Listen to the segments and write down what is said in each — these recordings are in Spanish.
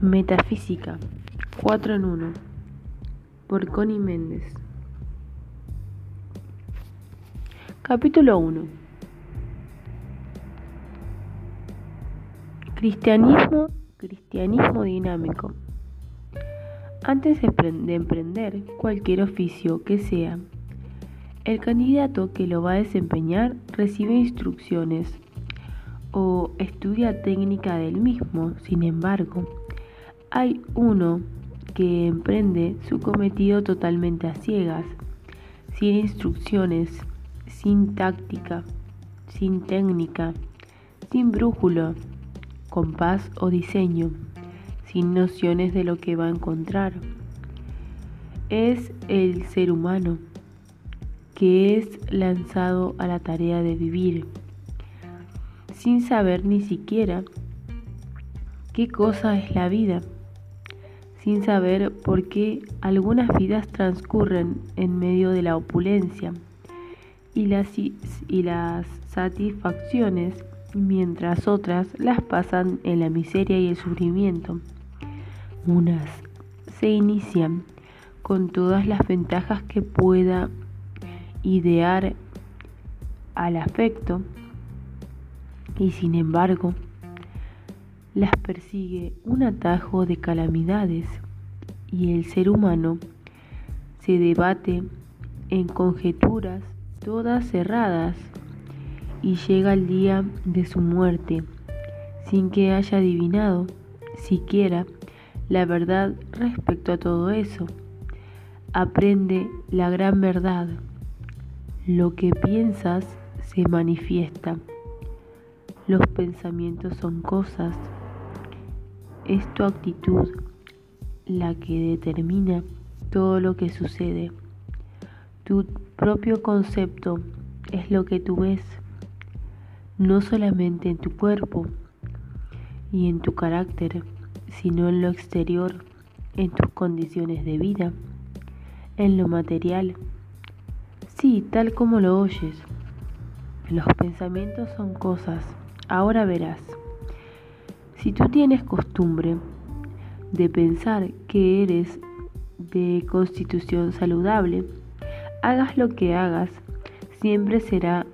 Metafísica 4 en 1 por Connie Méndez. Capítulo 1 Cristianismo, cristianismo dinámico. Antes de emprender cualquier oficio que sea, el candidato que lo va a desempeñar recibe instrucciones o estudia técnica del mismo. Sin embargo, hay uno que emprende su cometido totalmente a ciegas, sin instrucciones, sin táctica, sin técnica, sin brújula, compás o diseño, sin nociones de lo que va a encontrar. Es el ser humano que es lanzado a la tarea de vivir sin saber ni siquiera qué cosa es la vida, sin saber por qué algunas vidas transcurren en medio de la opulencia y las, y las satisfacciones, mientras otras las pasan en la miseria y el sufrimiento. Unas se inician con todas las ventajas que pueda idear al afecto y sin embargo las persigue un atajo de calamidades y el ser humano se debate en conjeturas todas cerradas y llega el día de su muerte sin que haya adivinado siquiera la verdad respecto a todo eso. Aprende la gran verdad. Lo que piensas se manifiesta. Los pensamientos son cosas. Es tu actitud la que determina todo lo que sucede. Tu propio concepto es lo que tú ves, no solamente en tu cuerpo y en tu carácter, sino en lo exterior, en tus condiciones de vida, en lo material. Sí, tal como lo oyes. Los pensamientos son cosas Ahora verás, si tú tienes costumbre de pensar que eres de constitución saludable, hagas lo que hagas, siempre será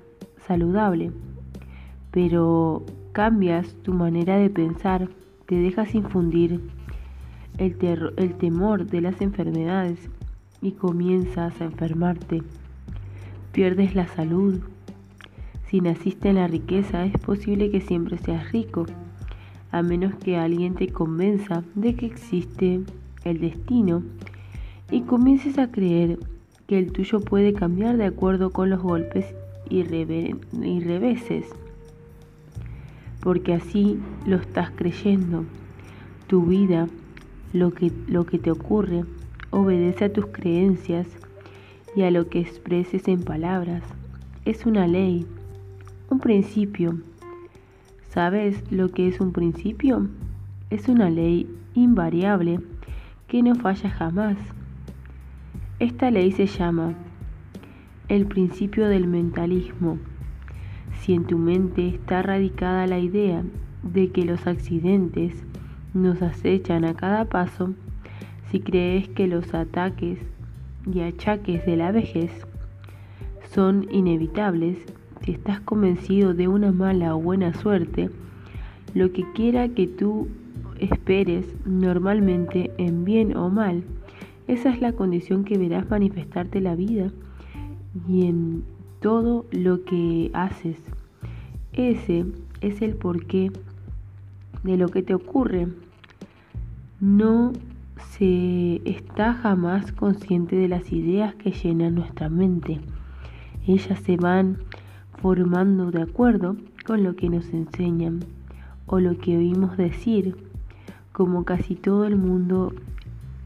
saludable. Pero cambias tu manera de pensar, te dejas infundir el, temor de las enfermedades y comienzas a enfermarte. Pierdes la salud, si naciste en la riqueza, es posible que siempre seas rico, a menos que alguien te convenza de que existe el destino y comiences a creer que el tuyo puede cambiar de acuerdo con los golpes y, reveses, porque así lo estás creyendo. Tu vida, lo que, lo que te ocurre, obedece a tus creencias y a lo que expreses en palabras. Es una ley un principio. ¿Sabes lo que es un principio? Es una ley invariable que no falla jamás. Esta ley se llama el principio del mentalismo. Si en tu mente está radicada la idea de que los accidentes nos acechan a cada paso, si crees que los ataques y achaques de la vejez son inevitables, si estás convencido de una mala o buena suerte, lo que quiera que tú esperes normalmente en bien o mal, esa es la condición que verás manifestarte la vida y en todo lo que haces. Ese es el porqué de lo que te ocurre. No se está jamás consciente de las ideas que llenan nuestra mente. Ellas se van formando de acuerdo con lo que nos enseñan o lo que oímos decir, como casi todo el mundo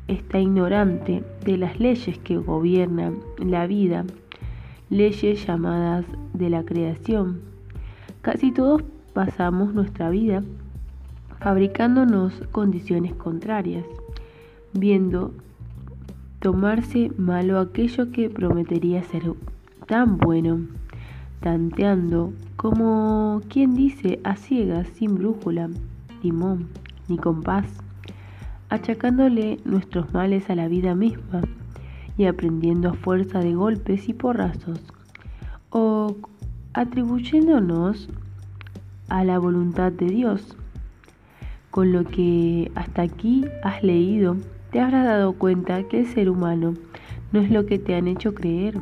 está ignorante de las leyes que gobiernan la vida, leyes llamadas de la creación. Casi todos pasamos nuestra vida fabricándonos condiciones contrarias, viendo tomarse malo aquello que prometería ser tan bueno tanteando, como quien dice a ciegas, sin brújula, timón, ni compás, achacándole nuestros males a la vida misma y aprendiendo a fuerza de golpes y porrazos, o atribuyéndonos a la voluntad de Dios. Con lo que hasta aquí has leído, te habrás dado cuenta que el ser humano no es lo que te han hecho creer.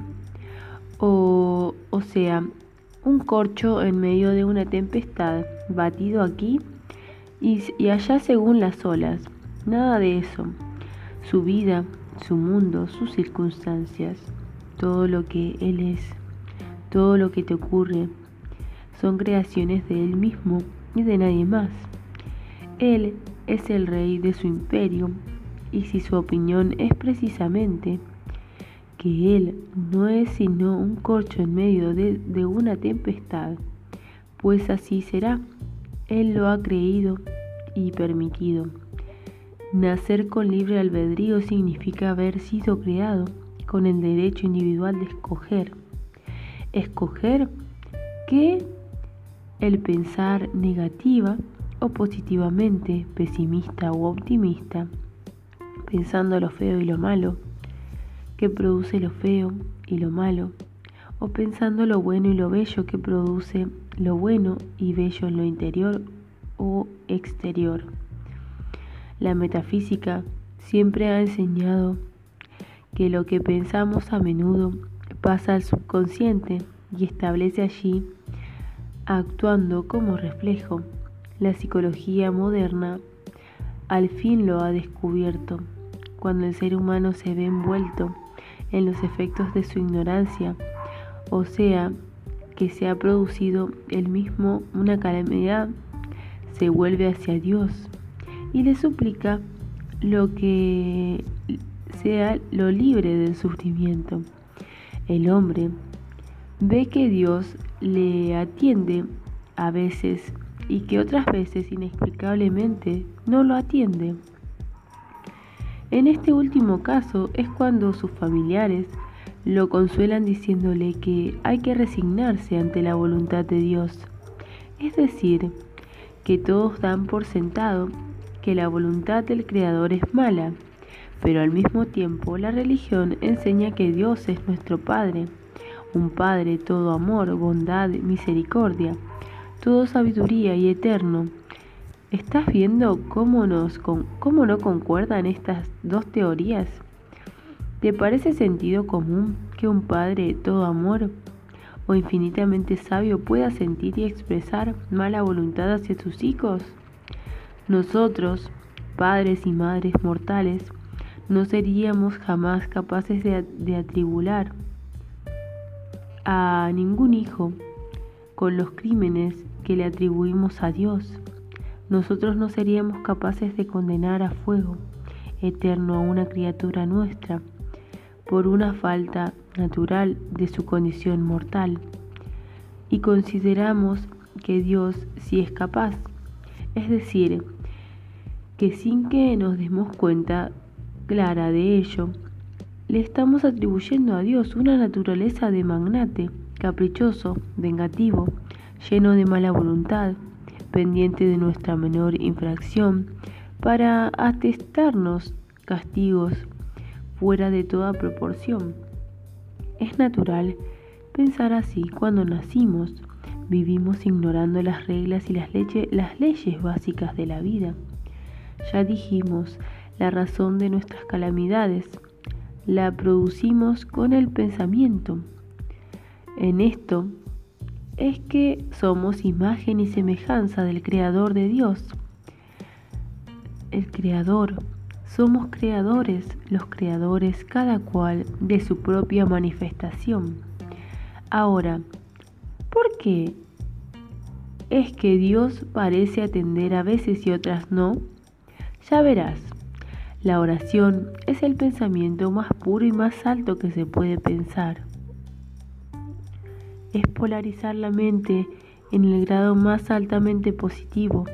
O, o sea, un corcho en medio de una tempestad, batido aquí y, y allá según las olas. Nada de eso. Su vida, su mundo, sus circunstancias, todo lo que Él es, todo lo que te ocurre, son creaciones de Él mismo y de nadie más. Él es el rey de su imperio y si su opinión es precisamente que Él no es sino un corcho en medio de, una tempestad, pues así será. Él lo ha creído y permitido. Nacer con libre albedrío significa haber sido creado con el derecho individual de escoger. Escoger qué el pensar negativa o positivamente, pesimista o optimista, pensando lo feo y lo malo, que produce lo feo y lo malo, o pensando lo bueno y lo bello que produce lo bueno y bello en lo interior o exterior. La metafísica siempre ha enseñado que lo que pensamos a menudo pasa al subconsciente y establece allí, actuando como reflejo. La psicología moderna al fin lo ha descubierto, cuando el ser humano se ve envuelto en los efectos de su ignorancia, o sea, que se ha producido el mismo una calamidad, se vuelve hacia Dios y le suplica lo que sea lo libre del sufrimiento. El hombre ve que Dios le atiende a veces y que otras veces inexplicablemente no lo atiende. En este último caso es cuando sus familiares lo consuelan diciéndole que hay que resignarse ante la voluntad de Dios. Es decir, que todos dan por sentado que la voluntad del Creador es mala, pero al mismo tiempo la religión enseña que Dios es nuestro Padre, un Padre todo amor, bondad, misericordia, todo sabiduría y eterno. ¿Estás viendo cómo, no concuerdan estas dos teorías? ¿Te parece sentido común que un Padre todo amor o infinitamente sabio pueda sentir y expresar mala voluntad hacia sus hijos? Nosotros, padres y madres mortales, no seríamos jamás capaces de, atribular a ningún hijo con los crímenes que le atribuimos a Dios. Nosotros no seríamos capaces de condenar a fuego eterno a una criatura nuestra por una falta natural de su condición mortal. Y consideramos que Dios sí es capaz, es decir, que sin que nos demos cuenta clara de ello, le estamos atribuyendo a Dios una naturaleza de magnate, caprichoso, vengativo, lleno de mala voluntad, pendiente de nuestra menor infracción, para atestarnos castigos fuera de toda proporción. Es natural pensar así cuando nacimos, vivimos ignorando las reglas y las, las leyes básicas de la vida. Ya dijimos, la razón de nuestras calamidades la producimos con el pensamiento. En esto es que somos imagen y semejanza del Creador de Dios. El Creador, somos creadores, los creadores cada cual de su propia manifestación. Ahora, ¿por qué es que Dios parece atender a veces y otras no? Ya verás, la oración es el pensamiento más puro y más alto que se puede pensar. Es polarizar la mente en el grado más altamente positivo.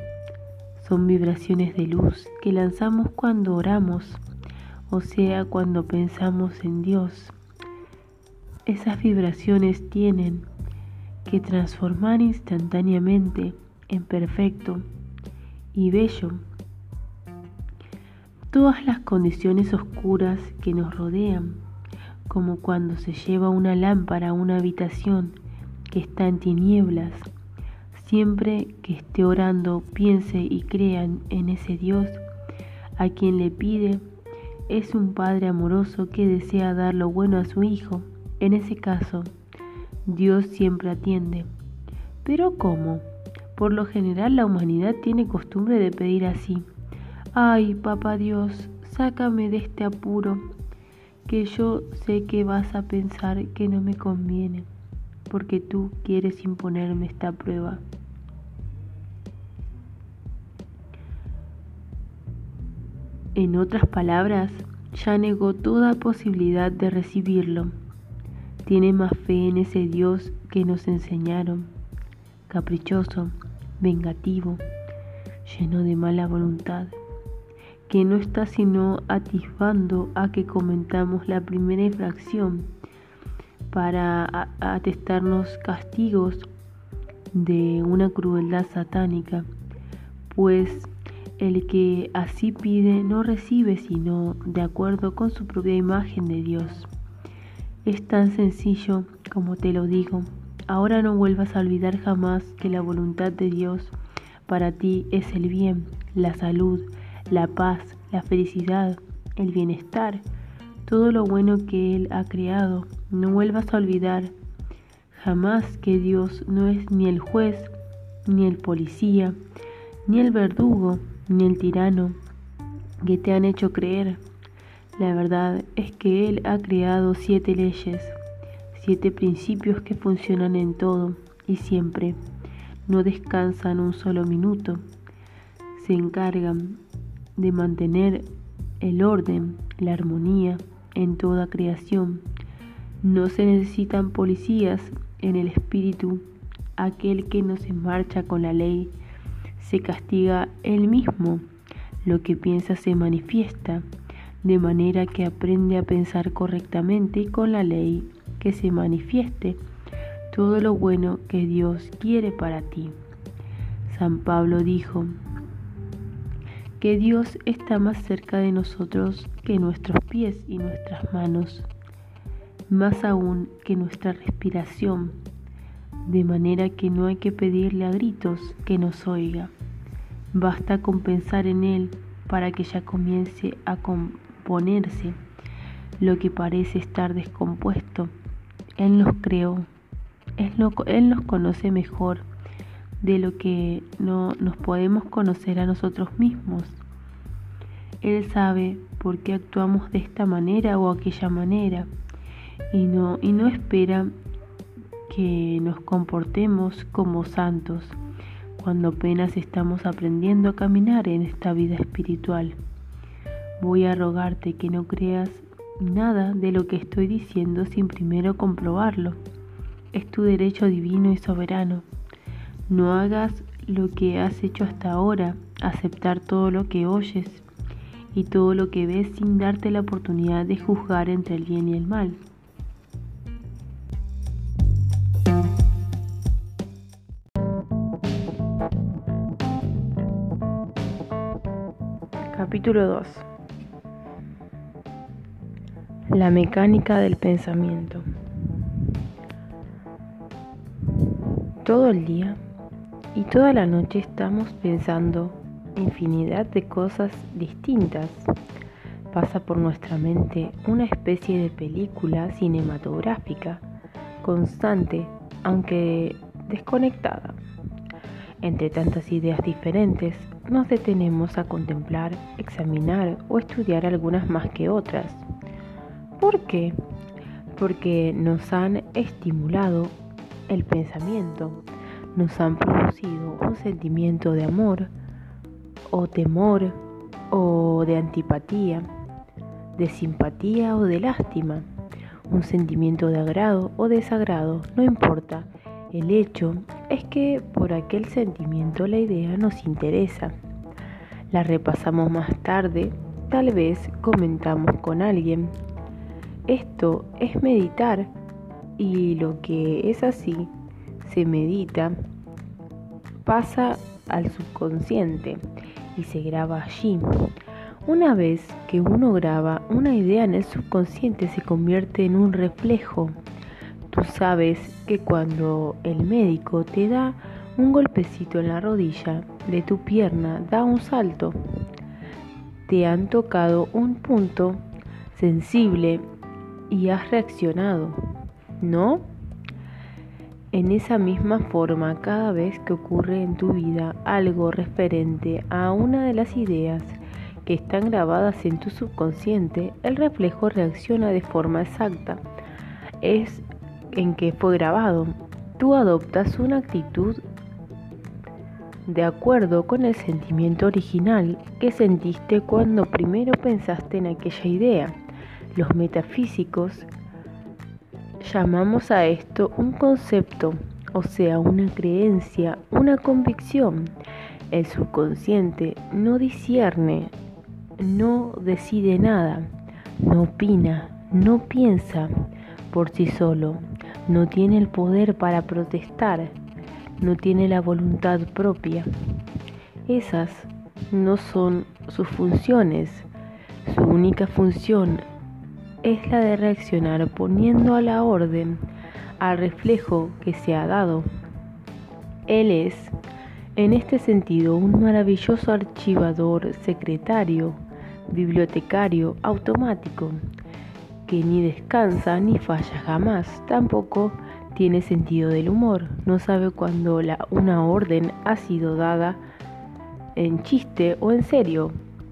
Son vibraciones de luz que lanzamos cuando oramos, o sea, cuando pensamos en Dios. Esas vibraciones tienen que transformar instantáneamente en perfecto y bello todas las condiciones oscuras que nos rodean, como cuando se lleva una lámpara a una habitación que está en tinieblas. Siempre que esté orando, piense y crea en ese Dios a quien le pide es un padre amoroso que desea dar lo bueno a su hijo. En ese caso, Dios siempre atiende. Pero ¿cómo? Por lo general la humanidad tiene costumbre de pedir así. Ay, papá Dios, sácame de este apuro, que yo sé que vas a pensar que no me conviene, porque tú quieres imponerme esta prueba. En otras palabras, ya negó toda posibilidad de recibirlo. Tiene más fe en ese Dios que nos enseñaron, caprichoso, vengativo, lleno de mala voluntad, que no está sino atisbando a que comentamos la primera infracción para atestarnos castigos de una crueldad satánica, pues el que así pide no recibe sino de acuerdo con su propia imagen de Dios. Es tan sencillo como te lo digo. Ahora no vuelvas a olvidar jamás que la voluntad de Dios para ti es el bien, la salud, la paz, la felicidad, el bienestar, todo lo bueno que Él ha creado. No vuelvas a olvidar jamás que Dios no es ni el juez, ni el policía, ni el verdugo, ni el tirano que te han hecho creer. La verdad es que Él ha creado siete leyes, siete principios que funcionan en todo y siempre. No descansan un solo minuto. Se encargan de mantener el orden, la armonía en toda creación. No se necesitan policías en el espíritu. Aquel que no se marcha con la ley se castiga él mismo. Lo que piensa se manifiesta, de manera que aprende a pensar correctamente y con la ley que se manifieste todo lo bueno que Dios quiere para ti. San Pablo dijo que Dios está más cerca de nosotros que nuestros pies y nuestras manos, más aún que nuestra respiración, de manera que no hay que pedirle a gritos que nos oiga. Basta con pensar en Él para que ya comience a componerse lo que parece estar descompuesto. Él nos creó, Él, él nos conoce mejor de lo que no nos podemos conocer a nosotros mismos. Él sabe por qué actuamos de esta manera o aquella manera y no, y no espera que nos comportemos como santos cuando apenas estamos aprendiendo a caminar en esta vida espiritual. Voy a rogarte que no creas nada de lo que estoy diciendo sin primero comprobarlo. Es tu derecho divino y soberano. No hagas lo que has hecho hasta ahora, aceptar todo lo que oyes y todo lo que ves sin darte la oportunidad de juzgar entre el bien y el mal. Capítulo 2 La mecánica del pensamiento Todo el día y toda la noche estamos pensando infinidad de cosas distintas. Pasa por nuestra mente una especie de película cinematográfica constante, aunque desconectada. Entre tantas ideas diferentes, nos detenemos a contemplar, examinar o estudiar algunas más que otras. ¿Por qué? Porque nos han estimulado el pensamiento, nos han producido un sentimiento de amor o temor o de antipatía, de simpatía o de lástima, un sentimiento de agrado o desagrado, no importa el hecho es que por aquel sentimiento la idea nos interesa. La repasamos más tarde, tal vez comentamos con alguien. Esto es meditar y lo que es así, se medita, pasa al subconsciente y se graba allí. Una vez que uno graba una idea en el subconsciente se convierte en un reflejo. Tú sabes que cuando el médico te da un golpecito en la rodilla de tu pierna, da un salto. Te han tocado un punto sensible y has reaccionado, ¿no? En esa misma forma, cada vez que ocurre en tu vida algo referente a una de las ideas que están grabadas en tu subconsciente, el reflejo reacciona de forma exacta. Es en que fue grabado. Tú adoptas una actitud de acuerdo con el sentimiento original que sentiste cuando primero pensaste en aquella idea. Los metafísicos llamamos a esto un concepto, o sea, una creencia, una convicción. El subconsciente no discierne no decide nada, no opina, no piensa por sí solo, no tiene el poder para protestar, no tiene la voluntad propia. Esas no son sus funciones. Su única función es la de reaccionar poniendo a la orden, al reflejo que se ha dado. Él es en este sentido, un maravilloso archivador, secretario, bibliotecario automático, que ni descansa ni falla jamás, tampoco tiene sentido del humor, no sabe cuándo una orden ha sido dada en chiste o en serio,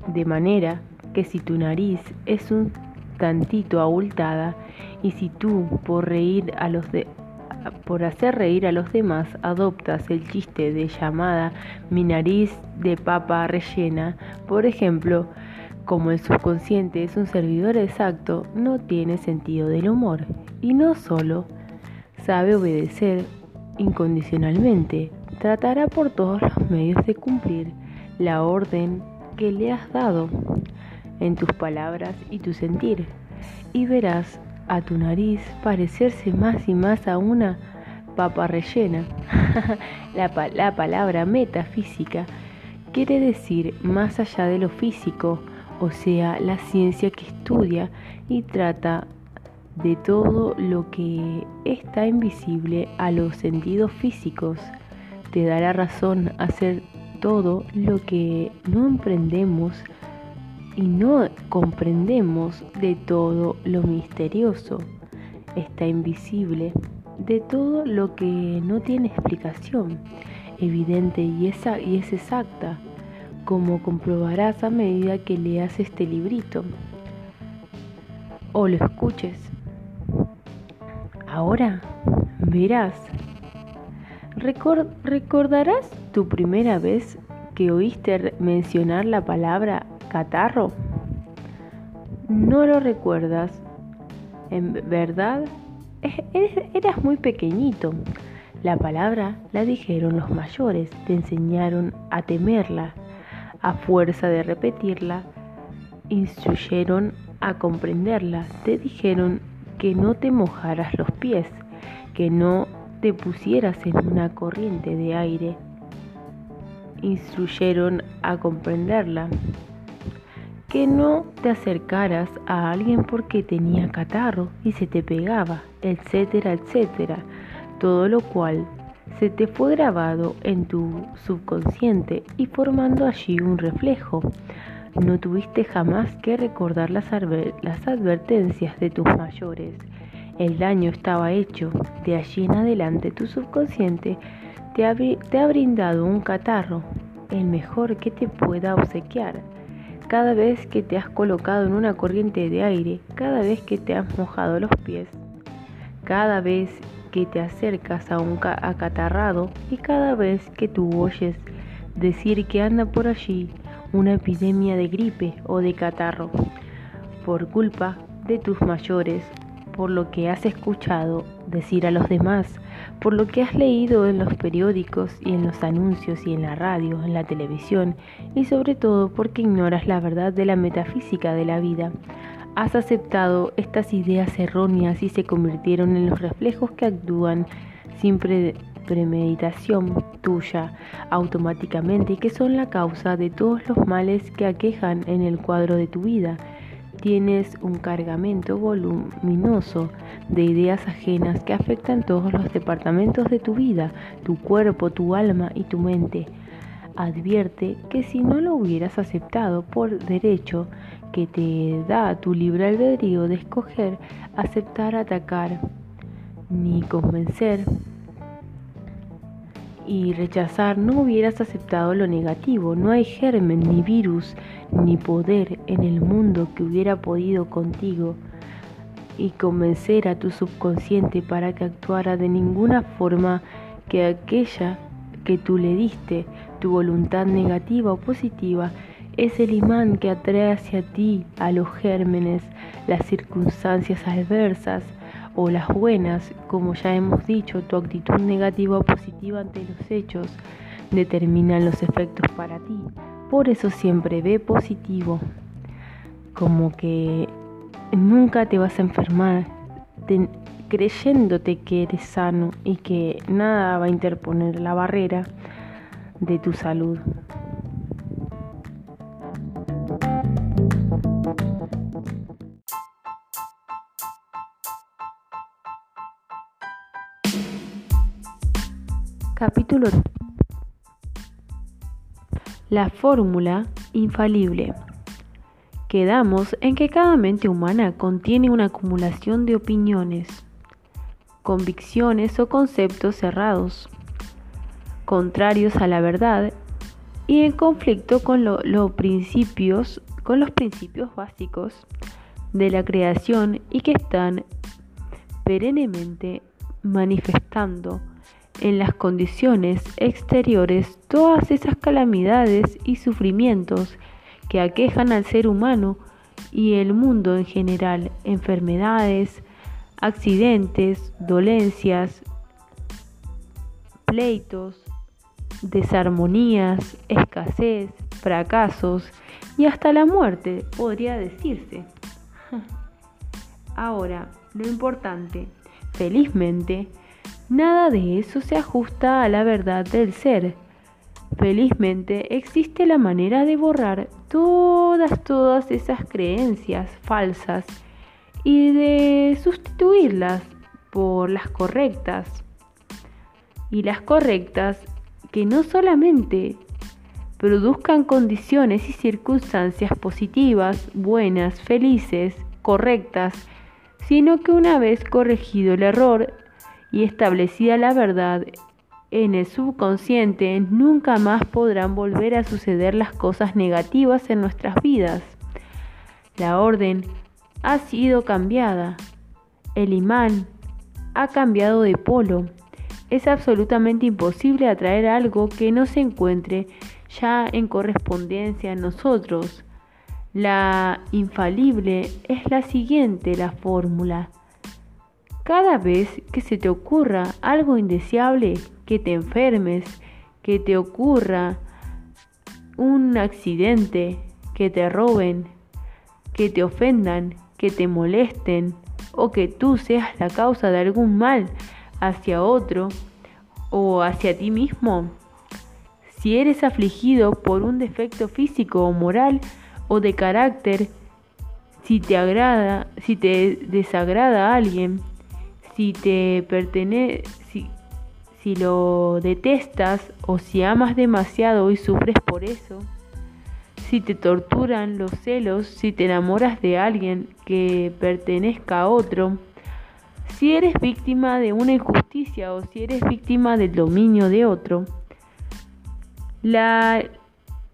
de manera que si tu nariz es un tantito abultada y si tú por reír a los de por hacer reír a los demás, adoptas el chiste de llamada mi nariz de papa rellena, por ejemplo, como el subconsciente es un servidor exacto, no tiene sentido del humor. Y no solo sabe obedecer incondicionalmente, tratará por todos los medios de cumplir la orden que le has dado en tus palabras y tu sentir. Y verás a tu nariz parecerse más y más a una papa rellena. la, la palabra metafísica quiere decir más allá de lo físico, o sea, la ciencia que estudia y trata de todo lo que está invisible a los sentidos físicos. Te dará razón hacer todo lo que no emprendemos y no comprendemos de todo lo misterioso, está invisible, de todo lo que no tiene explicación, evidente y, y es exacta, como comprobarás a medida que leas este librito o lo escuches. Ahora verás, recordarás tu primera vez que oíste mencionar la palabra catarro? No lo recuerdas. En verdad, eras muy pequeño. La palabra la dijeron los mayores, te enseñaron a temerla. A fuerza de repetirla, instruyeron a comprenderla. Te dijeron que no te mojaras los pies, que no te pusieras en una corriente de aire. Instruyeron a comprenderla que no te acercaras a alguien porque tenía catarro y se te pegaba, etcétera, etcétera. Todo lo cual se te fue grabado en tu subconsciente y formando allí un reflejo. No tuviste jamás que recordar las, advertencias de tus mayores. El daño estaba hecho. De allí en adelante tu subconsciente te te ha brindado un catarro, el mejor que te pueda obsequiar cada vez que te has colocado en una corriente de aire, cada vez que te has mojado los pies, cada vez que te acercas a un acatarrado y cada vez que tú oyes decir que anda por allí una epidemia de gripe o de catarro, por culpa de tus mayores, por lo que has escuchado decir a los demás, por lo que has leído en los periódicos y en los anuncios y en la radio, en la televisión y sobre todo porque ignoras la verdad de la metafísica de la vida. Has aceptado estas ideas erróneas y se convirtieron en los reflejos que actúan sin, premeditación tuya automáticamente que son la causa de todos los males que aquejan en el cuadro de tu vida. Tienes un cargamento voluminoso de ideas ajenas que afectan todos los departamentos de tu vida, tu cuerpo, tu alma y tu mente. Advierte que si no lo hubieras aceptado por derecho que te da tu libre albedrío de escoger, aceptar, atacar, ni convencer y rechazar, no hubieras aceptado lo negativo. No hay germen, ni virus, ni poder en el mundo que hubiera podido contigo y convencer a tu subconsciente para que actuara de ninguna forma que aquella que tú le diste, tu voluntad negativa o positiva, es el imán que atrae hacia ti a los gérmenes, las circunstancias adversas o las buenas, como ya hemos dicho, tu actitud negativa o positiva ante los hechos determinan los efectos para ti. Por eso siempre ve positivo, como que nunca te vas a enfermar, creyéndote que eres sano y que nada va a interponer la barrera de tu salud. Capítulo La fórmula infalible. Quedamos en que cada mente humana contiene una acumulación de opiniones, convicciones o conceptos cerrados, contrarios a la verdad y en conflicto con, principios, con los principios básicos de la creación y que están perennemente manifestando en las condiciones exteriores todas esas calamidades y sufrimientos que aquejan al ser humano y el mundo en general, enfermedades, accidentes, dolencias, pleitos, desarmonías, escasez, fracasos y hasta la muerte, podría decirse. Ahora, lo importante, felizmente, Nada de eso se ajusta a la verdad del ser. Felizmente existe la manera de borrar todas, todas esas creencias falsas y de sustituirlas por las correctas. Y las correctas que no solamente produzcan condiciones y circunstancias positivas, buenas, felices, correctas, sino que una vez corregido el error y establecida la verdad en el subconsciente, nunca más podrán volver a suceder las cosas negativas en nuestras vidas. La orden ha sido cambiada. El imán ha cambiado de polo. Es absolutamente imposible atraer algo que no se encuentre ya en correspondencia en nosotros. La infalible es la siguiente, la fórmula. Cada vez que se te ocurra algo indeseable, que te enfermes, que te ocurra un accidente, que te roben, que te ofendan, que te molesten o que tú seas la causa de algún mal hacia otro o hacia ti mismo. Si eres afligido por un defecto físico o moral o de carácter, si te agrada, si te desagrada a alguien, si te pertenece, si, lo detestas o si amas demasiado y sufres por eso, si te torturan los celos, si te enamoras de alguien que pertenezca a otro, si eres víctima de una injusticia o si eres víctima del dominio de otro. La,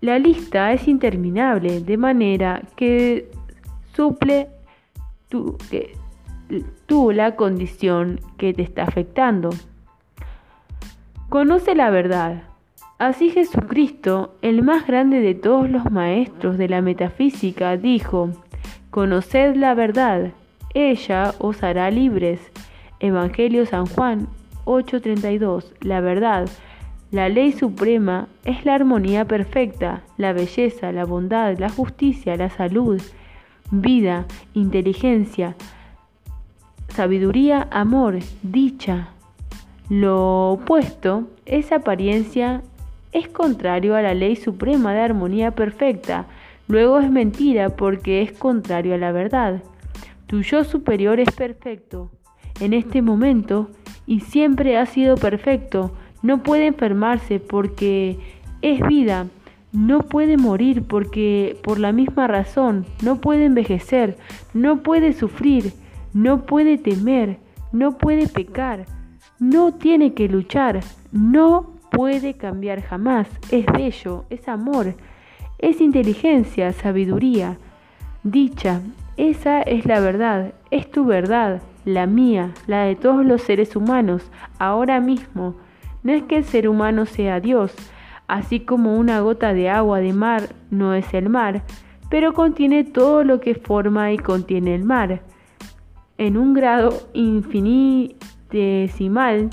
la lista es interminable, de manera que suple tu, que la condición que te está afectando. Conoce la verdad. Así Jesucristo, el más grande de todos los maestros de la metafísica, dijo, Conoced la verdad, ella os hará libres. Evangelio San Juan 8:32. La verdad, la ley suprema, es la armonía perfecta, la belleza, la bondad, la justicia, la salud, vida, inteligencia, sabiduría, amor, dicha, Lo opuesto, esa apariencia es contrario a la ley suprema de armonía perfecta, luego es mentira porque es contrario a la verdad. Tu yo superior es perfecto en este momento y siempre ha sido perfecto. No puede enfermarse porque es vida. No puede morir porque por la misma razón. No puede envejecer. No puede sufrir. No puede temer. No puede pecar. No tiene que luchar. No puede cambiar jamás. Es bello. Es amor. Es inteligencia, sabiduría, dicha, esa es la verdad, es tu verdad, la mía, la de todos los seres humanos, ahora mismo. No es que el ser humano sea Dios, así como una gota de agua de mar no es el mar, pero contiene todo lo que forma y contiene el mar. En un grado infinitesimal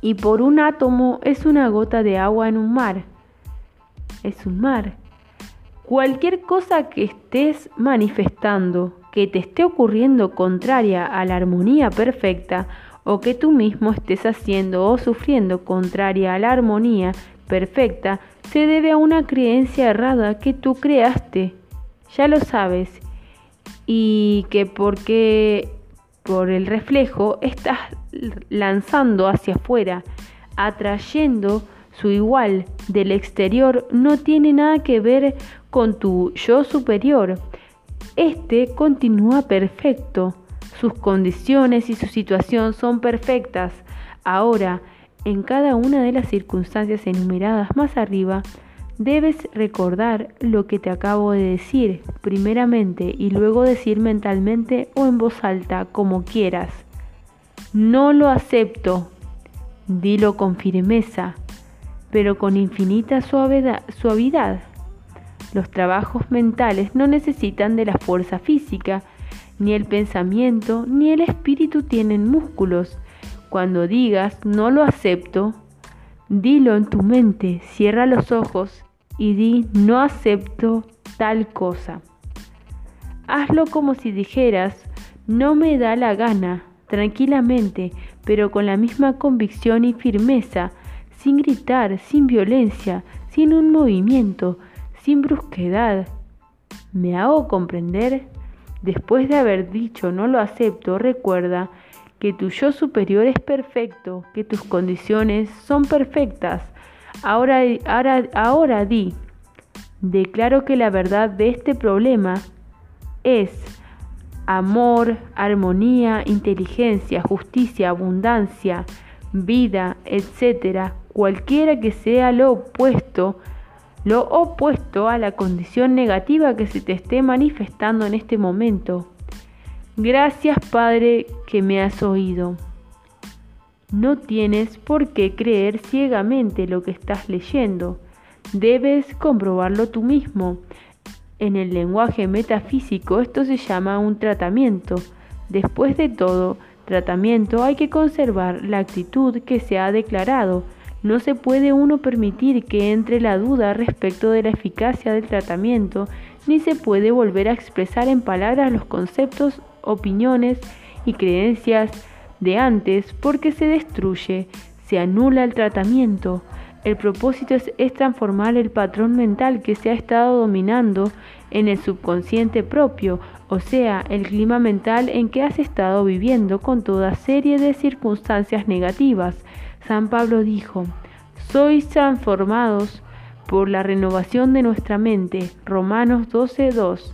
y por un átomo es una gota de agua en un mar. Es un mar. Cualquier cosa que estés manifestando, que te esté ocurriendo contraria a la armonía perfecta, o que tú mismo estés haciendo o sufriendo contraria a la armonía perfecta, se debe a una creencia errada que tú creaste. Ya lo sabes. Y que porque por el reflejo estás lanzando hacia afuera, atrayendo su igual del exterior no tiene nada que ver con tu yo superior. Este continúa perfecto. Sus condiciones y su situación son perfectas. Ahora, en cada una de las circunstancias enumeradas más arriba, debes recordar lo que te acabo de decir primeramente y luego decir mentalmente o en voz alta como quieras. No lo acepto. Dilo con firmeza pero con infinita suavidad. Los trabajos mentales no necesitan de la fuerza física, ni el pensamiento ni el espíritu tienen músculos. Cuando digas no lo acepto, dilo en tu mente, cierra los ojos y di no acepto tal cosa. Hazlo como si dijeras no me da la gana, tranquilamente, pero con la misma convicción y firmeza sin gritar, sin violencia, sin un movimiento, sin brusquedad. ¿Me hago comprender? Después de haber dicho no lo acepto, recuerda que tu yo superior es perfecto, que tus condiciones son perfectas. Ahora, ahora, ahora di, declaro que la verdad de este problema es amor, armonía, inteligencia, justicia, abundancia, vida, etc., cualquiera que sea lo opuesto, lo opuesto a la condición negativa que se te esté manifestando en este momento. Gracias Padre que me has oído. No tienes por qué creer ciegamente lo que estás leyendo. Debes comprobarlo tú mismo. En el lenguaje metafísico esto se llama un tratamiento. Después de todo, tratamiento hay que conservar la actitud que se ha declarado no se puede uno permitir que entre la duda respecto de la eficacia del tratamiento, ni se puede volver a expresar en palabras los conceptos, opiniones y creencias de antes porque se destruye, se anula el tratamiento. El propósito es, transformar el patrón mental que se ha estado dominando en el subconsciente propio, o sea, el clima mental en que has estado viviendo con toda serie de circunstancias negativas San Pablo dijo, sois transformados por la renovación de nuestra mente. Romanos 12.2.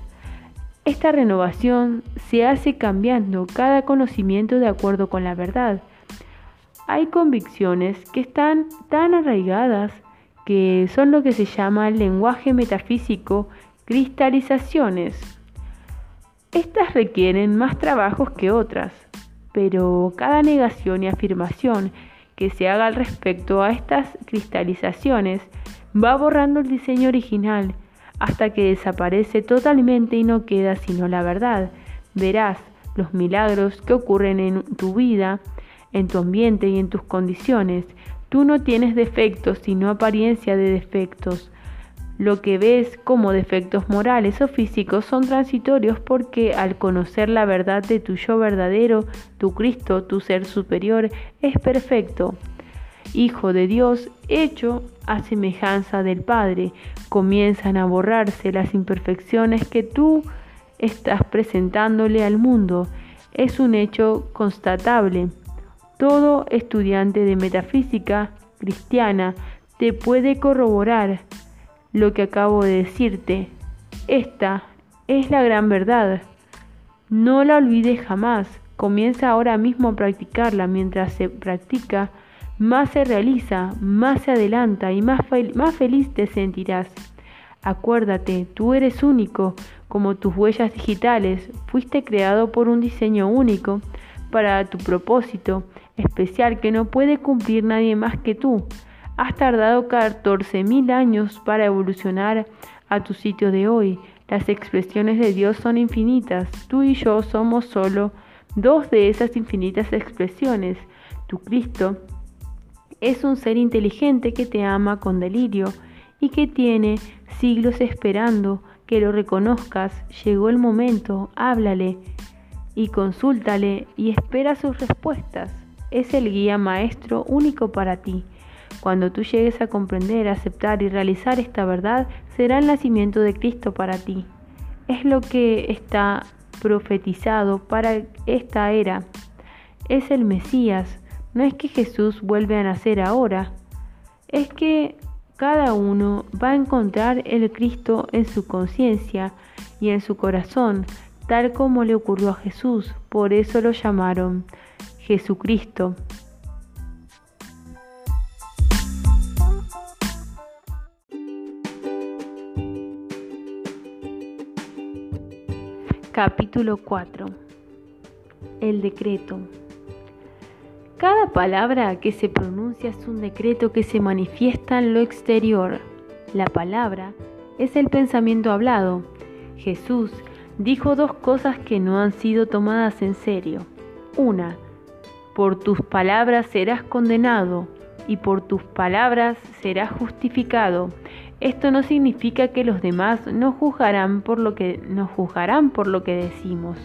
Esta renovación se hace cambiando cada conocimiento de acuerdo con la verdad. Hay convicciones que están tan arraigadas que son lo que se llama el lenguaje metafísico cristalizaciones. Estas requieren más trabajos que otras, pero cada negación y afirmación que se haga al respecto a estas cristalizaciones va borrando el diseño original hasta que desaparece totalmente y no queda sino la verdad. Verás los milagros que ocurren en tu vida, en tu ambiente y en tus condiciones. Tú no tienes defectos, sino apariencia de defectos. Lo que ves como defectos morales o físicos son transitorios porque al conocer la verdad de tu yo verdadero, tu Cristo, tu ser superior, es perfecto. Hijo de Dios, hecho a semejanza del Padre, comienzan a borrarse las imperfecciones que tú estás presentándole al mundo. Es un hecho constatable. Todo estudiante de metafísica cristiana te puede corroborar lo que acabo de decirte. Esta es la gran verdad. No la olvides jamás. Comienza ahora mismo a practicarla. Mientras se practica, más se realiza, más se adelanta y más, más feliz te sentirás. Acuérdate, tú eres único, como tus huellas digitales. Fuiste creado por un diseño único para tu propósito especial que no puede cumplir nadie más que tú. Has tardado 14.000 años para evolucionar a tu sitio de hoy. Las expresiones de Dios son infinitas. Tú y yo somos solo dos de esas infinitas expresiones. Tu Cristo es un ser inteligente que te ama con delirio y que tiene siglos esperando que lo reconozcas. Llegó el momento, háblale y consúltale y espera sus respuestas. Es el guía maestro único para ti. Cuando tú llegues a comprender, aceptar y realizar esta verdad, será el nacimiento de Cristo para ti. Es lo que está profetizado para esta era. Es el Mesías. No es que Jesús vuelve a nacer ahora. Es que cada uno va a encontrar el Cristo en su conciencia y en su corazón, tal como le ocurrió a Jesús. Por eso lo llamaron Jesucristo. Capítulo 4 El decreto Cada palabra que se pronuncia es un decreto que se manifiesta en lo exterior. La palabra es el pensamiento hablado. Jesús dijo dos cosas que no han sido tomadas en serio. Una, por tus palabras serás condenado y por tus palabras serás justificado. Esto no significa que los demás no juzgarán por lo que nos juzgarán por lo que decimos.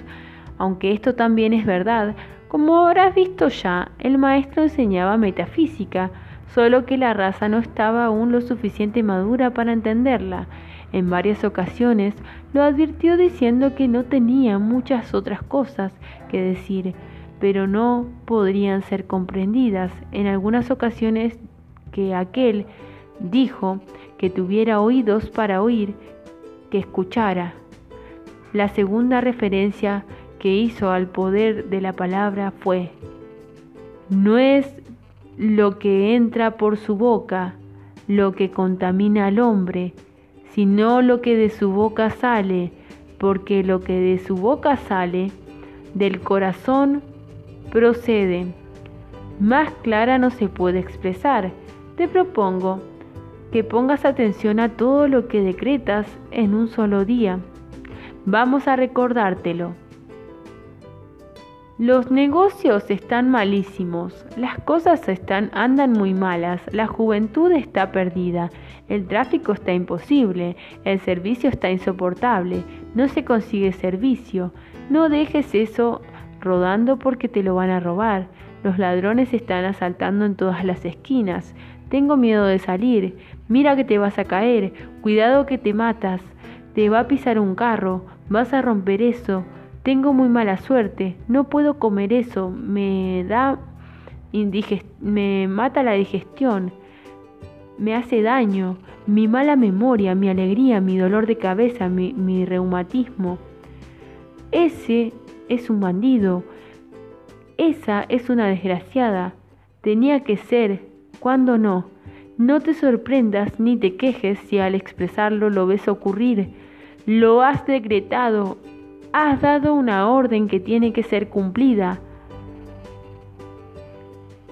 Aunque esto también es verdad, como habrás visto ya, el maestro enseñaba metafísica, solo que la raza no estaba aún lo suficiente madura para entenderla. En varias ocasiones lo advirtió diciendo que no tenía muchas otras cosas que decir, pero no podrían ser comprendidas. En algunas ocasiones que aquel dijo que tuviera oídos para oír, que escuchara. La segunda referencia que hizo al poder de la palabra fue, no es lo que entra por su boca lo que contamina al hombre, sino lo que de su boca sale, porque lo que de su boca sale, del corazón procede. Más clara no se puede expresar. Te propongo que pongas atención a todo lo que decretas en un solo día. Vamos a recordártelo. Los negocios están malísimos, las cosas están andan muy malas, la juventud está perdida, el tráfico está imposible, el servicio está insoportable, no se consigue servicio. No dejes eso rodando porque te lo van a robar. Los ladrones están asaltando en todas las esquinas. Tengo miedo de salir. Mira que te vas a caer. Cuidado que te matas. Te va a pisar un carro. Vas a romper eso. Tengo muy mala suerte. No puedo comer eso. Me da me mata la digestión. Me hace daño. Mi mala memoria, mi alegría, mi dolor de cabeza, mi, mi reumatismo. Ese es un bandido. Esa es una desgraciada. Tenía que ser cuando no. No te sorprendas ni te quejes si al expresarlo lo ves ocurrir. Lo has decretado. Has dado una orden que tiene que ser cumplida.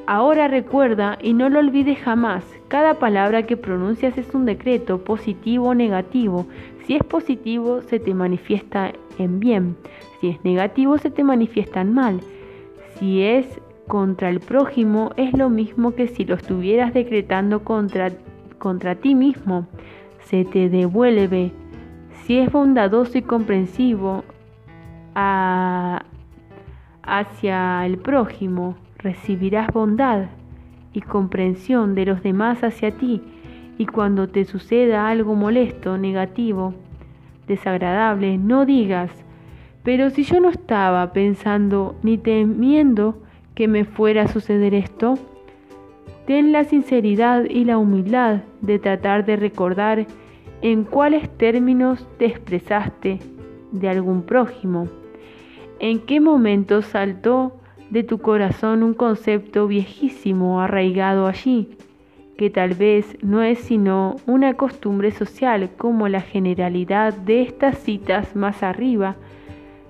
Ahora recuerda y no lo olvides jamás, cada palabra que pronuncias es un decreto, positivo o negativo. Si es positivo, se te manifiesta en bien. Si es negativo, se te manifiesta en mal. Si es contra el prójimo es lo mismo que si lo estuvieras decretando contra, contra ti mismo. se te devuelve. Si es bondadoso y comprensivo hacia el prójimo, recibirás bondad y comprensión de los demás hacia ti. Y cuando te suceda algo molesto, negativo, desagradable, no digas, pero si yo no estaba pensando ni temiendo que me fuera a suceder esto, ten la sinceridad y la humildad de tratar de recordar en cuáles términos te expresaste de algún prójimo, en qué momento saltó de tu corazón un concepto viejísimo arraigado allí, que tal vez no es sino una costumbre social como la generalidad de estas citas más arriba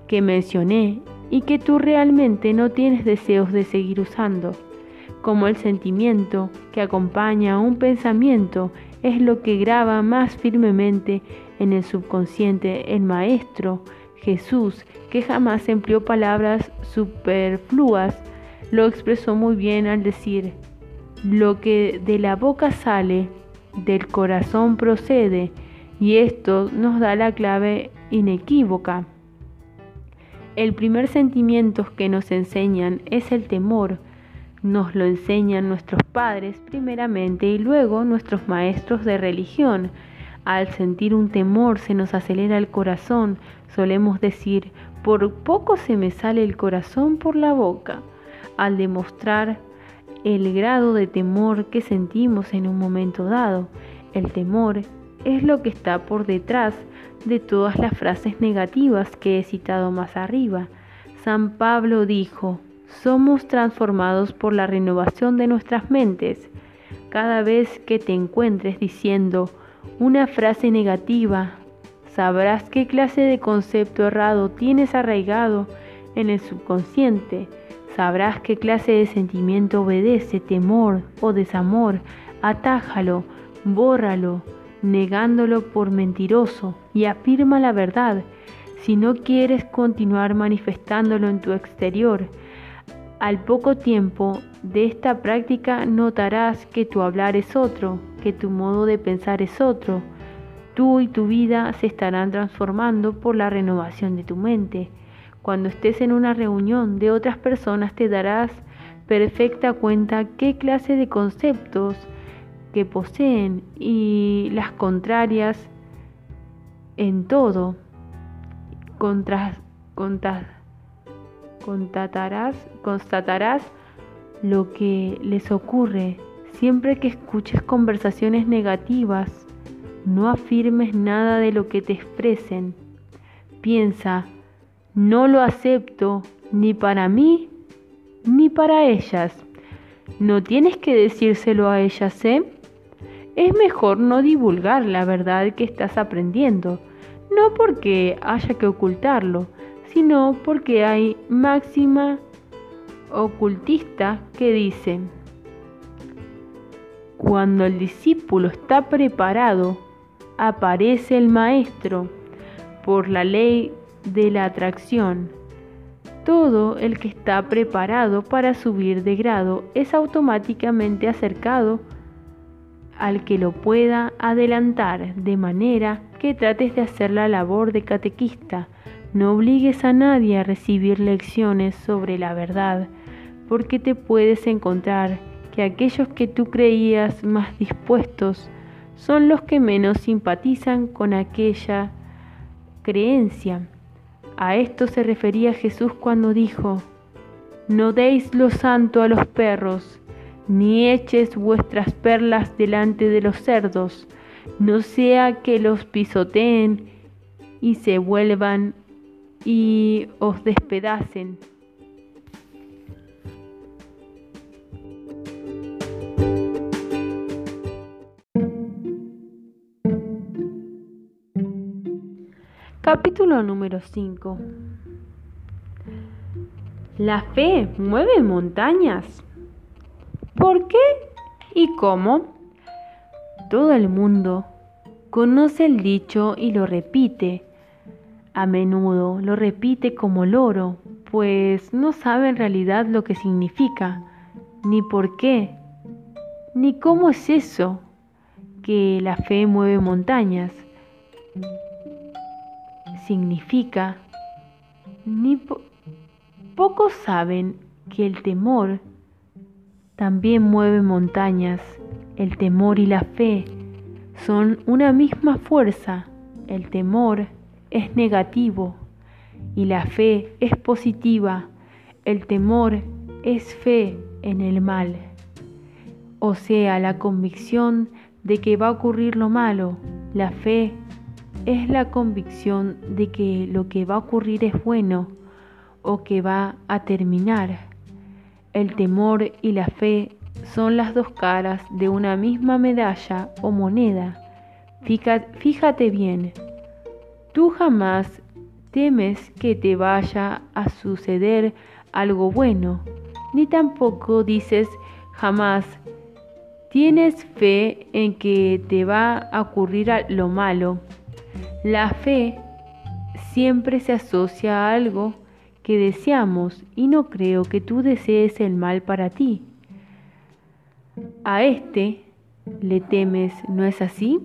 que mencioné y que tú realmente no tienes deseos de seguir usando, como el sentimiento que acompaña a un pensamiento es lo que graba más firmemente en el subconsciente el Maestro Jesús, que jamás empleó palabras superfluas, lo expresó muy bien al decir, lo que de la boca sale, del corazón procede, y esto nos da la clave inequívoca. El primer sentimiento que nos enseñan es el temor. Nos lo enseñan nuestros padres primeramente y luego nuestros maestros de religión. Al sentir un temor se nos acelera el corazón. Solemos decir, por poco se me sale el corazón por la boca. Al demostrar el grado de temor que sentimos en un momento dado, el temor es lo que está por detrás de todas las frases negativas que he citado más arriba. San Pablo dijo, somos transformados por la renovación de nuestras mentes. Cada vez que te encuentres diciendo una frase negativa, sabrás qué clase de concepto errado tienes arraigado en el subconsciente. Sabrás qué clase de sentimiento obedece, temor o desamor. Atájalo, bórralo, negándolo por mentiroso y afirma la verdad si no quieres continuar manifestándolo en tu exterior. Al poco tiempo de esta práctica notarás que tu hablar es otro, que tu modo de pensar es otro. Tú y tu vida se estarán transformando por la renovación de tu mente. Cuando estés en una reunión de otras personas te darás perfecta cuenta qué clase de conceptos que poseen y las contrarias en todo. Constatarás lo que les ocurre siempre que escuches conversaciones negativas. No afirmes nada de lo que te expresen. Piensa, no lo acepto ni para mí ni para ellas. No tienes que decírselo a ellas, ¿eh? es mejor no divulgar la verdad que estás aprendiendo, no porque haya que ocultarlo, sino porque hay máxima ocultista que dice, cuando el discípulo está preparado, aparece el maestro por la ley de la atracción. Todo el que está preparado para subir de grado es automáticamente acercado al que lo pueda adelantar, de manera que trates de hacer la labor de catequista. No obligues a nadie a recibir lecciones sobre la verdad, porque te puedes encontrar que aquellos que tú creías más dispuestos son los que menos simpatizan con aquella creencia. A esto se refería Jesús cuando dijo, no deis lo santo a los perros, ni eches vuestras perlas delante de los cerdos, no sea que los pisoteen y se vuelvan y os despedacen. Capítulo número 5 La fe mueve montañas. ¿Por qué y cómo? Todo el mundo conoce el dicho y lo repite. A menudo lo repite como loro, pues no sabe en realidad lo que significa, ni por qué, ni cómo es eso que la fe mueve montañas. Significa, ni pocos saben que el temor también mueve montañas. El temor y la fe son una misma fuerza. El temor es negativo y la fe es positiva. El temor es fe en el mal. O sea, la convicción de que va a ocurrir lo malo. La fe es la convicción de que lo que va a ocurrir es bueno o que va a terminar. El temor y la fe son las dos caras de una misma medalla o moneda. Fíjate bien, tú jamás temes que te vaya a suceder algo bueno, ni tampoco dices jamás tienes fe en que te va a ocurrir lo malo. La fe siempre se asocia a algo que deseamos y no creo que tú desees el mal para ti. A este le temes, ¿no es así?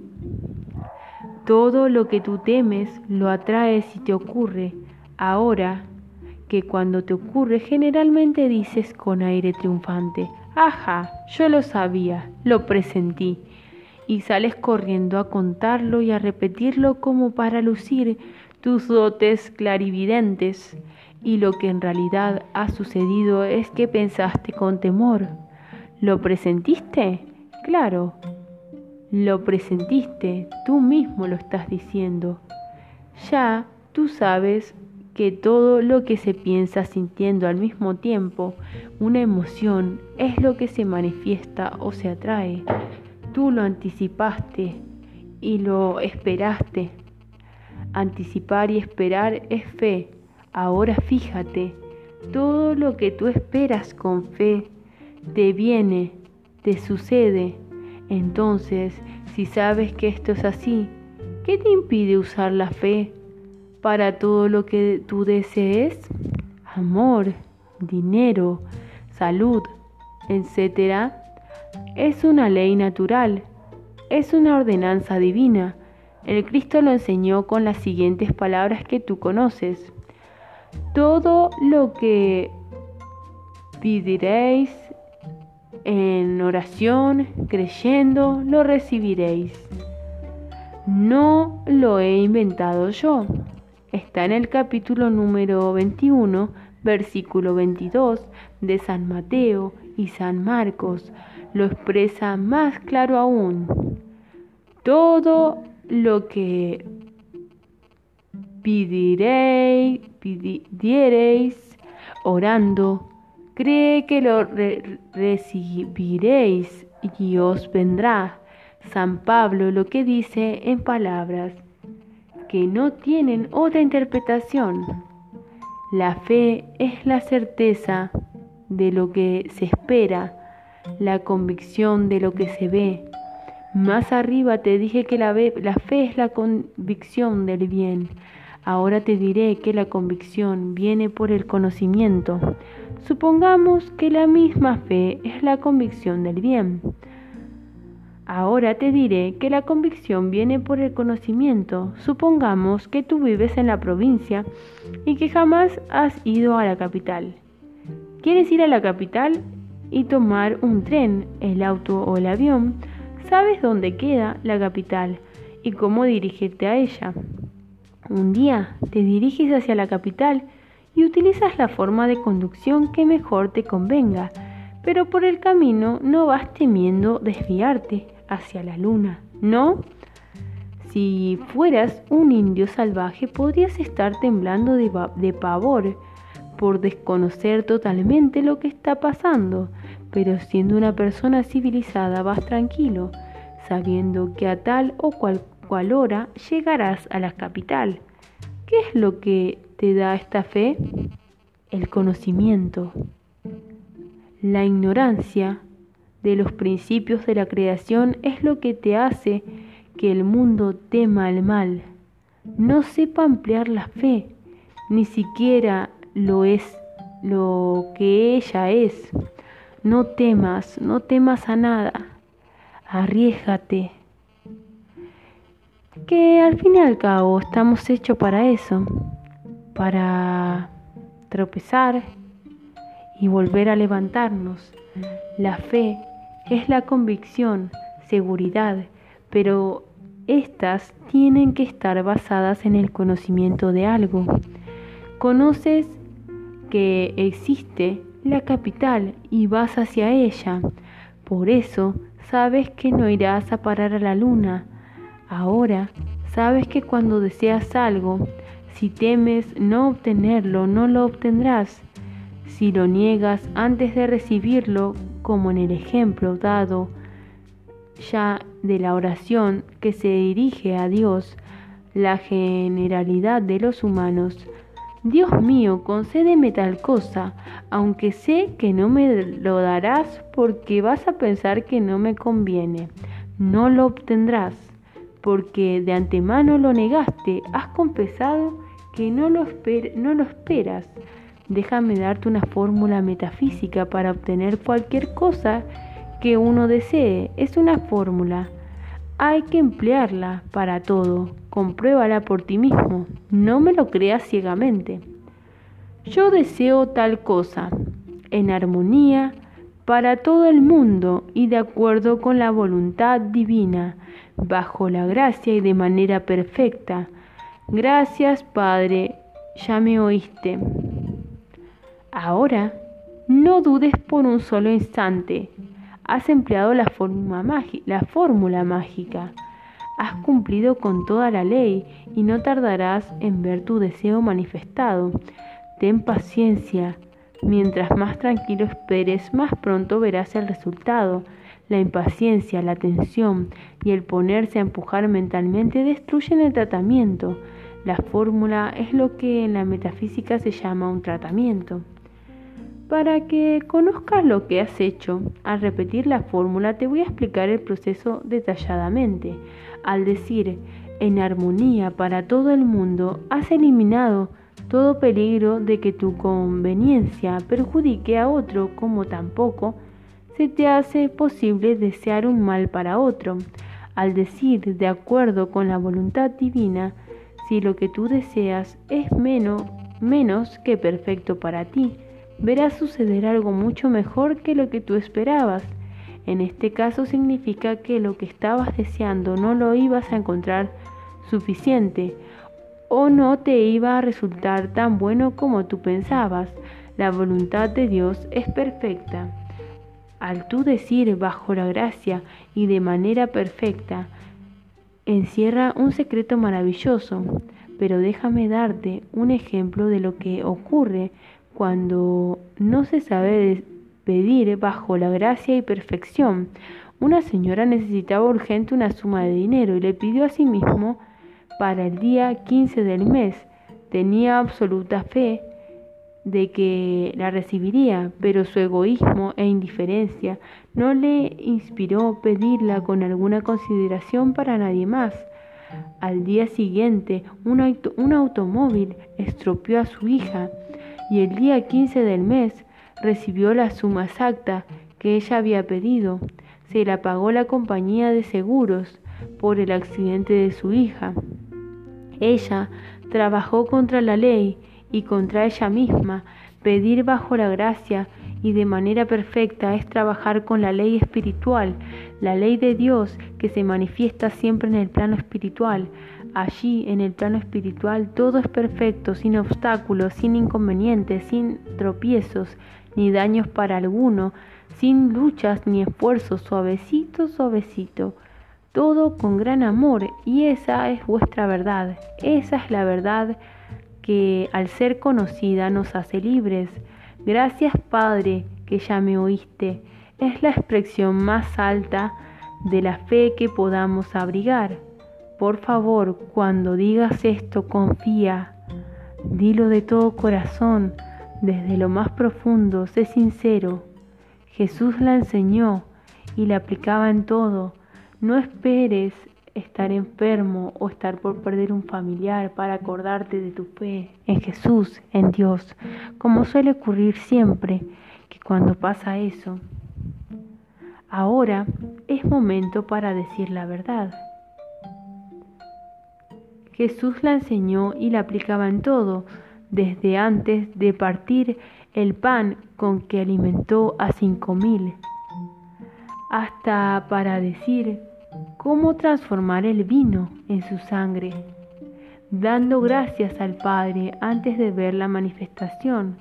Todo lo que tú temes lo atraes y te ocurre. Ahora que cuando te ocurre generalmente dices con aire triunfante, ajá, yo lo sabía, lo presentí, y sales corriendo a contarlo y a repetirlo como para lucir tus dotes clarividentes y lo que en realidad ha sucedido es que pensaste con temor. ¿Lo presentiste? Claro, lo presentiste, tú mismo lo estás diciendo. Ya tú sabes que todo lo que se piensa sintiendo al mismo tiempo, una emoción, es lo que se manifiesta o se atrae. Tú lo anticipaste y lo esperaste. Anticipar y esperar es fe, Ahora fíjate, todo lo que tú esperas con fe te viene, te sucede. Entonces, si sabes que esto es así, ¿qué te impide usar la fe para todo lo que tú desees? Amor, dinero, salud, etc. Es una ley natural, es una ordenanza divina. El Cristo lo enseñó con las siguientes palabras que tú conoces. Todo lo que pediréis en oración, creyendo, lo recibiréis. No lo he inventado yo. Está en el capítulo número 21, versículo 22 de San Mateo y San Marcos. Lo expresa más claro aún. Todo lo que pediréis, pidiereis orando, cree que lo recibiréis y os vendrá. San Pablo lo que dice en palabras que no tienen otra interpretación. La fe es la certeza de lo que se espera, la convicción de lo que se ve. Más arriba te dije que la, fe es la convicción del bien. Ahora te diré que la convicción viene por el conocimiento. Supongamos que la misma fe es la convicción del bien. Ahora te diré que la convicción viene por el conocimiento. Supongamos que tú vives en la provincia y que jamás has ido a la capital. ¿Quieres ir a la capital y tomar un tren, el auto o el avión? Sabes dónde queda la capital y cómo dirigirte a ella. Un día te diriges hacia la capital y utilizas la forma de conducción que mejor te convenga, pero por el camino no vas temiendo desviarte hacia la luna, ¿no? Si fueras un indio salvaje podrías estar temblando de, de, pavor por desconocer totalmente lo que está pasando, pero siendo una persona civilizada vas tranquilo, sabiendo que a tal o cual cual hora llegarás a la capital. ¿Qué es lo que te da esta fe? El conocimiento. La ignorancia de los principios de la creación es lo que te hace que el mundo tema el mal. No sepa ampliar la fe, ni siquiera lo es lo que ella es. No temas, no temas a nada. Arriesgate, al fin y al cabo estamos hechos para eso, para tropezar y volver a levantarnos. La fe es la convicción, seguridad, pero estas tienen que estar basadas en el conocimiento de algo. Conoces que existe la capital y vas hacia ella. Por eso sabes que no irás a parar a la luna. Ahora sabes que cuando deseas algo, si temes no obtenerlo, no lo obtendrás. Si lo niegas antes de recibirlo, como en el ejemplo dado ya de la oración que se dirige a Dios, la generalidad de los humanos, Dios mío, concédeme tal cosa, aunque sé que no me lo darás porque vas a pensar que no me conviene. No lo obtendrás, porque de antemano lo negaste, has confesado que no lo, no lo esperas. Déjame darte una fórmula metafísica para obtener cualquier cosa que uno desee. Es una fórmula. Hay que emplearla para todo. Compruébala por ti mismo. No me lo creas ciegamente. Yo deseo tal cosa, en armonía, para todo el mundo y de acuerdo con la voluntad divina, bajo la gracia y de manera perfecta. Gracias, Padre, ya me oíste. Ahora, no dudes por un solo instante. Has empleado la fórmula, mágica. Has cumplido con toda la ley y no tardarás en ver tu deseo manifestado. Ten paciencia. Mientras más tranquilo esperes, más pronto verás el resultado. La impaciencia, la tensión y el ponerse a empujar mentalmente destruyen el tratamiento. La fórmula es lo que en la metafísica se llama un tratamiento. Para que conozcas lo que has hecho, al repetir la fórmula te voy a explicar el proceso detalladamente. Al decir en armonía para todo el mundo, has eliminado todo peligro de que tu conveniencia perjudique a otro, como tampoco se te hace posible desear un mal para otro. Al decir de acuerdo con la voluntad divina, si lo que tú deseas es menos, menos que perfecto para ti, verás suceder algo mucho mejor que lo que tú esperabas. En este caso significa que lo que estabas deseando no lo ibas a encontrar suficiente o no te iba a resultar tan bueno como tú pensabas. La voluntad de Dios es perfecta. Al tú decir bajo la gracia y de manera perfecta, encierra un secreto maravilloso, pero déjame darte un ejemplo de lo que ocurre cuando no se sabe pedir bajo la gracia y perfección. Una señora necesitaba urgente una suma de dinero y le pidió a sí mismo para el día 15 del mes. Tenía absoluta fe de que la recibiría, pero su egoísmo e indiferencia no le inspiró pedirla con alguna consideración para nadie más. Al día siguiente, un, un automóvil estropeó a su hija y el día 15 del mes recibió la suma exacta que ella había pedido. Se la pagó la compañía de seguros por el accidente de su hija. Ella trabajó contra la ley y contra ella misma. Pedir bajo la gracia y de manera perfecta es trabajar con la ley espiritual, la ley de Dios que se manifiesta siempre en el plano espiritual. Allí, en el plano espiritual, todo es perfecto, sin obstáculos, sin inconvenientes, sin tropiezos, ni daños para alguno, sin luchas ni esfuerzos, suavecito, suavecito. Todo con gran amor y esa es vuestra verdad. Esa es la verdad que al ser conocida nos hace libres. Gracias Padre que ya me oíste. Es la expresión más alta de la fe que podamos abrigar. Por favor, cuando digas esto, confía. Dilo de todo corazón, desde lo más profundo, sé sincero. Jesús la enseñó y la aplicaba en todo. No esperes estar enfermo o estar por perder un familiar para acordarte de tu fe en Jesús, en Dios, como suele ocurrir siempre que cuando pasa eso, ahora es momento para decir la verdad. Jesús la enseñó y la aplicaba en todo, desde antes de partir el pan con que alimentó a cinco mil, hasta para decir cómo transformar el vino en su sangre, dando gracias al Padre antes de ver la manifestación.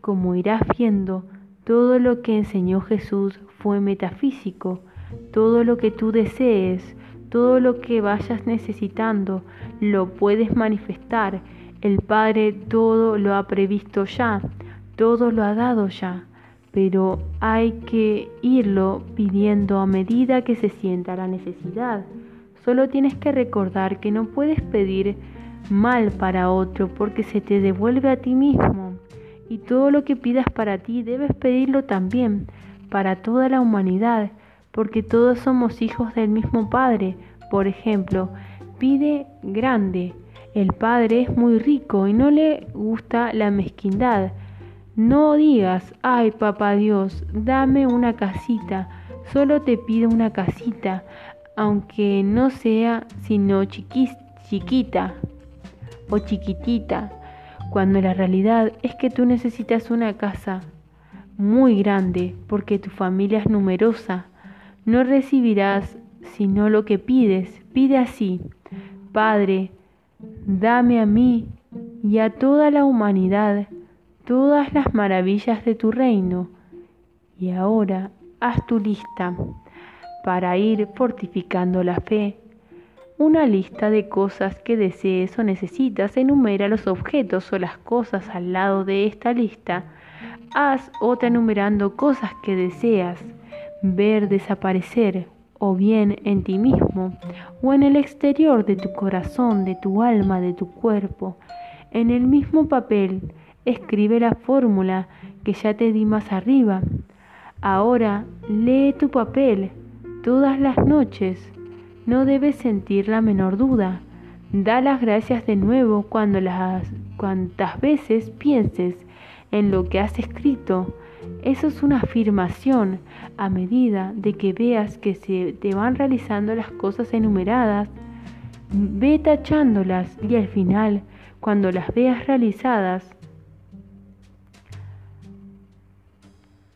Como irás viendo, todo lo que enseñó Jesús fue metafísico, todo lo que tú desees, todo lo que vayas necesitando, lo puedes manifestar. El Padre todo lo ha previsto ya, todo lo ha dado ya, pero hay que irlo pidiendo a medida que se sienta la necesidad. Solo tienes que recordar que no puedes pedir mal para otro porque se te devuelve a ti mismo. Y todo lo que pidas para ti debes pedirlo también para toda la humanidad, porque todos somos hijos del mismo Padre. Por ejemplo, pide grande. El Padre es muy rico y no le gusta la mezquindad. No digas, ay papá Dios, dame una casita, solo te pido una casita, aunque no sea sino chiquita o chiquitita, cuando la realidad es que tú necesitas una casa muy grande porque tu familia es numerosa. No recibirás sino lo que pides. Pide así, Padre, dame a mí y a toda la humanidad todas las maravillas de tu reino. Y ahora haz tu lista para ir fortificando la fe. Una lista de cosas que desees o necesitas. Enumera los objetos o las cosas al lado de esta lista. Haz otra enumerando cosas que deseas ver desaparecer o bien en ti mismo o en el exterior de tu corazón, de tu alma, de tu cuerpo. En el mismo papel escribe la fórmula que ya te di más arriba. Ahora lee tu papel todas las noches. No debes sentir la menor duda. Da las gracias de nuevo cuando las cuantas veces pienses en lo que has escrito. Eso es una afirmación. A medida de que veas que se te van realizando las cosas enumeradas, ve tachándolas y al final, cuando las veas realizadas,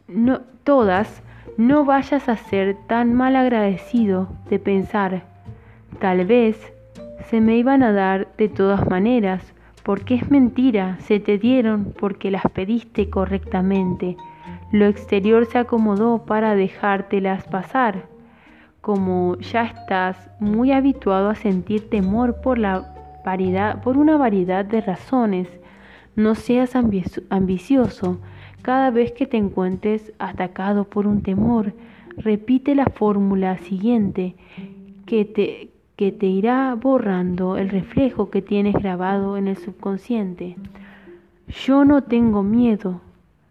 no, todas, no vayas a ser tan mal agradecido de pensar, tal vez se me iban a dar de todas maneras, porque es mentira, se te dieron porque las pediste correctamente. Lo exterior se acomodó para dejártelas pasar. Como ya estás muy habituado a sentir temor por la variedad, por una variedad de razones, no seas ambicioso, cada vez que te encuentres atacado por un temor, repite la fórmula siguiente que te, que te irá borrando el reflejo que tienes grabado en el subconsciente. Yo no tengo miedo,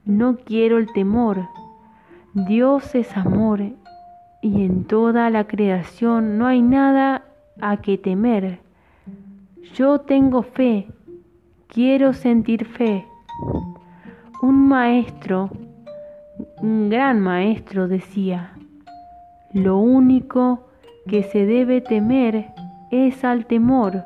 no quiero el temor. Dios es amor y en toda la creación no hay nada a que temer. Yo tengo fe, quiero sentir fe. Un maestro, un gran maestro decía, lo único que se debe temer es al temor.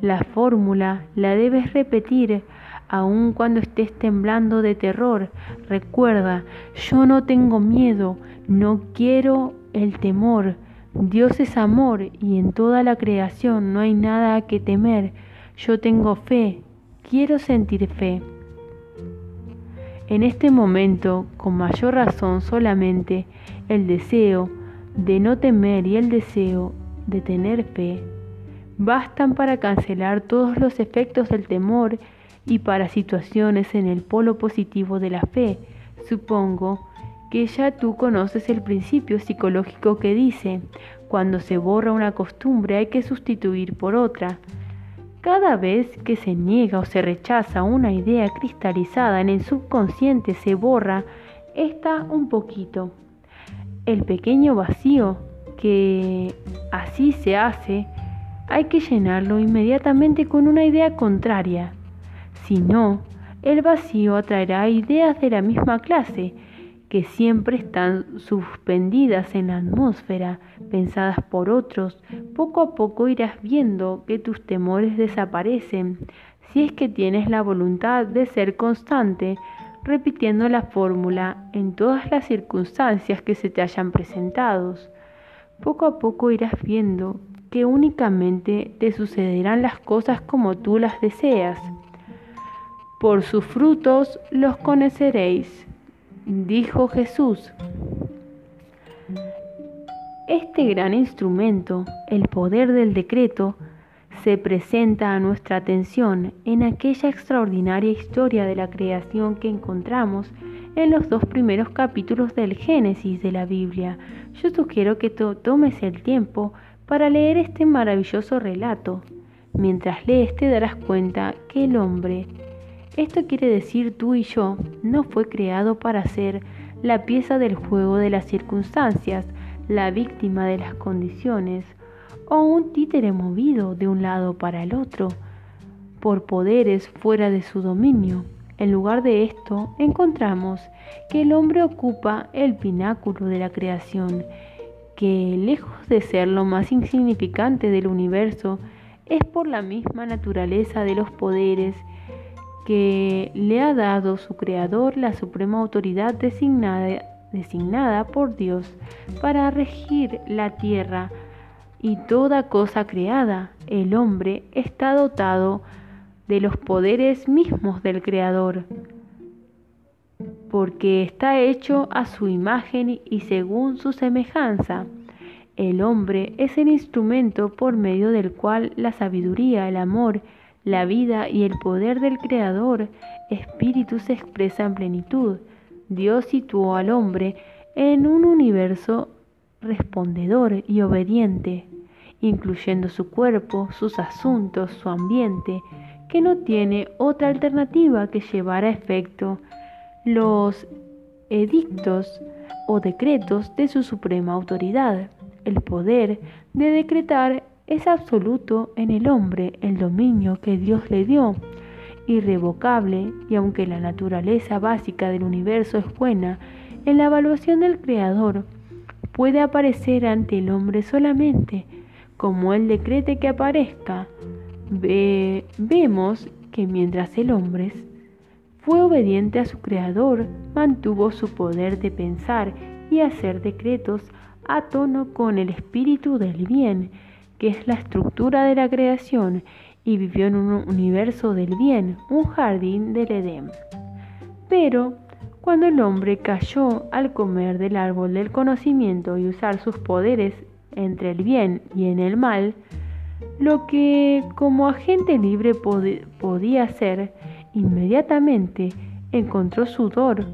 La fórmula la debes repetir aun cuando estés temblando de terror. Recuerda, yo no tengo miedo, no quiero el temor. Dios es amor y en toda la creación no hay nada que temer. Yo tengo fe, quiero sentir fe. En este momento, con mayor razón solamente, el deseo de no temer y el deseo de tener fe bastan para cancelar todos los efectos del temor y para situaciones en el polo positivo de la fe. Supongo que ya tú conoces el principio psicológico que dice, cuando se borra una costumbre hay que sustituir por otra. Cada vez que se niega o se rechaza una idea cristalizada en el subconsciente se borra esta un poquito. El pequeño vacío que así se hace, hay que llenarlo inmediatamente con una idea contraria. Si no, el vacío atraerá ideas de la misma clase que siempre están suspendidas en la atmósfera, pensadas por otros, poco a poco irás viendo que tus temores desaparecen, si es que tienes la voluntad de ser constante, repitiendo la fórmula en todas las circunstancias que se te hayan presentado. Poco a poco irás viendo que únicamente te sucederán las cosas como tú las deseas. Por sus frutos los conoceréis dijo Jesús. Este gran instrumento, el poder del decreto, se presenta a nuestra atención en aquella extraordinaria historia de la creación que encontramos en los dos primeros capítulos del Génesis de la Biblia. Yo sugiero que tomes el tiempo para leer este maravilloso relato. Mientras lees te darás cuenta que el hombre esto quiere decir tú y yo no fue creado para ser la pieza del juego de las circunstancias, la víctima de las condiciones, o un títere movido de un lado para el otro, por poderes fuera de su dominio. En lugar de esto, encontramos que el hombre ocupa el pináculo de la creación, que lejos de ser lo más insignificante del universo, es por la misma naturaleza de los poderes que le ha dado su Creador la suprema autoridad designada, designada por Dios para regir la tierra y toda cosa creada. El hombre está dotado de los poderes mismos del Creador, porque está hecho a su imagen y según su semejanza. El hombre es el instrumento por medio del cual la sabiduría, el amor la vida y el poder del Creador Espíritu se expresa en plenitud. Dios situó al hombre en un universo respondedor y obediente, incluyendo su cuerpo, sus asuntos, su ambiente, que no tiene otra alternativa que llevar a efecto los edictos o decretos de su suprema autoridad, el poder de decretar es absoluto en el hombre el dominio que Dios le dio, irrevocable, y aunque la naturaleza básica del universo es buena, en la evaluación del Creador puede aparecer ante el hombre solamente como Él decrete que aparezca. vemos que mientras el hombre fue obediente a su Creador, mantuvo su poder de pensar y hacer decretos a tono con el espíritu del bien, que es la estructura de la creación, y vivió en un universo del bien, un jardín del Edén. Pero cuando el hombre cayó al comer del árbol del conocimiento y usar sus poderes entre el bien y en el mal, lo que como agente libre podía hacer, inmediatamente encontró sudor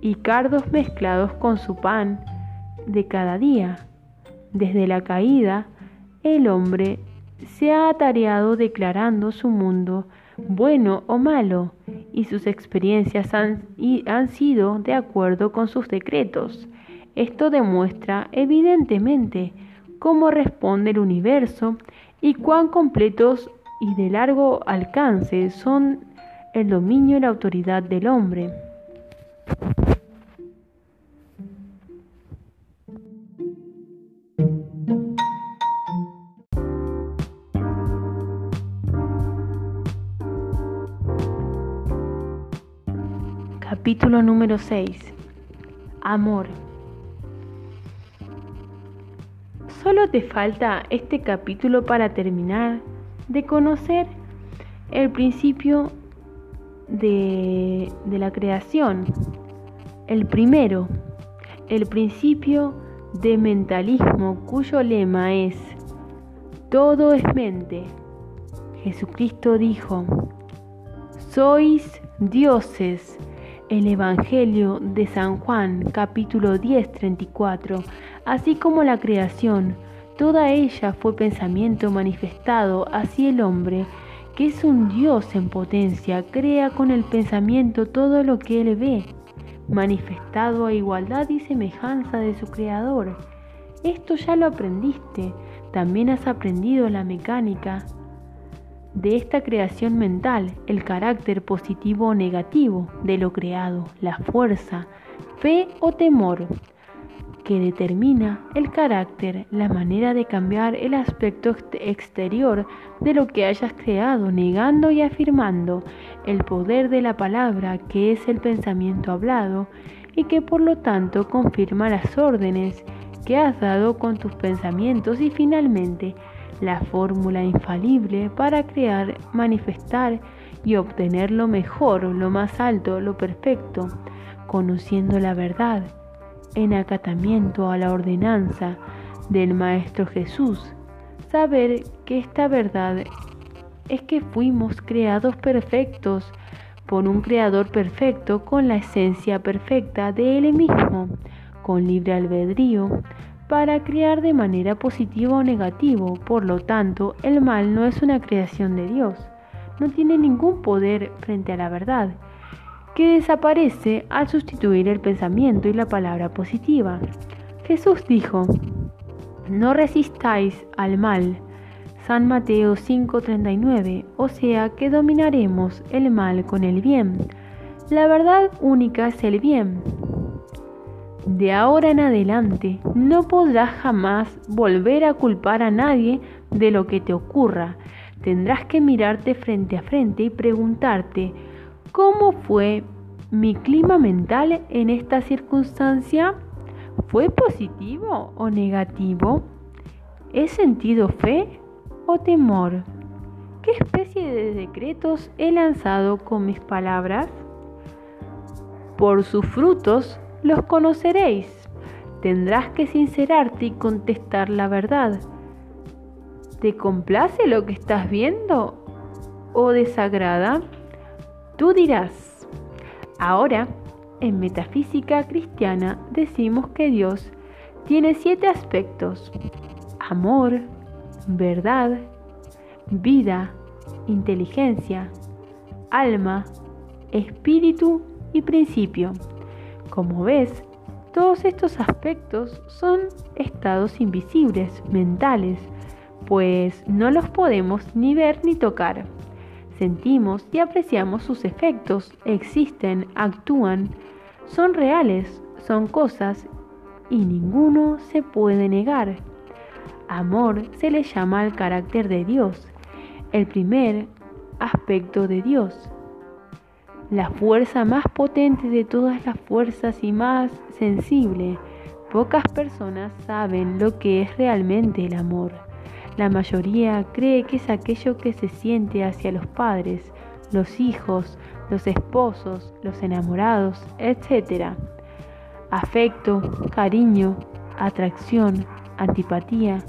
y cardos mezclados con su pan de cada día. Desde la caída, el hombre se ha atareado declarando su mundo bueno o malo y sus experiencias han, han, sido de acuerdo con sus decretos. Esto demuestra evidentemente cómo responde el universo y cuán completos y de largo alcance son el dominio y la autoridad del hombre. Capítulo número 6. Amor. Solo te falta este capítulo para terminar de conocer el principio de, de la creación. El primero, el principio de mentalismo cuyo lema es, todo es mente. Jesucristo dijo, sois dioses el Evangelio de San Juan capítulo 10, 34, así como la creación, toda ella fue pensamiento manifestado, así el hombre, que es un Dios en potencia, crea con el pensamiento todo lo que él ve, manifestado a igualdad y semejanza de su Creador. Esto ya lo aprendiste, también has aprendido la mecánica de esta creación mental, el carácter positivo o negativo de lo creado, la fuerza, fe o temor, que determina el carácter, la manera de cambiar el aspecto exterior de lo que hayas creado, negando y afirmando el poder de la palabra que es el pensamiento hablado y que por lo tanto confirma las órdenes que has dado con tus pensamientos. Y finalmente la fórmula infalible para crear, manifestar y obtener lo mejor, lo más alto, lo perfecto, conociendo la verdad en acatamiento a la ordenanza del Maestro Jesús, saber que esta verdad es que fuimos creados perfectos por un creador perfecto con la esencia perfecta de Él mismo, con libre albedrío, para crear de manera positiva o negativa. Por lo tanto, el mal no es una creación de Dios, no tiene ningún poder frente a la verdad que desaparece al sustituir el pensamiento y la palabra positiva. Jesús dijo, no resistáis al mal. San Mateo 5:39, o sea que dominaremos el mal con el bien. La verdad única es el bien. De ahora en adelante no podrás jamás volver a culpar a nadie de lo que te ocurra. Tendrás que mirarte frente a frente y preguntarte, ¿Cómo fue mi clima mental en esta circunstancia? ¿Fue positivo o negativo? ¿He sentido fe o temor? ¿Qué especie de decretos he lanzado con mis palabras? Por sus frutos los conoceréis. Tendrás que sincerarte y contestar la verdad. ¿Te complace lo que estás viendo o desagrada? Tú dirás, ahora, en metafísica cristiana decimos que Dios tiene siete aspectos. Amor, verdad, vida, inteligencia, alma, espíritu y principio. Como ves, todos estos aspectos son estados invisibles, mentales, pues no los podemos ni ver ni tocar sentimos y apreciamos sus efectos, existen, actúan, son reales, son cosas y ninguno se puede negar. Amor se le llama al carácter de Dios, el primer aspecto de Dios, la fuerza más potente de todas las fuerzas y más sensible. Pocas personas saben lo que es realmente el amor. La mayoría cree que es aquello que se siente hacia los padres, los hijos, los esposos, los enamorados, etc. Afecto, cariño, atracción, antipatía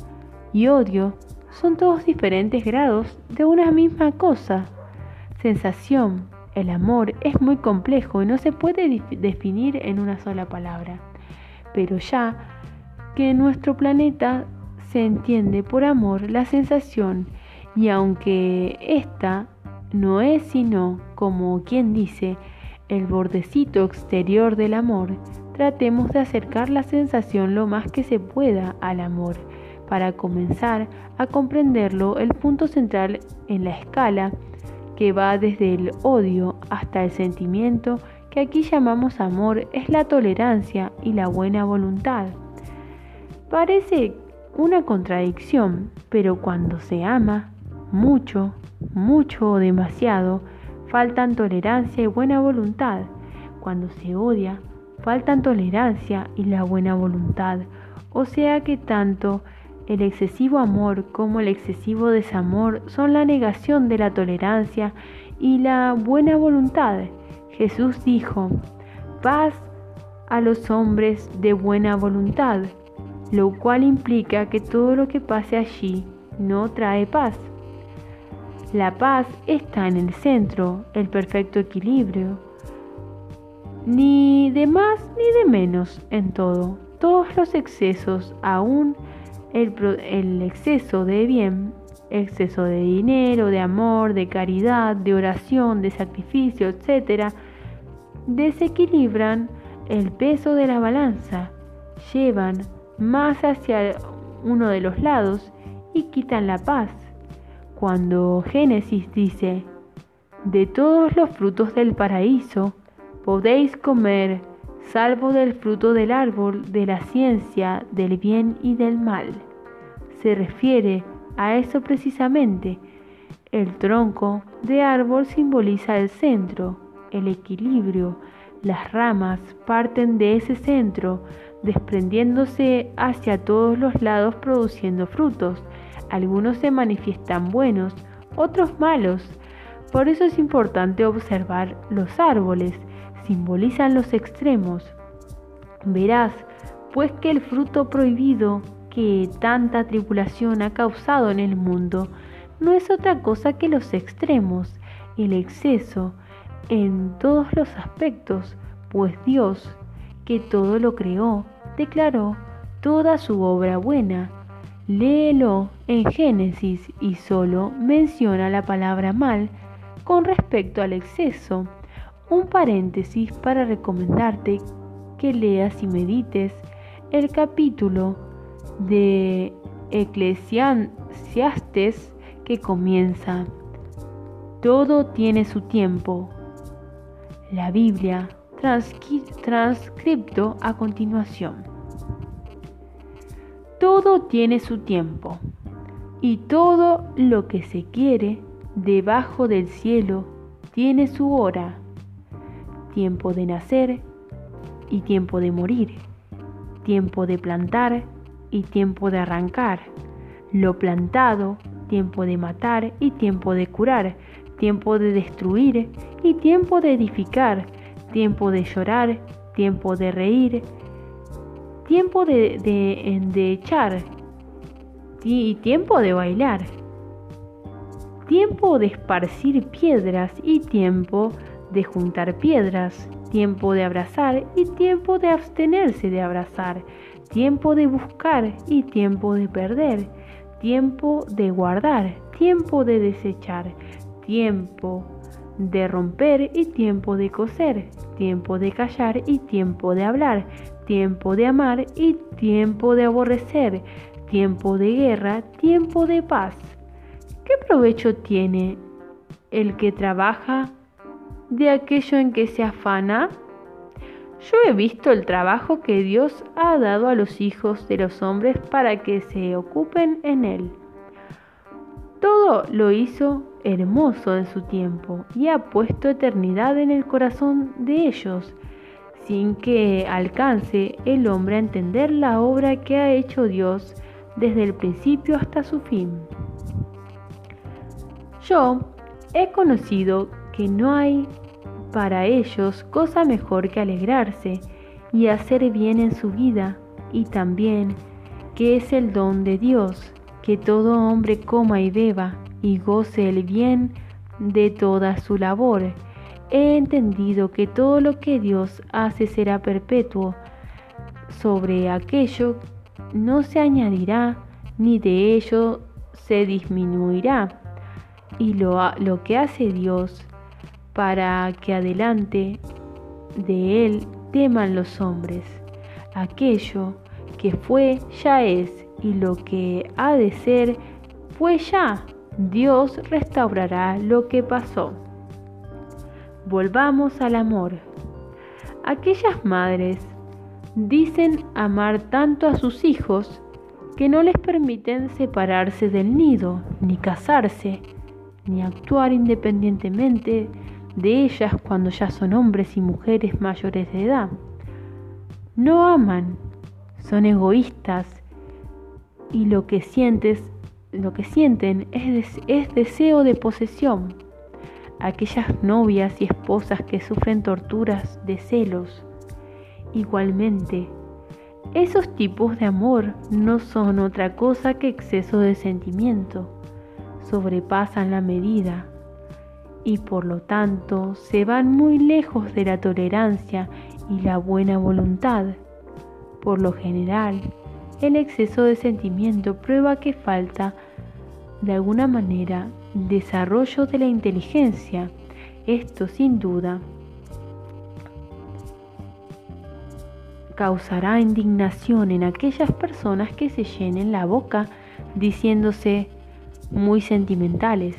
y odio son todos diferentes grados de una misma cosa. Sensación, el amor es muy complejo y no se puede definir en una sola palabra. Pero ya que en nuestro planeta se entiende por amor la sensación y aunque esta no es sino, como quien dice, el bordecito exterior del amor, tratemos de acercar la sensación lo más que se pueda al amor, para comenzar a comprenderlo el punto central en la escala que va desde el odio hasta el sentimiento que aquí llamamos amor es la tolerancia y la buena voluntad. Parece una contradicción, pero cuando se ama mucho, mucho o demasiado, faltan tolerancia y buena voluntad. Cuando se odia, faltan tolerancia y la buena voluntad. O sea que tanto el excesivo amor como el excesivo desamor son la negación de la tolerancia y la buena voluntad. Jesús dijo, paz a los hombres de buena voluntad lo cual implica que todo lo que pase allí no trae paz. La paz está en el centro, el perfecto equilibrio, ni de más ni de menos en todo. Todos los excesos, aún el, exceso de bien, exceso de dinero, de amor, de caridad, de oración, de sacrificio, etc., desequilibran el peso de la balanza, llevan más hacia uno de los lados y quitan la paz. Cuando Génesis dice, de todos los frutos del paraíso podéis comer salvo del fruto del árbol de la ciencia del bien y del mal. Se refiere a eso precisamente. El tronco de árbol simboliza el centro, el equilibrio. Las ramas parten de ese centro, desprendiéndose hacia todos los lados produciendo frutos. Algunos se manifiestan buenos, otros malos. Por eso es importante observar los árboles, simbolizan los extremos. Verás, pues que el fruto prohibido que tanta tribulación ha causado en el mundo no es otra cosa que los extremos, el exceso, en todos los aspectos, pues Dios, que todo lo creó, declaró toda su obra buena. Léelo en Génesis y solo menciona la palabra mal con respecto al exceso. Un paréntesis para recomendarte que leas y medites el capítulo de Eclesiastes que comienza Todo tiene su tiempo. La Biblia transcripto a continuación. Todo tiene su tiempo y todo lo que se quiere debajo del cielo tiene su hora, tiempo de nacer y tiempo de morir, tiempo de plantar y tiempo de arrancar, lo plantado, tiempo de matar y tiempo de curar, tiempo de destruir y tiempo de edificar, tiempo de llorar, tiempo de reír, tiempo de, de, echar y tiempo de bailar, tiempo de esparcir piedras y tiempo de juntar piedras, tiempo de abrazar y tiempo de abstenerse de abrazar, tiempo de buscar y tiempo de perder, tiempo de guardar, tiempo de desechar, tiempo de romper y tiempo de coser, tiempo de callar y tiempo de hablar, tiempo de amar y tiempo de aborrecer, tiempo de guerra, tiempo de paz. ¿Qué provecho tiene el que trabaja de aquello en que se afana? Yo he visto el trabajo que Dios ha dado a los hijos de los hombres para que se ocupen en él. Todo lo hizo hermoso en su tiempo y ha puesto eternidad en el corazón de ellos, sin que alcance el hombre a entender la obra que ha hecho Dios desde el principio hasta su fin. Yo he conocido que no hay para ellos cosa mejor que alegrarse y hacer bien en su vida, y también que es el don de Dios, que todo hombre coma y beba y goce el bien de toda su labor. He entendido que todo lo que Dios hace será perpetuo. Sobre aquello no se añadirá, ni de ello se disminuirá. Y lo, lo que hace Dios para que adelante de él teman los hombres. Aquello que fue ya es, y lo que ha de ser fue ya. Dios restaurará lo que pasó. Volvamos al amor. Aquellas madres dicen amar tanto a sus hijos que no les permiten separarse del nido, ni casarse, ni actuar independientemente de ellas cuando ya son hombres y mujeres mayores de edad. No aman, son egoístas y lo que sientes, lo que sienten es, es deseo de posesión. Aquellas novias y esposas que sufren torturas de celos. Igualmente, esos tipos de amor no son otra cosa que exceso de sentimiento, sobrepasan la medida y por lo tanto se van muy lejos de la tolerancia y la buena voluntad. Por lo general, el exceso de sentimiento prueba que falta, de alguna manera, desarrollo de la inteligencia. Esto sin duda causará indignación en aquellas personas que se llenen la boca diciéndose muy sentimentales.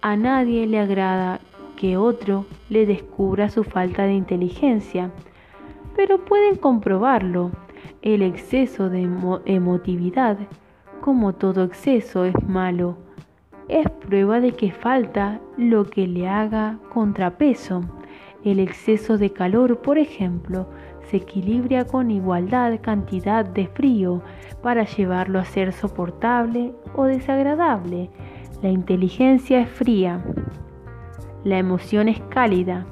A nadie le agrada que otro le descubra su falta de inteligencia. pero pueden comprobarlo. El exceso de emotividad, como todo exceso, es malo. Es prueba de que falta lo que le haga contrapeso. El exceso de calor, por ejemplo, se equilibra con igualdad cantidad de frío para llevarlo a ser soportable o desagradable. La inteligencia es fría. La emoción es cálida.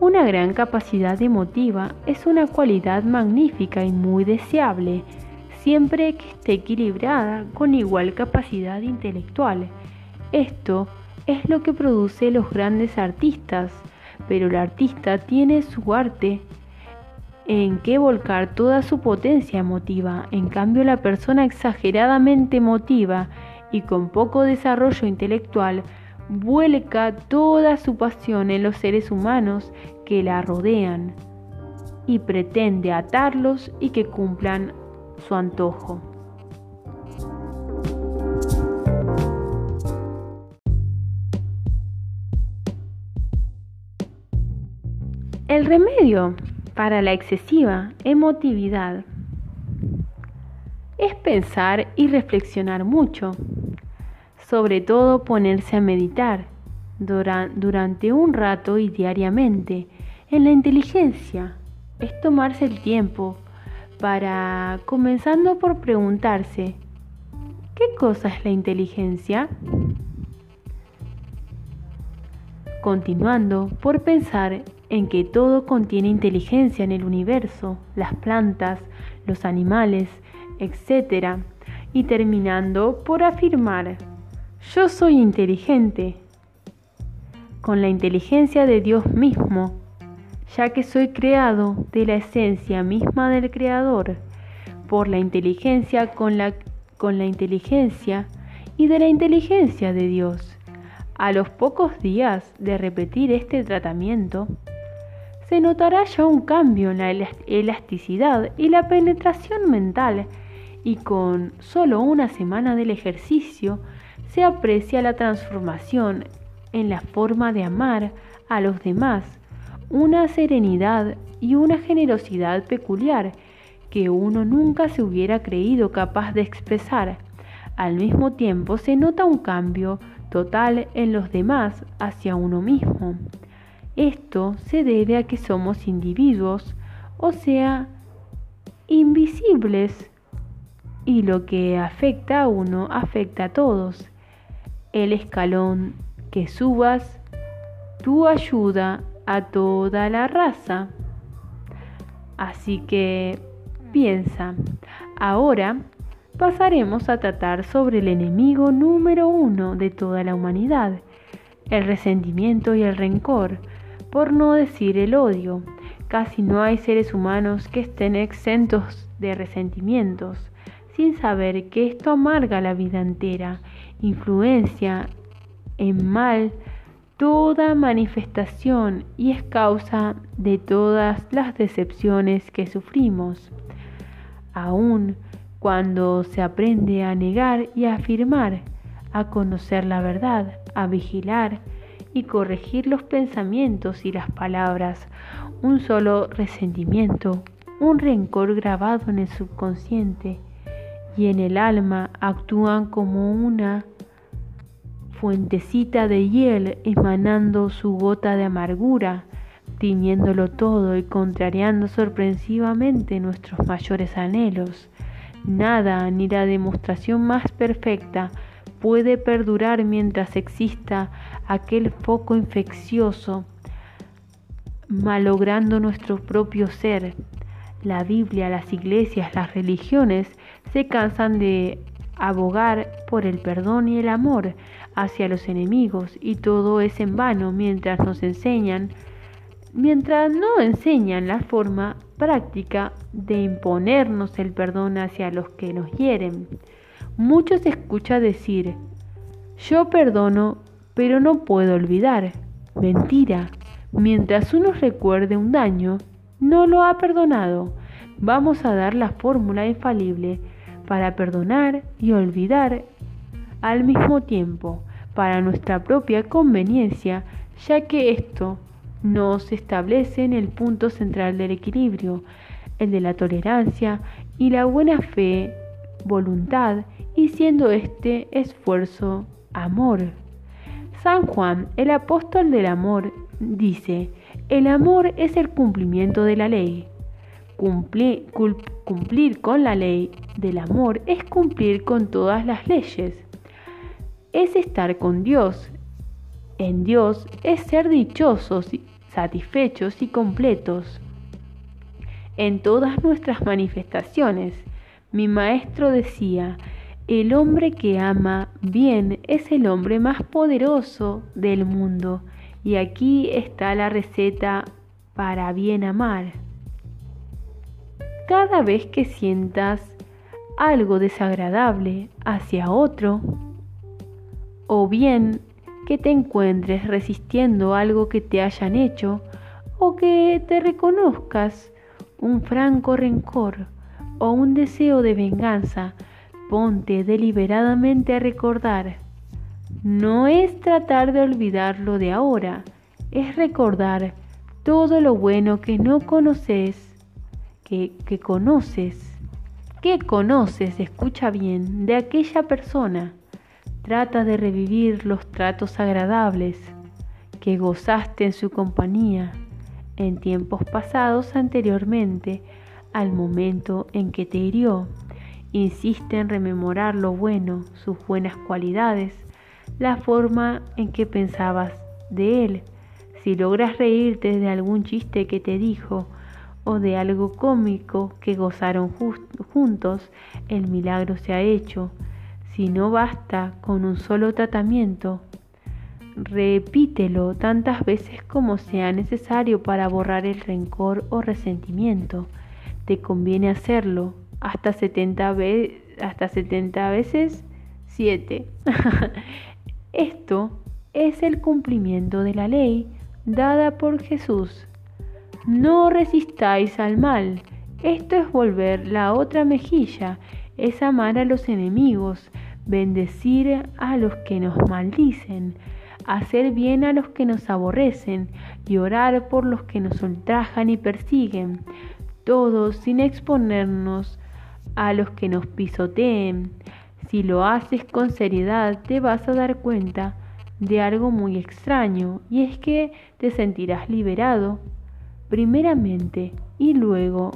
Una gran capacidad emotiva es una cualidad magnífica y muy deseable, siempre que esté equilibrada con igual capacidad intelectual. Esto es lo que produce los grandes artistas, pero el artista tiene su arte en que volcar toda su potencia emotiva. En cambio, la persona exageradamente emotiva y con poco desarrollo intelectual vuelca toda su pasión en los seres humanos que la rodean y pretende atarlos y que cumplan su antojo. El remedio para la excesiva emotividad es pensar y reflexionar mucho sobre todo ponerse a meditar durante un rato y diariamente. En la inteligencia es tomarse el tiempo para, comenzando por preguntarse, ¿qué cosa es la inteligencia? Continuando por pensar en que todo contiene inteligencia en el universo, las plantas, los animales, etc. Y terminando por afirmar, yo soy inteligente, con la inteligencia de Dios mismo, ya que soy creado de la esencia misma del Creador, por la inteligencia con la, con la inteligencia y de la inteligencia de Dios. A los pocos días de repetir este tratamiento, se notará ya un cambio en la elasticidad y la penetración mental y con solo una semana del ejercicio se aprecia la transformación en la forma de amar a los demás, una serenidad y una generosidad peculiar que uno nunca se hubiera creído capaz de expresar. Al mismo tiempo se nota un cambio total en los demás hacia uno mismo. Esto se debe a que somos individuos, o sea, invisibles, y lo que afecta a uno afecta a todos el escalón que subas, tu ayuda a toda la raza. Así que piensa, ahora pasaremos a tratar sobre el enemigo número uno de toda la humanidad, el resentimiento y el rencor, por no decir el odio. Casi no hay seres humanos que estén exentos de resentimientos, sin saber que esto amarga la vida entera influencia en mal toda manifestación y es causa de todas las decepciones que sufrimos. Aun cuando se aprende a negar y a afirmar, a conocer la verdad, a vigilar y corregir los pensamientos y las palabras, un solo resentimiento, un rencor grabado en el subconsciente, y en el alma actúan como una fuentecita de hiel emanando su gota de amargura, tiñéndolo todo y contrariando sorpresivamente nuestros mayores anhelos. Nada ni la demostración más perfecta puede perdurar mientras exista aquel foco infeccioso malogrando nuestro propio ser. La Biblia, las iglesias, las religiones se cansan de abogar por el perdón y el amor hacia los enemigos y todo es en vano mientras nos enseñan, mientras no enseñan la forma práctica de imponernos el perdón hacia los que nos hieren. Muchos escucha decir, yo perdono, pero no puedo olvidar. Mentira. Mientras uno recuerde un daño, no lo ha perdonado. Vamos a dar la fórmula infalible para perdonar y olvidar al mismo tiempo, para nuestra propia conveniencia, ya que esto nos establecen el punto central del equilibrio, el de la tolerancia y la buena fe, voluntad, y siendo este esfuerzo amor. San Juan, el apóstol del amor, dice, el amor es el cumplimiento de la ley. Cumplir, con la ley del amor es cumplir con todas las leyes. Es estar con Dios. En Dios es ser dichosos, satisfechos y completos. En todas nuestras manifestaciones, mi maestro decía, el hombre que ama bien es el hombre más poderoso del mundo. Y aquí está la receta para bien amar. Cada vez que sientas algo desagradable hacia otro, o bien que te encuentres resistiendo algo que te hayan hecho, o que te reconozcas un franco rencor o un deseo de venganza, ponte deliberadamente a recordar. No es tratar de olvidar lo de ahora, es recordar todo lo bueno que no conoces, que, conoces, que conoces, escucha bien, de aquella persona. Trata de revivir los tratos agradables que gozaste en su compañía en tiempos pasados anteriormente al momento en que te hirió. Insiste en rememorar lo bueno, sus buenas cualidades, la forma en que pensabas de él. Si logras reírte de algún chiste que te dijo o de algo cómico que gozaron juntos, el milagro se ha hecho. Si no basta con un solo tratamiento, repítelo tantas veces como sea necesario para borrar el rencor o resentimiento. Te conviene hacerlo hasta 70, hasta 70 veces 7. Esto es el cumplimiento de la ley dada por Jesús. No resistáis al mal. Esto es volver la otra mejilla, es amar a los enemigos, bendecir a los que nos maldicen, hacer bien a los que nos aborrecen y orar por los que nos ultrajan y persiguen, todos sin exponernos a los que nos pisoteen. Si lo haces con seriedad te vas a dar cuenta de algo muy extraño y es que te sentirás liberado primeramente y luego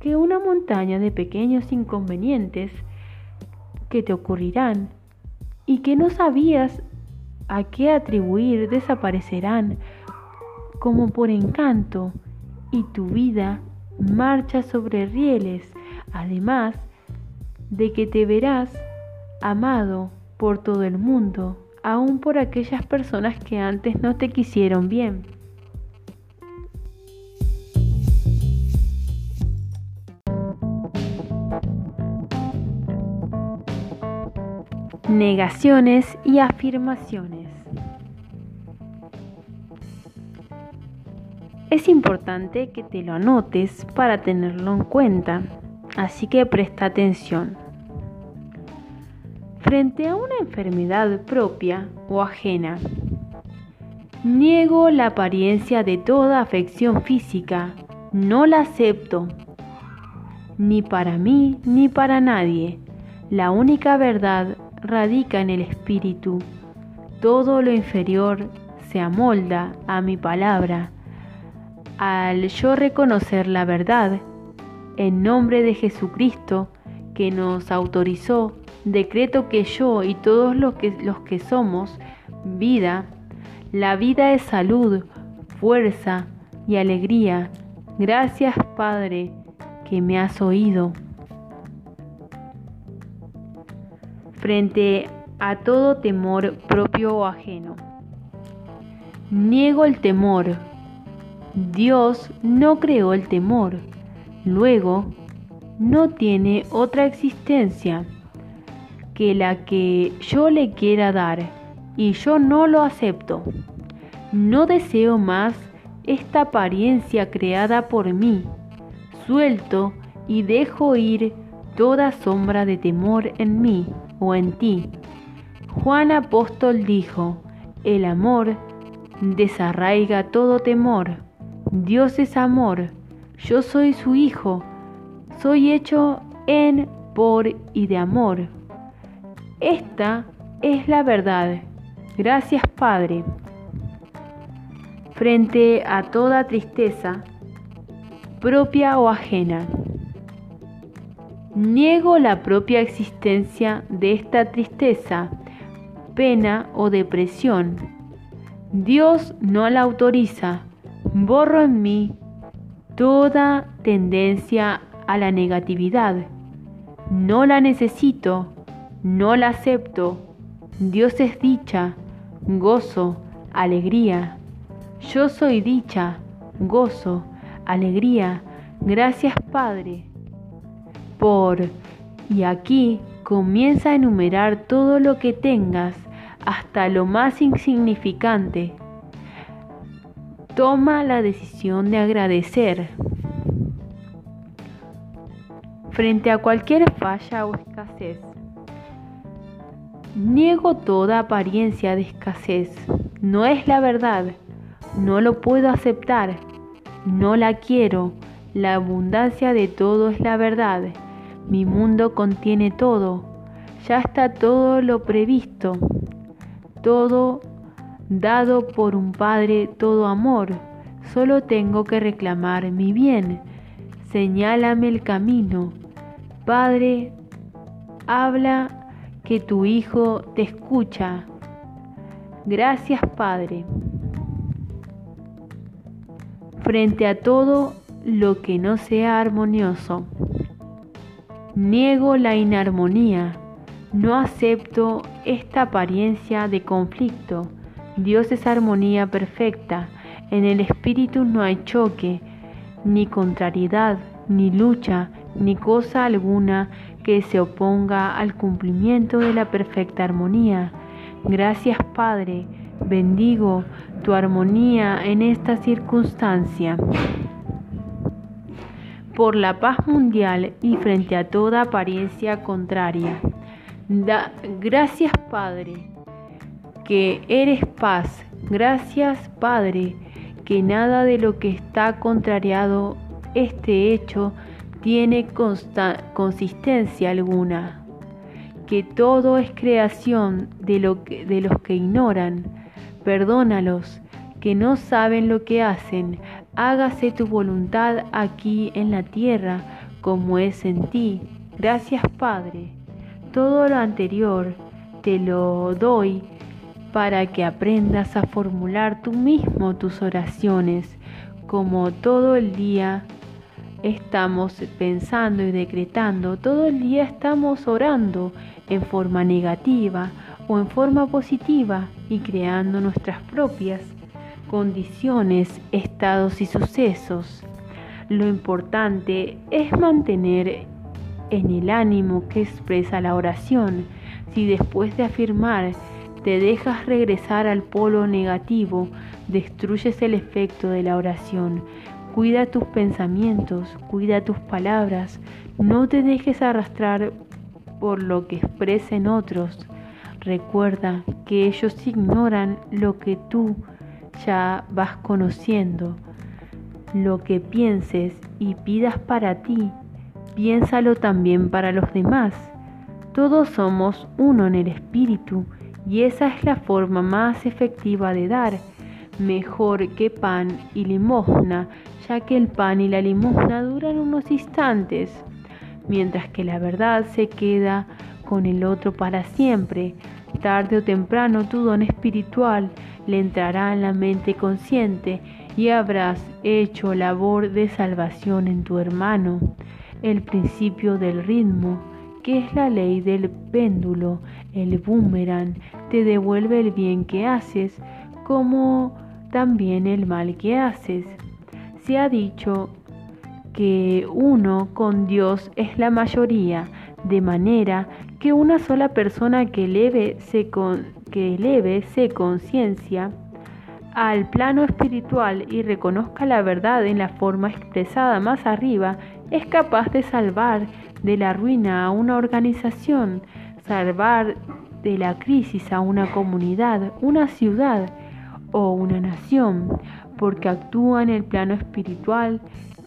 que una montaña de pequeños inconvenientes que te ocurrirán y que no sabías a qué atribuir desaparecerán como por encanto y tu vida marcha sobre rieles además de que te verás amado por todo el mundo, aun por aquellas personas que antes no te quisieron bien. Negaciones y afirmaciones. Es importante que te lo anotes para tenerlo en cuenta Así que presta atención. Frente a una enfermedad propia o ajena, niego la apariencia de toda afección física, no la acepto, ni para mí ni para nadie. La única verdad radica en el espíritu. Todo lo inferior se amolda a mi palabra. Al yo reconocer la verdad, en nombre de Jesucristo, que nos autorizó, decreto que yo y todos los que, los que somos vida, la vida es salud, fuerza y alegría. Gracias Padre que me has oído. Frente a todo temor propio o ajeno. Niego el temor. Dios no creó el temor Luego, no tiene otra existencia que la que yo le quiera dar y yo no lo acepto. No deseo más esta apariencia creada por mí. Suelto y dejo ir toda sombra de temor en mí o en ti. Juan Apóstol dijo, el amor desarraiga todo temor. Dios es amor, yo soy su Hijo, soy hecho en, por y de amor. Esta es la verdad. Gracias Padre. Frente a toda tristeza, propia o ajena. Niego la propia existencia de esta tristeza, pena o depresión. Dios no la autoriza. Borro en mí toda tendencia a la negatividad. No la necesito, no la acepto. Dios es dicha, gozo, alegría. Yo soy dicha, gozo, alegría. Gracias Padre por... Y aquí comienza a enumerar todo lo que tengas, hasta lo más insignificante. Toma la decisión de agradecer. Frente a cualquier falla o escasez. Niego toda apariencia de escasez. No es la verdad. No lo puedo aceptar. No la quiero. La abundancia de todo es la verdad. Mi mundo contiene todo, ya está todo lo previsto, todo dado por un Padre, todo amor. Solo tengo que reclamar mi bien. Señálame el camino. Padre, habla que tu Hijo te escucha. Gracias, Padre. Frente a todo lo que no sea armonioso. Niego la inarmonía. No acepto esta apariencia de conflicto. Dios es armonía perfecta. En el espíritu no hay choque, ni contrariedad, ni lucha, ni cosa alguna que se oponga al cumplimiento de la perfecta armonía. Gracias Padre, bendigo tu armonía en esta circunstancia por la paz mundial y frente a toda apariencia contraria. gracias Padre, que eres paz. Gracias Padre, que nada de lo que está contrariado este hecho tiene consistencia alguna, que todo es creación de los que ignoran. Perdónalos, que no saben lo que hacen, hágase tu voluntad aquí en la tierra como es en ti. Gracias Padre. Todo lo anterior te lo doy para que aprendas a formular tú mismo tus oraciones, como todo el día estamos pensando y decretando, todo el día estamos orando en forma negativa o en forma positiva y creando nuestras propias condiciones, estados y sucesos. Lo importante es mantener en el ánimo que expresa la oración. Si después de afirmar te dejas regresar al polo negativo, destruyes el efecto de la oración. Cuida tus pensamientos, cuida tus palabras, no te dejes arrastrar por lo que expresen otros. Recuerda que ellos ignoran lo que tú ya vas conociendo. Lo que pienses y pidas para ti, piénsalo también para los demás. Todos somos uno en el espíritu y esa es la forma más efectiva de dar, mejor que pan y limosna, ya que el pan y la limosna duran unos instantes, mientras que la verdad se queda con el otro para siempre. Tarde o temprano tu don espiritual le entrará en la mente consciente y habrás hecho labor de salvación en tu hermano. El principio del ritmo, que es la ley del péndulo, el boomerang, te devuelve el bien que haces como también el mal que haces. Se ha dicho que uno con Dios es la mayoría, de manera que una sola persona que eleve se, que eleve se conciencia al plano espiritual y reconozca la verdad en la forma expresada más arriba, es capaz de salvar de la ruina a una organización, salvar de la crisis a una comunidad, una ciudad o una nación, porque actúa en el plano espiritual,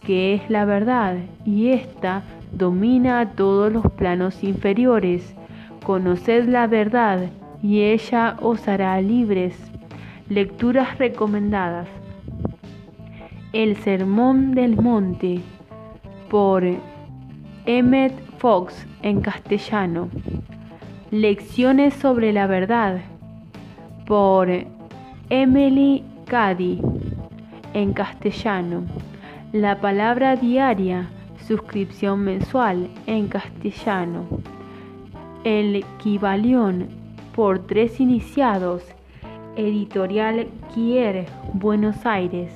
que es la verdad, y ésta domina a todos los planos inferiores. Conoced la verdad, y ella os hará libres. Lecturas recomendadas. El Sermón del Monte por Emmet Fox en castellano. Lecciones sobre la verdad por Emily Cady en castellano. La palabra diaria, suscripción mensual en castellano. El equivalión por tres iniciados. Editorial Kier, Buenos Aires.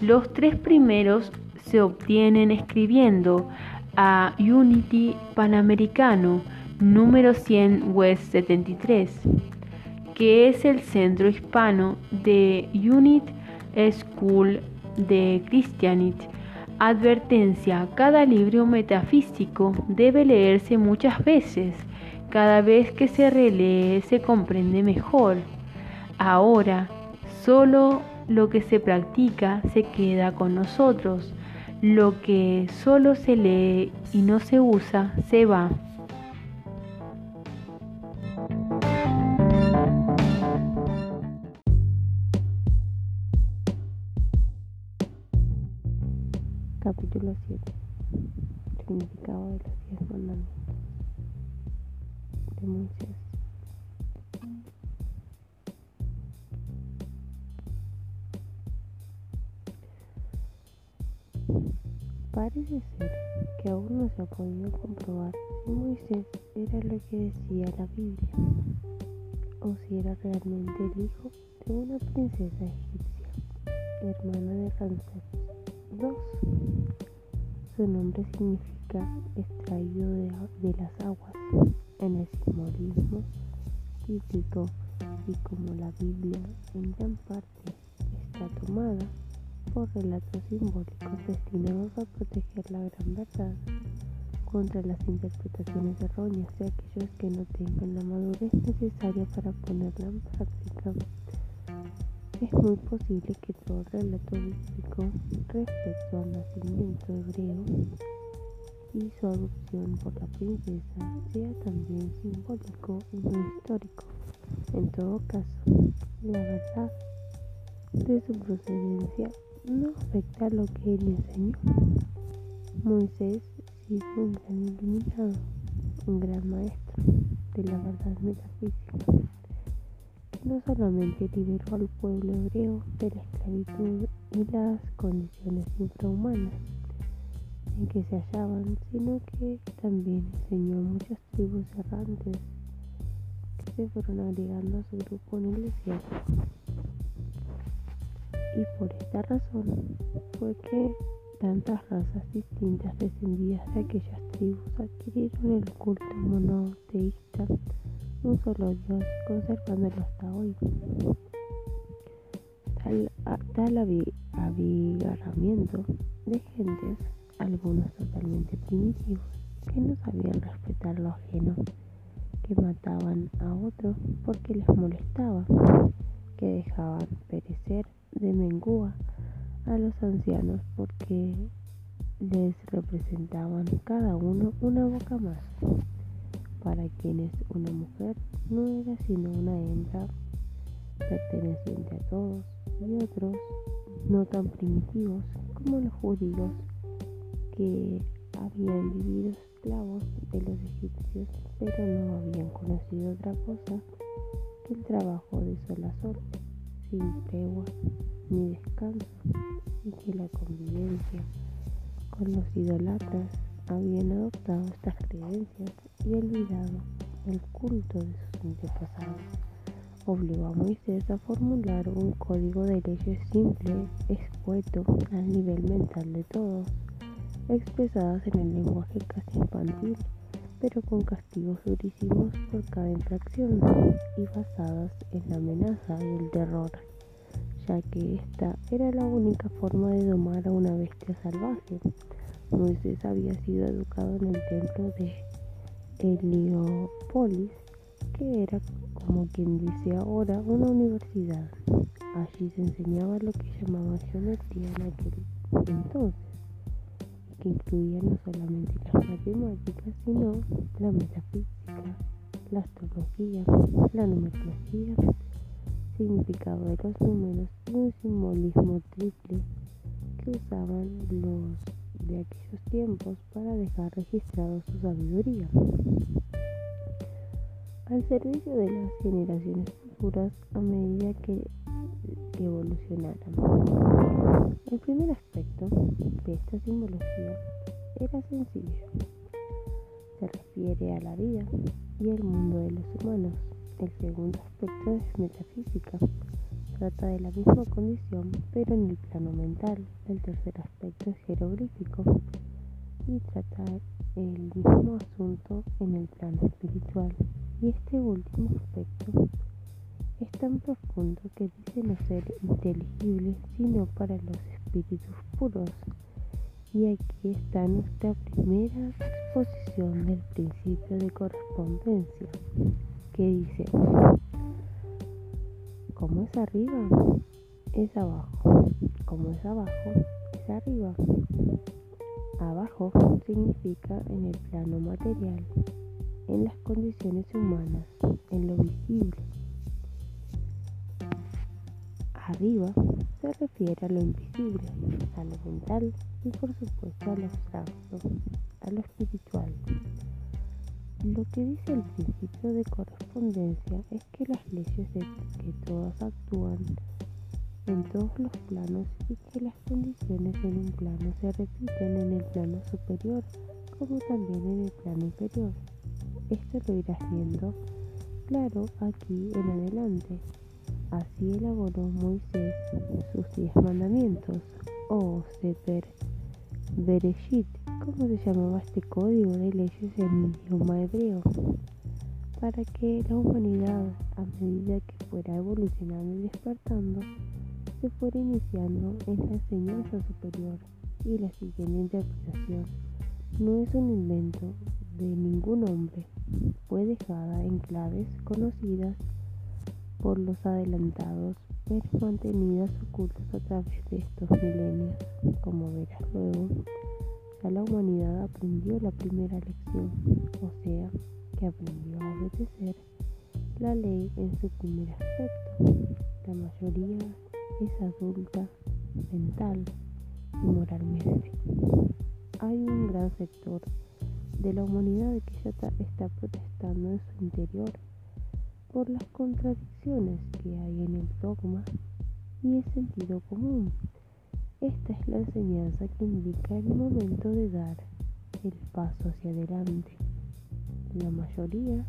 Los tres primeros se obtienen escribiendo a Unity Panamericano número 100 West 73, que es el centro hispano de Unit School de Christianity. Advertencia, cada libro metafísico debe leerse muchas veces. Cada vez que se relee se comprende mejor. Ahora, solo lo que se practica se queda con nosotros. Lo que solo se lee y no se usa se va. Capítulo 7. Significado de los diez mandamientos Parece ser que aún no se ha podido comprobar si Moisés era lo que decía la Biblia o si era realmente el hijo de una princesa egipcia, hermana de Ramsés II. Su nombre significa extraído de, las aguas el simbolismo bíblico y como la Biblia en gran parte está tomada por relatos simbólicos destinados a proteger la gran verdad contra las interpretaciones erróneas de aquellos que no tengan la madurez necesaria para ponerla en práctica. Es muy posible que todo relato bíblico respecto al nacimiento hebreo y su adopción por la princesa sea también simbólico y no histórico. En todo caso, la verdad de su procedencia no afecta lo que él enseñó. Moisés sí fue un gran iluminado, un gran maestro de la verdad metafísica, no solamente liberó al pueblo hebreo de la esclavitud y las condiciones infrahumanas en que se hallaban, sino que también enseñó muchas tribus errantes que se fueron agregando a su grupo en el desierto y por esta razón fue que tantas razas distintas descendidas de aquellas tribus adquirieron el culto monoteísta, un solo Dios, conservándolo hasta hoy. Tal, tal abigarramiento de gentes, algunos totalmente primitivos, que no sabían respetar lo ajeno, que mataban a otros porque les molestaba, que dejaban perecer de Mengúa a los ancianos porque les representaban cada uno una boca más, para quienes una mujer no era sino una hembra perteneciente a todos y otros no tan primitivos como los judíos que habían vivido esclavos de los egipcios pero no habían conocido otra cosa que el trabajo de sol a sol sin tregua ni descanso y que la convivencia con los idolatras habían adoptado estas creencias y olvidado el culto de sus antepasados. Obligó a Moisés a formular un código de leyes simple, escueto, al nivel mental de todos, expresadas en el lenguaje casi infantil, pero con castigos durísimos por cada infracción y basadas en la amenaza y el terror ya que esta era la única forma de domar a una bestia salvaje. Moisés había sido educado en el templo de Heliopolis, que era como quien dice ahora, una universidad. Allí se enseñaba lo que llamaban geometría en aquel entonces, que incluía no solamente las matemáticas, sino la metafísica, la astrología, la numerología, significado de los números y un simbolismo triple que usaban los de aquellos tiempos para dejar registrado su sabiduría. Al servicio de las generaciones futuras a medida que, evolucionaran. El primer aspecto de esta simbología era sencillo. Se refiere a la vida y el mundo de los humanos. El segundo aspecto es metafísica. Trata de la misma condición, pero en el plano mental. El tercer aspecto es jeroglífico y trata el mismo asunto en el plano espiritual. Y este último aspecto es tan profundo que dice no ser inteligible sino para los espíritus puros. Y aquí está nuestra primera exposición del principio de correspondencia, que dice, como es arriba, es abajo, como es abajo, es arriba. Abajo significa en el plano material en las condiciones humanas, en lo visible. Arriba se refiere a lo invisible, a lo mental y por supuesto a lo abstracto, a lo espiritual. Lo que dice el principio de correspondencia es que las leyes de que todas actúan en todos los planos y que las condiciones en un plano se repiten en el plano superior como también en el plano inferior. Esto lo irás viendo claro aquí en adelante. Así elaboró Moisés sus diez mandamientos, o Sefer Bereshit, como se llamaba este código de leyes en idioma hebreo, para que la humanidad, a medida que fuera evolucionando y despertando, se fuera iniciando en la enseñanza superior y la siguiente interpretación. No es un invento de ningún hombre, fue dejada en claves conocidas por los adelantados, pero mantenidas ocultas a través de estos milenios. Como verás luego, ya la humanidad aprendió la primera lección, o sea, que aprendió a obedecer la ley en su primer aspecto. La mayoría es adulta, mental y moralmente. Hay un gran sector de la humanidad que ya está protestando en su interior por las contradicciones que hay en el dogma y el sentido común. Esta es la enseñanza que indica el momento de dar el paso hacia adelante. La mayoría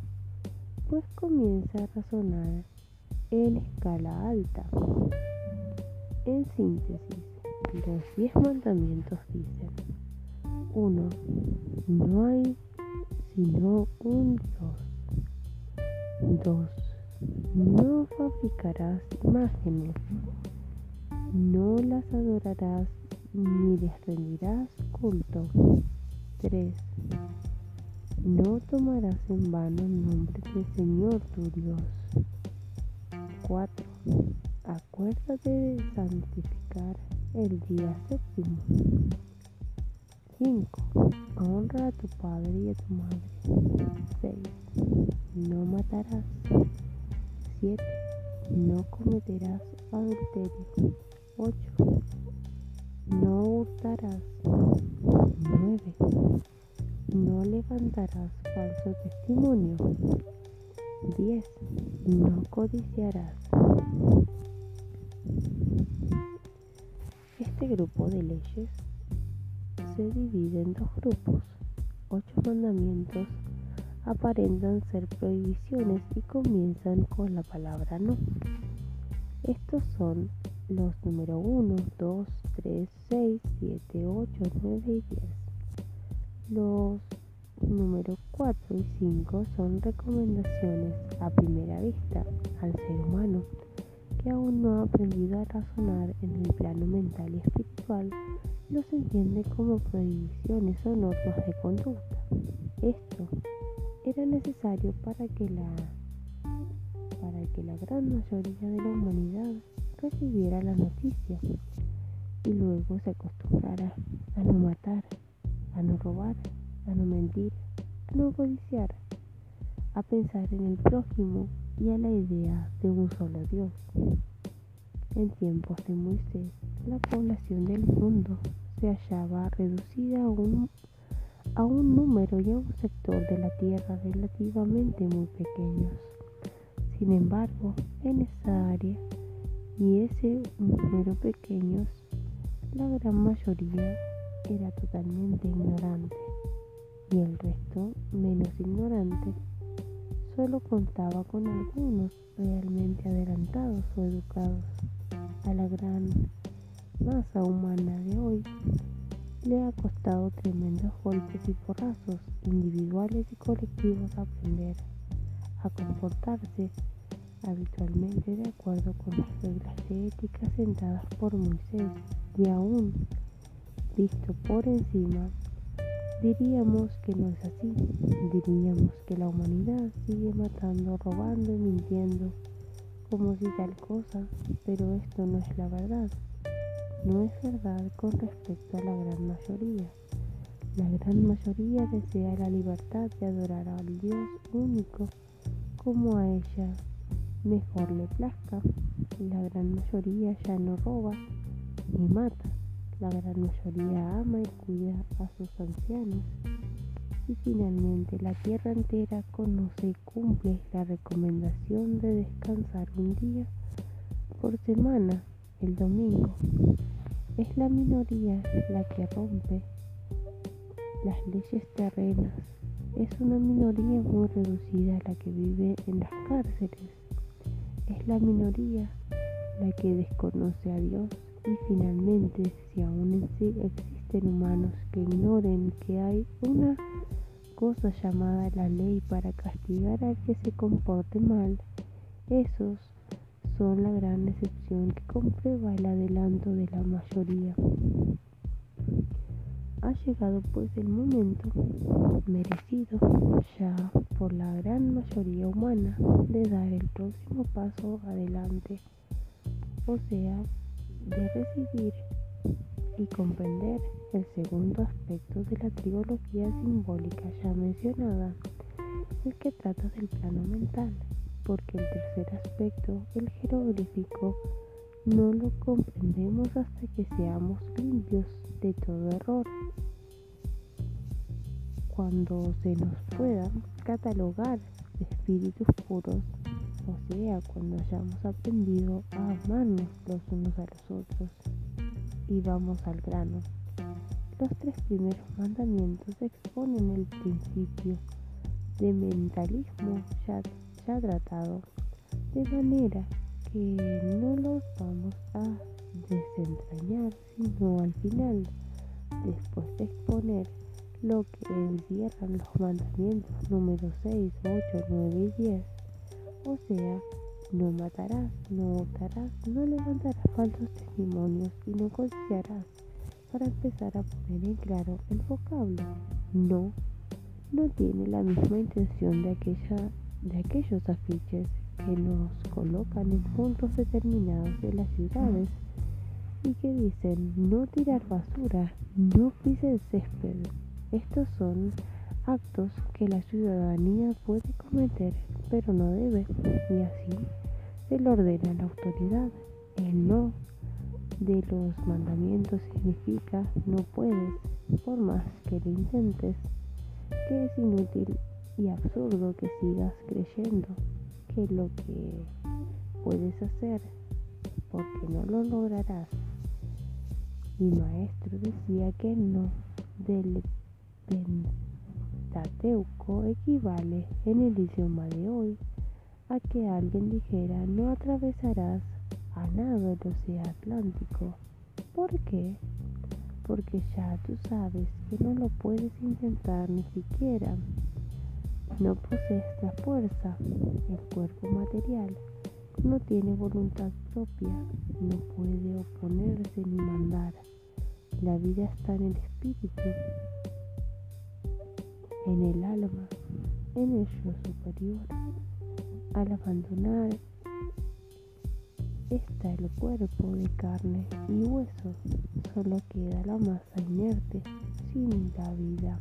pues comienza a razonar en escala alta. En síntesis, los diez mandamientos dicen 1. No hay sino un Dios. 2. No fabricarás imágenes. No las adorarás ni les rendirás culto. 3. No tomarás en vano el nombre del Señor tu Dios. 4. Acuérdate de santificar el día séptimo. 5. Honra a tu padre y a tu madre. 6. No matarás. 7. No cometerás adulterio. 8. No hurtarás. 9. No levantarás falso testimonio. 10. No codiciarás. Este grupo de leyes se divide en dos grupos. Ocho mandamientos aparentan ser prohibiciones y comienzan con la palabra no. Estos son los número 1, 2, 3, 6, 7, 8, 9 y 10. Los números 4 y 5 son recomendaciones a primera vista al ser humano que aún no ha aprendido a razonar en el plano mental y espiritual los entiende como prohibiciones o normas de conducta. Esto era necesario para que la que la gran mayoría de la humanidad recibiera la noticia y luego se acostumbrara a no matar, a no robar, a no mentir, a no codiciar, a pensar en el prójimo y a la idea de un solo Dios. En tiempos de Moisés, la población del mundo se hallaba reducida a un, a un número y a un sector de la tierra relativamente muy pequeños. Sin embargo, en esa área y ese número pequeños, la gran mayoría era totalmente ignorante y el resto menos ignorante solo contaba con algunos realmente adelantados o educados a la gran masa humana de hoy le ha costado tremendos golpes y porrazos individuales y colectivos aprender a comportarse habitualmente de acuerdo con las reglas de ética sentadas por Moisés y aún visto por encima diríamos que no es así. Diríamos que la humanidad sigue matando robando y mintiendo como si tal cosa pero esto no es la verdad no es verdad con respecto a la gran mayoría. La gran mayoría desea la libertad de adorar al Dios único como a ella mejor le plazca. La gran mayoría ya no roba ni mata. La gran mayoría ama y cuida a sus ancianos. Y finalmente la tierra entera conoce y cumple la recomendación de descansar un día por semana, el domingo. Es la minoría la que rompe las leyes terrenas. Es una minoría muy reducida la que vive en las cárceles. Es la minoría la que desconoce a Dios y finalmente si aún sí humanos que ignoren que hay una cosa llamada la ley para castigar al que se comporte mal, esos son la gran excepción que comprueba el adelanto de la mayoría. Ha llegado pues el momento merecido ya por la gran mayoría humana de dar el próximo paso adelante, o sea, de recibir y comprender el segundo aspecto de la trilogía simbólica ya mencionada, el que trata del plano mental porque el tercer aspecto, el jeroglífico, no lo comprendemos hasta que seamos limpios de todo error. Cuando se nos pueda catalogar espíritus puros, o sea, cuando hayamos aprendido a amarnos los unos a los otros. Y vamos al grano. Los tres primeros mandamientos exponen el principio de mentalismo ya ha tratado, de manera que no los vamos a desentrañar, sino al final, después de exponer lo que encierran los mandamientos número 6, 8, 9 y 10, o sea, no matarás, no votarás, no levantarás falsos testimonios y no codiciarás, para empezar a poner en claro el vocablo no, no tiene la misma intención de aquella de aquellos afiches que nos colocan en puntos determinados de las ciudades y que dicen no tirar basura, no pises césped. Estos son actos que la ciudadanía puede cometer, pero no debe, y así se lo ordena la autoridad. El no de los mandamientos significa no puedes, por más que lo intentes, que es inútil y absurdo que sigas creyendo que lo que puedes hacer porque no lo lograrás. Mi maestro decía que el no del Pentateuco equivale en el idioma de hoy a que alguien dijera no atravesarás a nado el océano Atlántico. ¿Por qué? Porque ya tú sabes que no lo puedes intentar ni siquiera no posees la fuerza, el cuerpo material no tiene voluntad propia, no puede oponerse ni mandar. La vida está en el espíritu, en el alma, en el yo superior. Al abandonar. Está el cuerpo de carne y hueso, solo queda la masa inerte, sin la vida.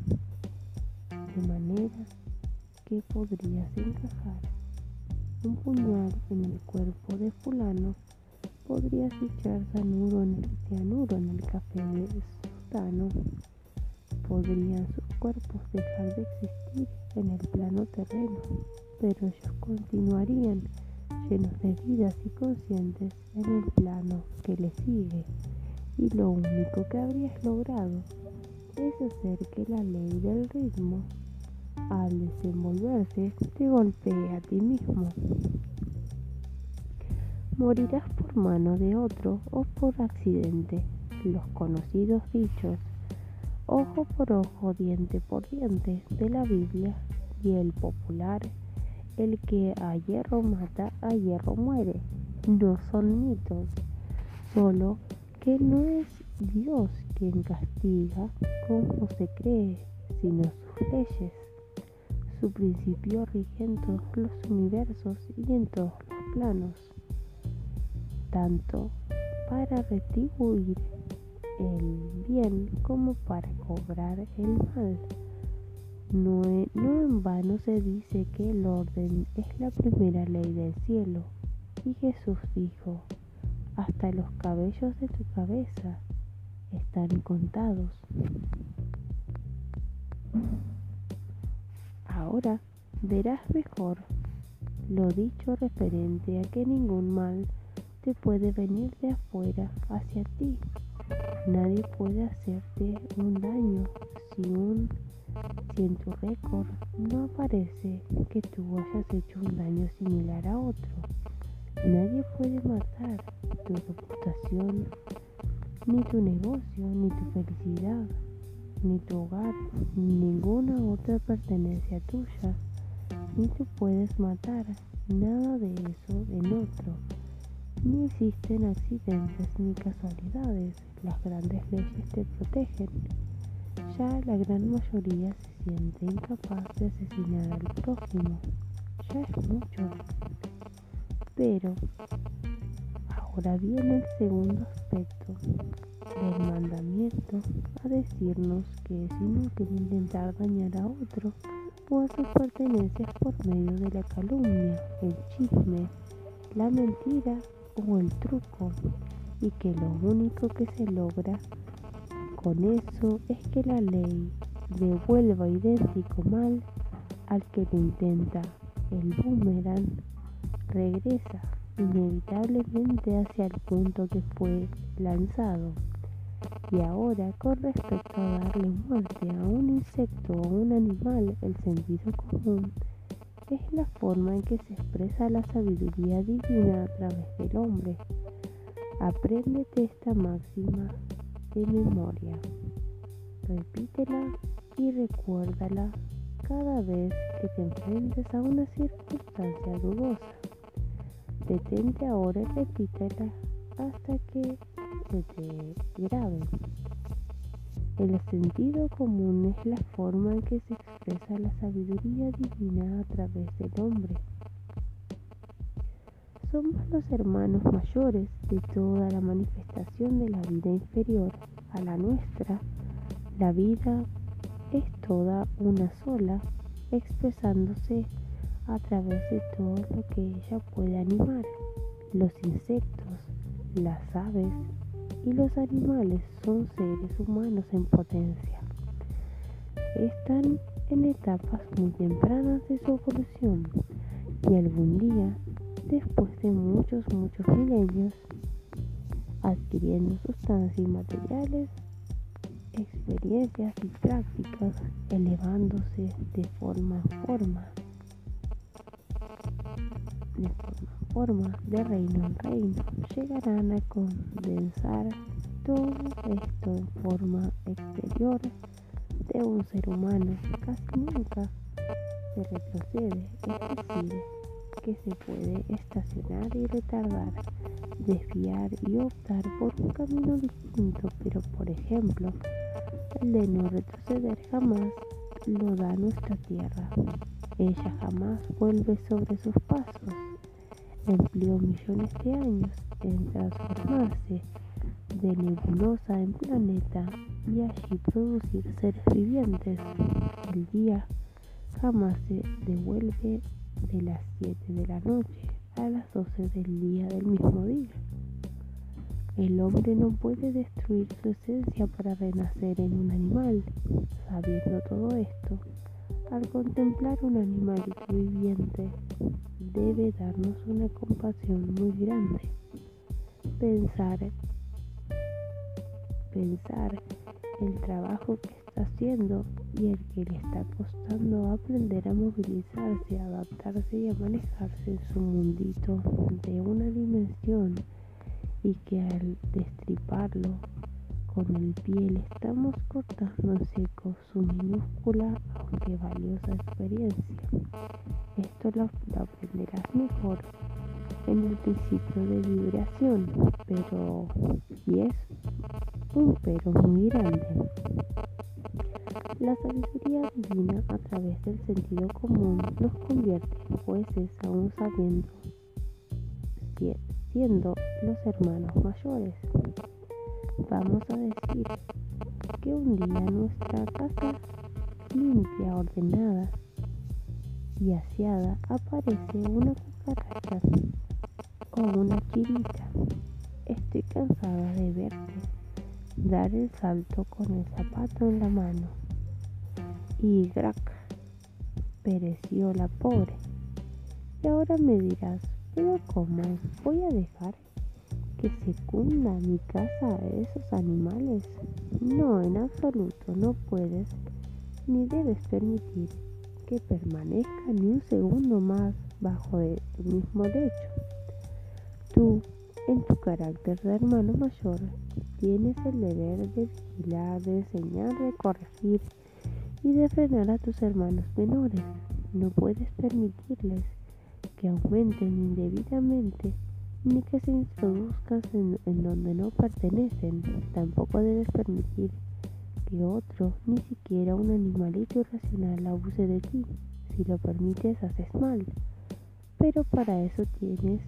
De manera que podrías encajar un puñal en el cuerpo de fulano, podrías echar en el, cianuro en el café de sutano, podrían sus cuerpos dejar de existir en el plano terreno, pero ellos continuarían llenos de vidas y conscientes en el plano que le sigue. Y lo único que habrías logrado es hacer que la ley del ritmo, al desenvolverse, te golpee a ti mismo. Morirás por mano de otro o por accidente, los conocidos dichos, ojo por ojo, diente por diente de la Biblia y el popular el que a hierro mata, a hierro muere. No son mitos, solo que no es Dios quien castiga como se cree, sino sus leyes. Su principio rige en todos los universos y en todos los planos, tanto para retribuir el bien como para cobrar el mal. No, en vano se dice que el orden es la primera ley del cielo. Y Jesús dijo, hasta los cabellos de tu cabeza están contados. Ahora verás mejor lo dicho referente a que ningún mal te puede venir de afuera hacia ti. Nadie puede hacerte un daño si un si en tu récord no aparece que tú hayas hecho un daño similar a otro, nadie puede matar tu reputación, ni tu negocio, ni tu felicidad, ni tu hogar, ni ninguna otra pertenencia tuya, ni tú puedes matar nada de eso en otro. Ni existen accidentes ni casualidades, las grandes leyes te protegen ya la gran mayoría se siente incapaz de asesinar al prójimo. Ya es mucho. Pero ahora viene el segundo aspecto del mandamiento a decirnos que es inútil intentar dañar a otro o a sus pertenencias por medio de la calumnia, el chisme, la mentira o el truco y que lo único que se logra con eso es que la ley devuelva idéntico mal al que lo intenta. El boomerang regresa inevitablemente hacia el punto que fue lanzado. Y ahora, con respecto a darle muerte a un insecto o un animal, el sentido común es la forma en que se expresa la sabiduría divina a través del hombre. Apréndete esta máxima de memoria. Repítela y recuérdala cada vez que te enfrentes a una circunstancia dudosa. Detente ahora y repítela hasta que se te grabe. El sentido común es la forma en que se expresa la sabiduría divina a través del hombre somos los hermanos mayores de toda la manifestación de la vida inferior a la nuestra. La vida es toda una sola, expresándose a través de todo lo que ella puede animar. Los insectos, las aves y los animales son seres humanos en potencia. Están en etapas muy tempranas de su evolución y algún día después de muchos, muchos milenios, adquiriendo sustancias y materiales, experiencias y prácticas, elevándose de forma en forma, de forma en forma, de reino en reino, llegarán a condensar todo esto en forma exterior de un ser humano. Casi nunca se retrocede, es decir, que se puede estacionar y retardar, desviar y optar por un camino distinto, pero por ejemplo, el de no retroceder jamás lo da nuestra tierra. Ella jamás vuelve sobre sus pasos. empleó millones de años en transformarse de nebulosa en planeta y allí producir seres vivientes. El día jamás se devuelve de las 7 de la noche a las 12 del día del mismo día. El hombre no puede destruir su esencia para renacer en un animal. Sabiendo todo esto, al contemplar un animal viviente, debe darnos una compasión muy grande. Pensar, pensar el trabajo que haciendo y el que le está costando aprender a movilizarse, a adaptarse y a manejarse en su mundito de una dimensión y que al destriparlo con el pie le estamos cortando seco su minúscula aunque valiosa experiencia. Esto lo, lo aprenderás mejor en el principio de vibración, pero y es un pero muy grande. La sabiduría divina a través del sentido común nos convierte en jueces aún sabiendo siendo los hermanos mayores. Vamos a decir que un día nuestra casa limpia, ordenada y aseada aparece una cucaracha o una chirita. Estoy cansada de verte dar el salto con el zapato en la mano. Y grac, pereció la pobre. Y ahora me dirás, pero ¿cómo voy a dejar que se cunda mi casa a esos animales? No, en absoluto, no puedes ni debes permitir que permanezca ni un segundo más bajo de tu mismo lecho. Tú, en tu carácter de hermano mayor, tienes el deber de vigilar, de enseñar, de corregir y de frenar a tus hermanos menores. No puedes permitirles que aumenten indebidamente ni que se introduzcan en, donde no pertenecen. Tampoco debes permitir que otro, ni siquiera un animalito irracional, abuse de ti. Si lo permites, haces mal. Pero para eso tienes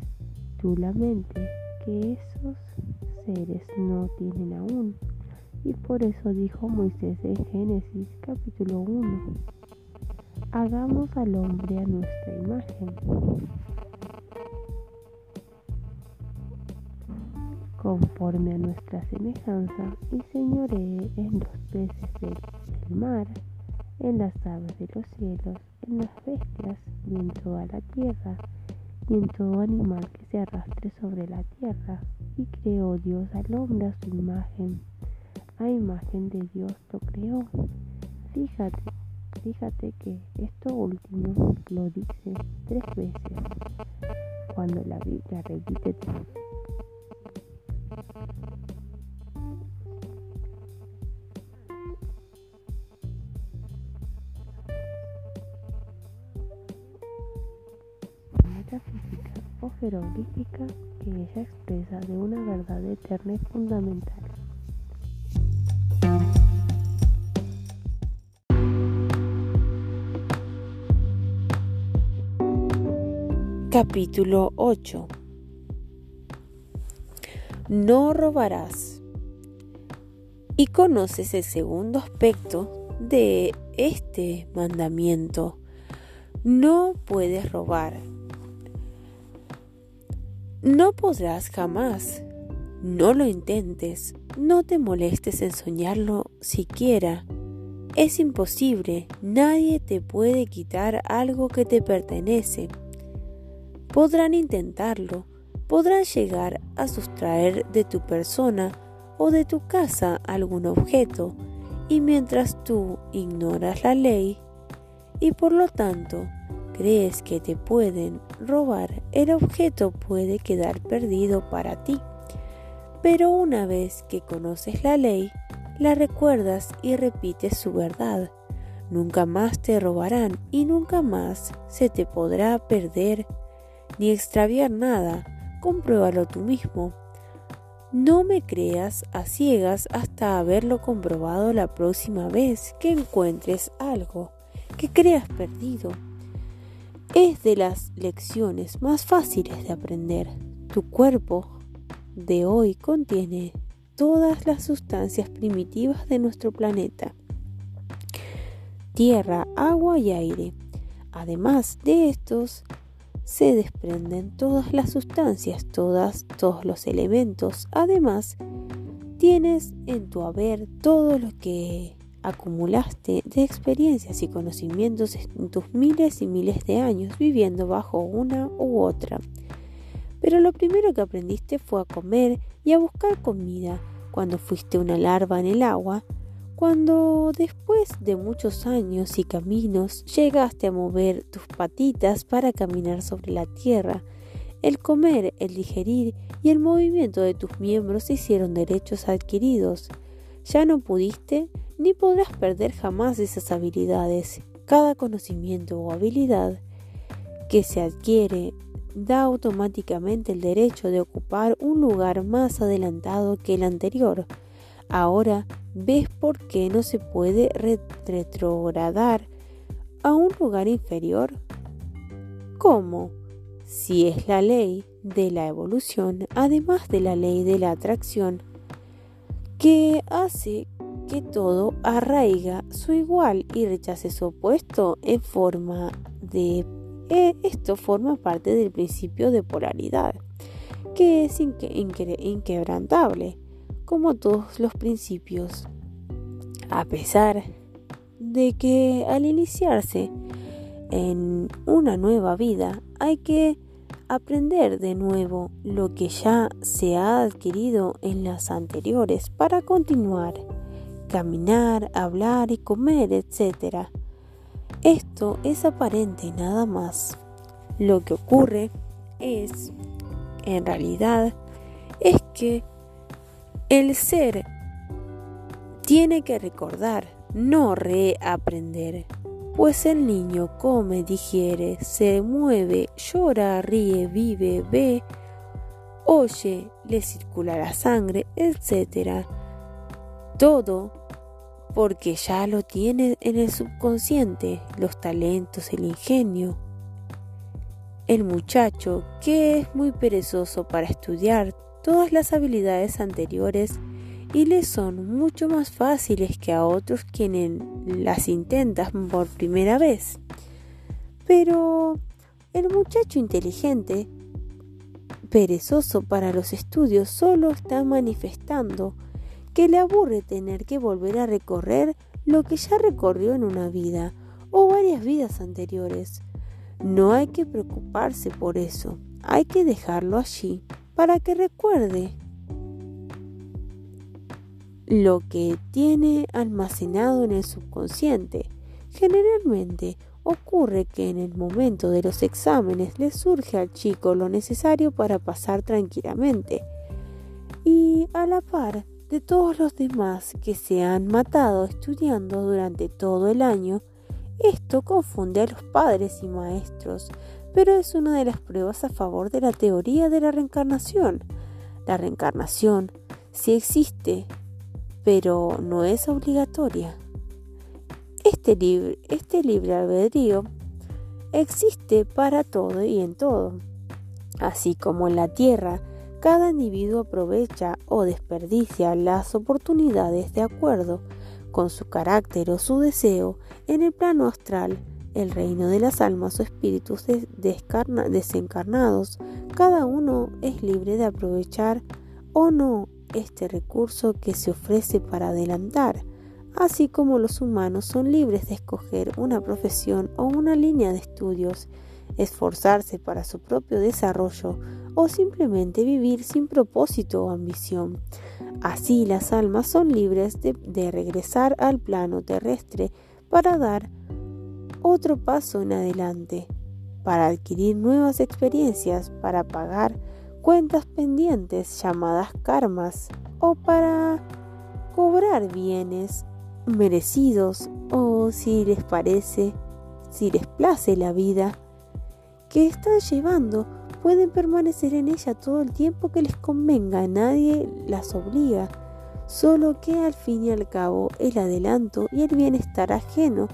tú la mente que esos seres no tienen aún. Y por eso dijo Moisés en Génesis capítulo 1 hagamos al hombre a nuestra imagen, conforme a nuestra semejanza, y señoree en los peces del, mar, en las aves de los cielos, en las bestias y en toda la tierra, y en todo animal que se arrastre sobre la tierra. Y creó Dios al hombre a su imagen. A imagen de Dios lo creó. Fíjate Fíjate que esto último lo dice tres veces cuando la Biblia repite metafísica o jeroglífica que ella expresa de una verdad eterna y fundamental. Capítulo 8 No robarás. Y conoces el segundo aspecto de este mandamiento. No puedes robar. No podrás jamás. No lo intentes. No te molestes en soñarlo siquiera. Es imposible. Nadie te puede quitar algo que te pertenece podrán intentarlo, podrán llegar a sustraer de tu persona o de tu casa algún objeto, y mientras tú ignoras la ley y por lo tanto crees que te pueden robar, el objeto puede quedar perdido para ti. Pero una vez que conoces la ley, la recuerdas y repites su verdad. Nunca más te robarán y nunca más se te podrá perder ni extraviar nada, compruébalo tú mismo. No me creas a ciegas hasta haberlo comprobado la próxima vez que encuentres algo que creas perdido. es de las lecciones más fáciles de aprender. Tu cuerpo de hoy contiene todas las sustancias primitivas de nuestro planeta. Tierra, agua y aire. Además de estos, se desprenden todas las sustancias, todas, todos los elementos. Además, tienes en tu haber todo lo que acumulaste de experiencias y conocimientos en tus miles y miles de años viviendo bajo una u otra. Pero lo primero que aprendiste fue a comer y a buscar comida cuando fuiste una larva en el agua, cuando después de muchos años y caminos llegaste a mover tus patitas para caminar sobre la tierra, el comer, el digerir y el movimiento de tus miembros se hicieron derechos adquiridos. Ya no pudiste ni podrás perder jamás esas habilidades. Cada conocimiento o habilidad que se adquiere da automáticamente el derecho de ocupar un lugar más adelantado que el anterior. Ahora ves por qué no se puede retrogradar a un lugar inferior. ¿Cómo? Si es la ley de la evolución, además de la ley de la atracción, que hace que todo arraiga su igual y rechace su opuesto en forma de... Eh, esto forma parte del principio de polaridad, que es inquebrantable, como todos los principios, a pesar de que al iniciarse en una nueva vida hay que aprender de nuevo lo que ya se ha adquirido en las anteriores para continuar caminar, hablar y comer, etc. Esto es aparente nada más. Lo que ocurre es, en realidad, es que el ser tiene que recordar, no reaprender, pues el niño come, digiere, se mueve, llora, ríe, vive, ve, oye, le circula la sangre, etc todo porque ya lo tiene en el subconsciente, los talentos, el ingenio. El muchacho, que es muy perezoso para estudiar todas las habilidades anteriores y le son mucho más fáciles que a otros quienes las intentan por primera vez. Pero el muchacho inteligente, perezoso para los estudios, solo está manifestando que le aburre tener que volver a recorrer lo que ya recorrió en una vida o varias vidas anteriores. No hay que preocuparse por eso, hay que dejarlo allí para que recuerde lo que tiene almacenado en el subconsciente. Generalmente ocurre que en el momento de los exámenes le surge al chico lo necesario para pasar tranquilamente y a la par de todos los demás que se han matado estudiando durante todo el año, esto confunde a los padres y maestros, pero es una de las pruebas a favor de la teoría de la reencarnación. La reencarnación sí existe, pero no es obligatoria. Este libre, este libre albedrío existe para todo y en todo, así como en la tierra cada individuo aprovecha o desperdicia las oportunidades de acuerdo con su carácter o su deseo en el plano astral, el reino de las almas o espíritus desencarnados. Cada uno es libre de aprovechar o no este recurso que se ofrece para adelantar, así como los humanos son libres de escoger una profesión o una línea de estudios, esforzarse para su propio desarrollo o simplemente vivir sin propósito o ambición. Así las almas son libres de, regresar al plano terrestre para dar otro paso en adelante, para adquirir nuevas experiencias, para pagar cuentas pendientes llamadas karmas o para cobrar bienes merecidos o si les parece, si les place la vida que están llevando pueden permanecer en ella todo el tiempo que les convenga, nadie las obliga, solo que al fin y al cabo el adelanto y el bienestar ajeno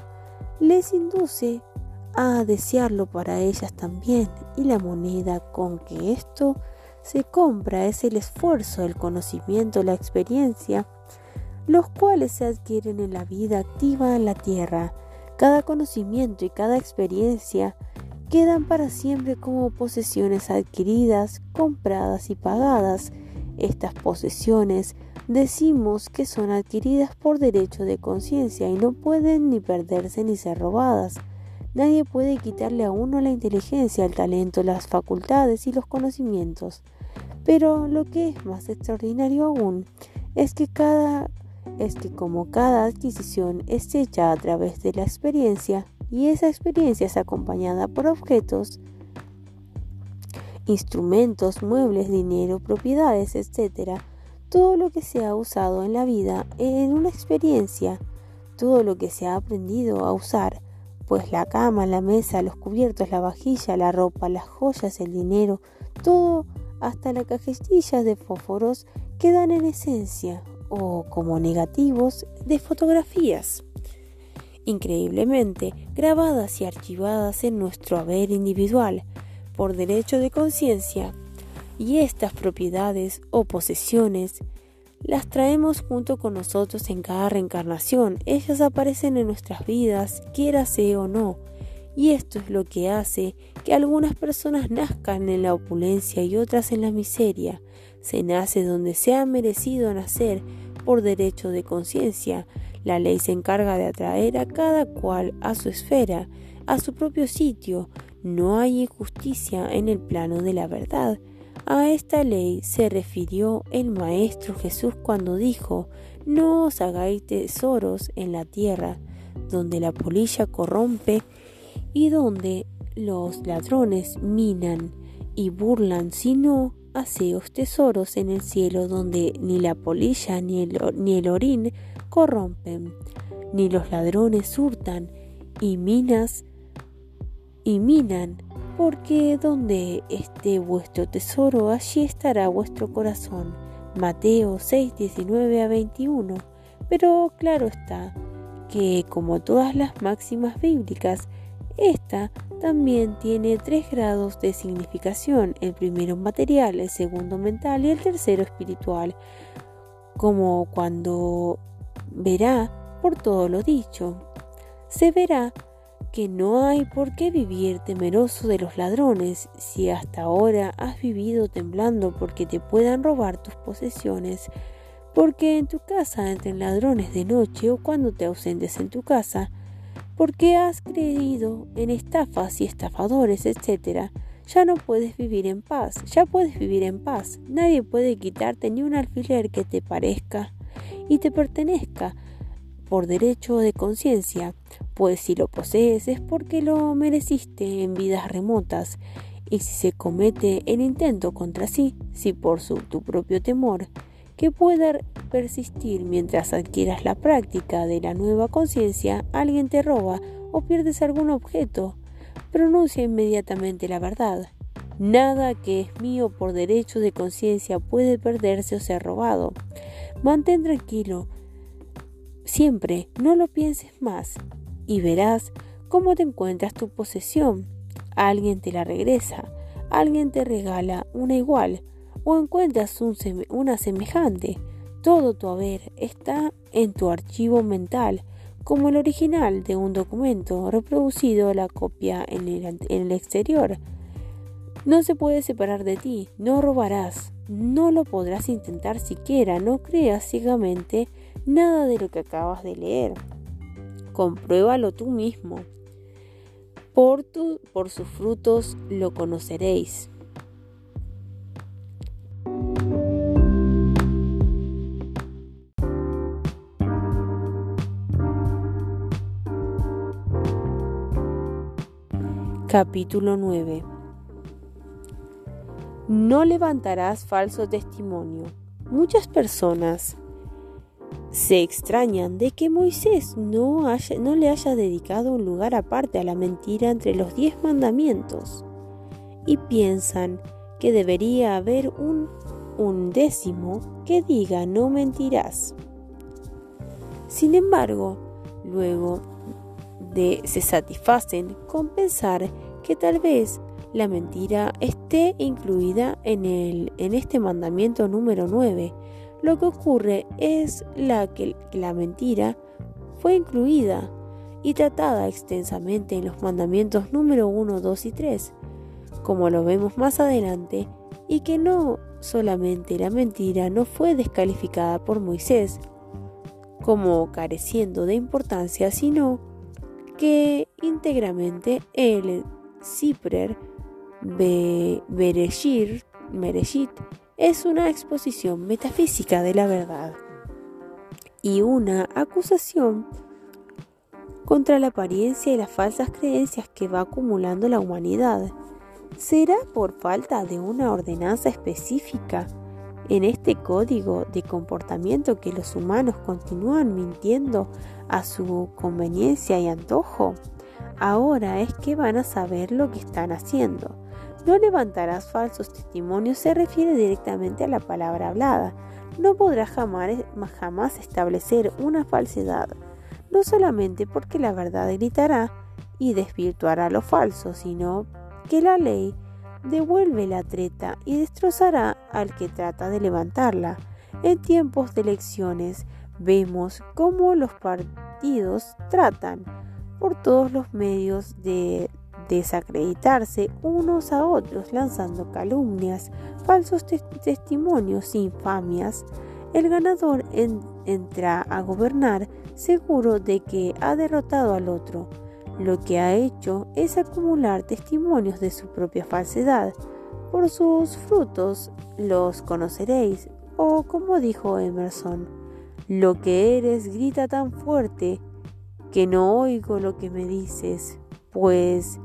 les induce a desearlo para ellas también y la moneda con que esto se compra es el esfuerzo, el conocimiento, la experiencia, los cuales se adquieren en la vida activa en la tierra. Cada conocimiento y cada experiencia quedan para siempre como posesiones adquiridas, compradas y pagadas. Estas posesiones decimos que son adquiridas por derecho de conciencia y no pueden ni perderse ni ser robadas. Nadie puede quitarle a uno la inteligencia, el talento, las facultades y los conocimientos. Pero lo que es más extraordinario aún es que cada es que como cada adquisición es hecha a través de la experiencia y esa experiencia es acompañada por objetos, instrumentos, muebles, dinero, propiedades, etc., todo lo que se ha usado en la vida en una experiencia, todo lo que se ha aprendido a usar, pues la cama, la mesa, los cubiertos, la vajilla, la ropa, las joyas, el dinero, todo, hasta las cajetillas de fósforos, quedan en esencia o como negativos de fotografías. Increíblemente, grabadas y archivadas en nuestro haber individual, por derecho de conciencia, y estas propiedades o posesiones las traemos junto con nosotros en cada reencarnación. Ellas aparecen en nuestras vidas, quiera sea o no. Y esto es lo que hace que algunas personas nazcan en la opulencia y otras en la miseria. Se nace donde se ha merecido nacer por derecho de conciencia. La ley se encarga de atraer a cada cual a su esfera, a su propio sitio. No hay injusticia en el plano de la verdad. A esta ley se refirió el Maestro Jesús cuando dijo, no os hagáis tesoros en la tierra, donde la polilla corrompe y donde los ladrones minan y burlan, sino haceos tesoros en el cielo, donde ni la polilla ni el, ni el orín corrompen, ni los ladrones hurtan y minas y minan porque donde esté vuestro tesoro, allí estará vuestro corazón. Mateo 6, 19 a 21. Pero claro está que, como todas las máximas bíblicas, esta también tiene tres grados de significación, el primero material, el segundo mental y el tercero espiritual, como cuando verá por todo lo dicho. Se verá que no hay por qué vivir temeroso de los ladrones si hasta ahora has vivido temblando porque te puedan robar tus posesiones, porque en tu casa entren ladrones de noche o cuando te ausentes en tu casa, porque has creído en estafas y estafadores, etc. Ya no puedes vivir en paz, ya puedes vivir en paz. Nadie puede quitarte ni un alfiler que te parezca y te pertenezca por derecho de conciencia pues si lo posees es porque lo mereciste en vidas remotas, y si se comete el intento contra sí, si por su, tu propio temor, que pueda persistir mientras adquieras la práctica de la nueva conciencia, alguien te roba o pierdes algún objeto, pronuncia inmediatamente la verdad. Nada que es mío por derecho de conciencia puede perderse o ser robado. Mantén tranquilo. Siempre, no lo pienses más y verás cómo te encuentras tu posesión. Alguien te la regresa, alguien te regala una igual o encuentras una semejante. Todo tu haber está en tu archivo mental, como el original de un documento reproducido la copia en el, en el exterior. No se puede separar de ti, no robarás, no lo podrás intentar siquiera, no creas ciegamente nada de lo que acabas de leer compruébalo tú mismo. Por, sus frutos lo conoceréis. Capítulo 9 No levantarás falso testimonio. Muchas personas se extrañan de que Moisés no, no le haya dedicado un lugar aparte a la mentira entre los diez mandamientos y piensan que debería haber un undécimo que diga no mentirás. Sin embargo, luego de, se satisfacen con pensar que tal vez la mentira esté incluida en, el, en este mandamiento número 9. Lo que ocurre es la que la mentira fue incluida y tratada extensamente en los mandamientos número 1, 2 y 3, como lo vemos más adelante, y que no solamente la mentira no fue descalificada por Moisés como careciendo de importancia, sino que íntegramente el Ciprer Bereshit es una exposición metafísica de la verdad y una acusación contra la apariencia y las falsas creencias que va acumulando la humanidad. ¿Será por falta de una ordenanza específica en este código de comportamiento que los humanos continúan mintiendo a su conveniencia y antojo? Ahora es que van a saber lo que están haciendo. No levantarás falsos testimonios se refiere directamente a la palabra hablada. No podrás jamás, jamás establecer una falsedad, no solamente porque la verdad gritará y desvirtuará lo falso, sino que la ley devuelve la treta y destrozará al que trata de levantarla. En tiempos de elecciones vemos cómo los partidos tratan por todos los medios de desacreditarse unos a otros lanzando calumnias, falsos testimonios, infamias. El ganador entra a gobernar seguro de que ha derrotado al otro. Lo que ha hecho es acumular testimonios de su propia falsedad. Por sus frutos los conoceréis. O como dijo Emerson, lo que eres grita tan fuerte que no oigo lo que me dices, pues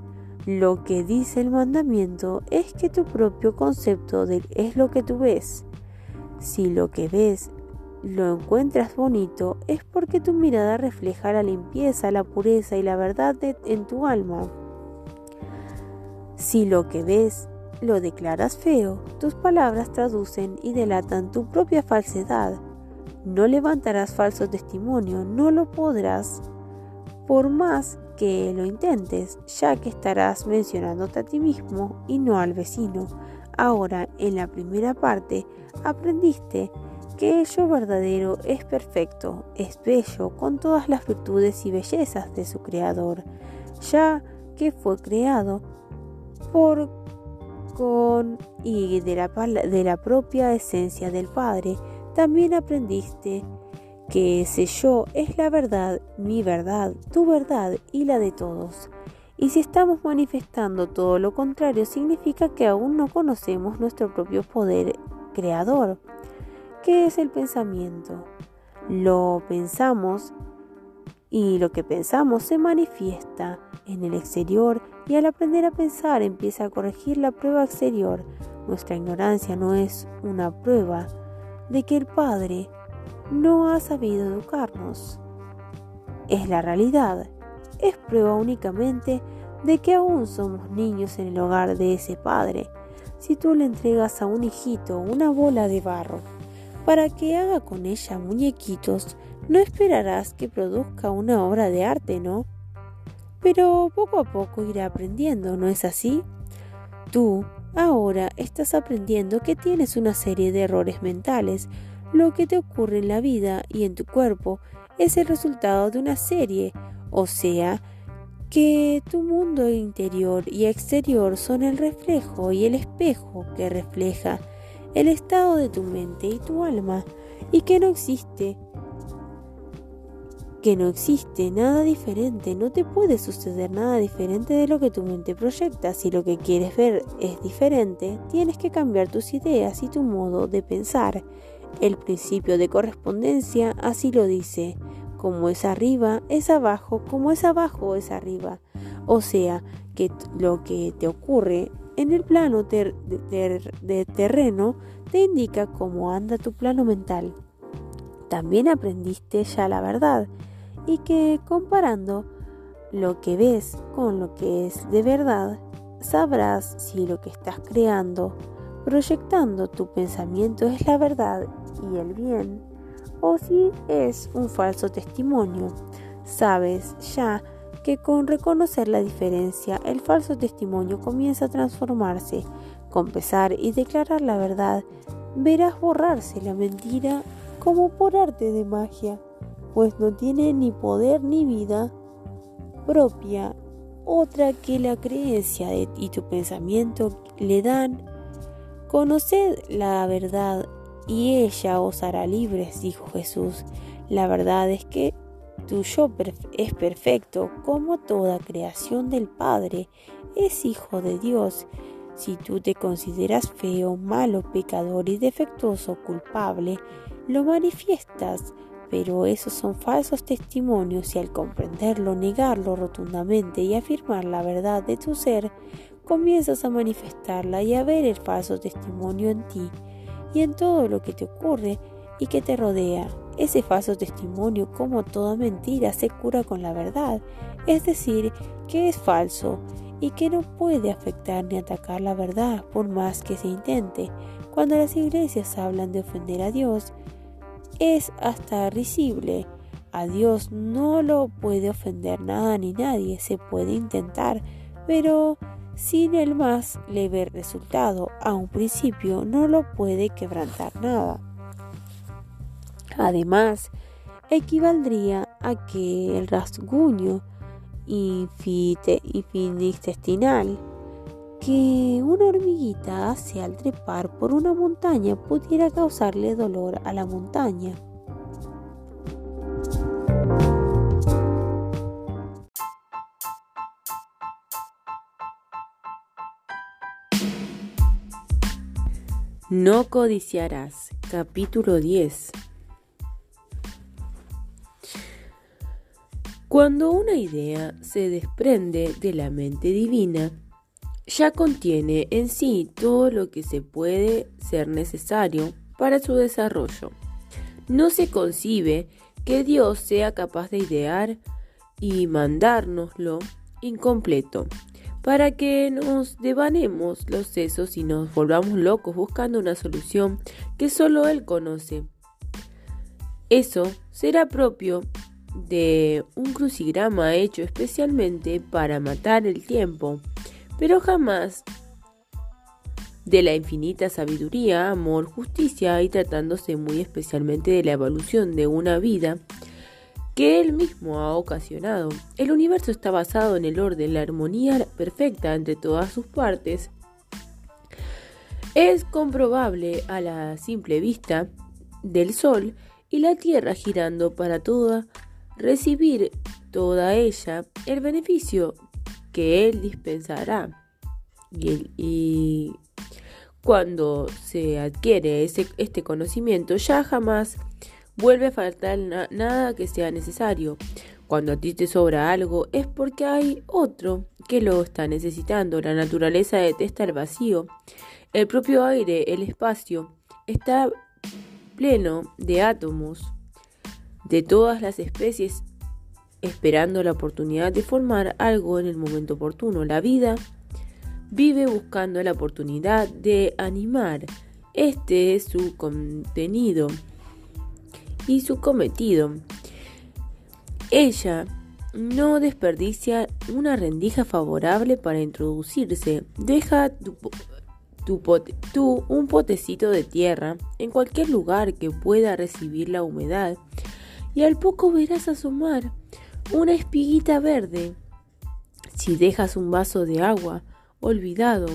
lo que dice el mandamiento es que tu propio concepto de es lo que tú ves. Si lo que ves lo encuentras bonito es porque tu mirada refleja la limpieza, la pureza y la verdad en tu alma. Si lo que ves lo declaras feo, tus palabras traducen y delatan tu propia falsedad. No levantarás falso testimonio, no lo podrás, por más que lo intentes, ya que estarás mencionándote a ti mismo y no al vecino. Ahora, en la primera parte, aprendiste que ello verdadero es perfecto, es bello, con todas las virtudes y bellezas de su Creador, ya que fue creado por, con y de la, de la propia esencia del Padre. También aprendiste que ese yo es la verdad, mi verdad, tu verdad y la de todos. Y si estamos manifestando todo lo contrario, significa que aún no conocemos nuestro propio poder creador. ¿Qué es el pensamiento? Lo pensamos y lo que pensamos se manifiesta en el exterior y al aprender a pensar empieza a corregir la prueba exterior. Nuestra ignorancia no es una prueba de que el Padre no ha sabido educarnos. Es la realidad, es prueba únicamente de que aún somos niños en el hogar de ese Padre. Si tú le entregas a un hijito una bola de barro, para que haga con ella muñequitos, no esperarás que produzca una obra de arte, ¿no? Pero poco a poco irá aprendiendo, ¿no es así? Tú ahora estás aprendiendo que tienes una serie de errores mentales. Lo que te ocurre en la vida y en tu cuerpo es el resultado de una serie, o sea, que tu mundo interior y exterior son el reflejo y el espejo que refleja el estado de tu mente y tu alma y que no existe que no existe nada diferente, no te puede suceder nada diferente de lo que tu mente proyecta. Si lo que quieres ver es diferente, tienes que cambiar tus ideas y tu modo de pensar. El principio de correspondencia así lo dice. Como es arriba, es abajo, como es abajo, es arriba. O sea, que lo que te ocurre en el plano de terreno te indica cómo anda tu plano mental. También aprendiste ya la verdad y que comparando lo que ves con lo que es de verdad, sabrás si lo que estás creando, proyectando tu pensamiento es la verdad y el bien, o si es un falso testimonio. Sabes ya que con reconocer la diferencia el falso testimonio comienza a transformarse, con pesar y declarar la verdad, verás borrarse la mentira como por arte de magia, pues no tiene ni poder ni vida propia otra que la creencia y tu pensamiento le dan. Conoced la verdad y ella os hará libres, dijo Jesús. La verdad es que tu yo es perfecto como toda creación del Padre, es hijo de Dios. Si tú te consideras feo, malo, pecador y defectuoso, culpable, lo manifiestas pero esos son falsos testimonios y al comprenderlo, negarlo rotundamente y afirmar la verdad de tu ser, comienzas a manifestarla y a ver el falso testimonio en ti y en todo lo que te ocurre y que te rodea. Ese falso testimonio, como toda mentira, se cura con la verdad, es decir, que es falso y que no puede afectar ni atacar la verdad por más que se intente. Cuando las iglesias hablan de ofender a Dios, es hasta risible. A Dios no lo puede ofender nada ni nadie, se puede intentar, pero sin el más leve resultado. A un principio no lo puede quebrantar nada. Además, equivaldría a que el rasguño infinitestinal que una hormiguita hace al trepar por una montaña pudiera causarle dolor a la montaña. No codiciarás. Capítulo 10. Cuando una idea se desprende de la mente divina, ya contiene en sí todo lo que se puede ser necesario para su desarrollo. No se concibe que Dios sea capaz de idear y mandárnoslo incompleto, para que nos devanemos los sesos y nos volvamos locos buscando una solución que solo Él conoce. Eso será propio de un crucigrama hecho especialmente para matar el tiempo pero jamás de la infinita sabiduría, amor, justicia y tratándose muy especialmente de la evolución de una vida que él mismo ha ocasionado. El universo está basado en el orden, la armonía perfecta entre todas sus partes. Es comprobable a la simple vista del Sol y la Tierra girando para toda, recibir toda ella el beneficio que Él dispensará. Y, cuando se adquiere este conocimiento, ya jamás vuelve a faltar nada que sea necesario. Cuando a ti te sobra algo es porque hay otro que lo está necesitando. La naturaleza detesta el vacío. El propio aire, el espacio, está pleno de átomos de todas las especies esperando la oportunidad de formar algo en el momento oportuno. La vida vive buscando la oportunidad de animar. Este es su contenido y su cometido. Ella no desperdicia una rendija favorable para introducirse. Deja tu, un potecito de tierra en cualquier lugar que pueda recibir la humedad y al poco verás asomar una espiguita verde. Si dejas un vaso de agua olvidado,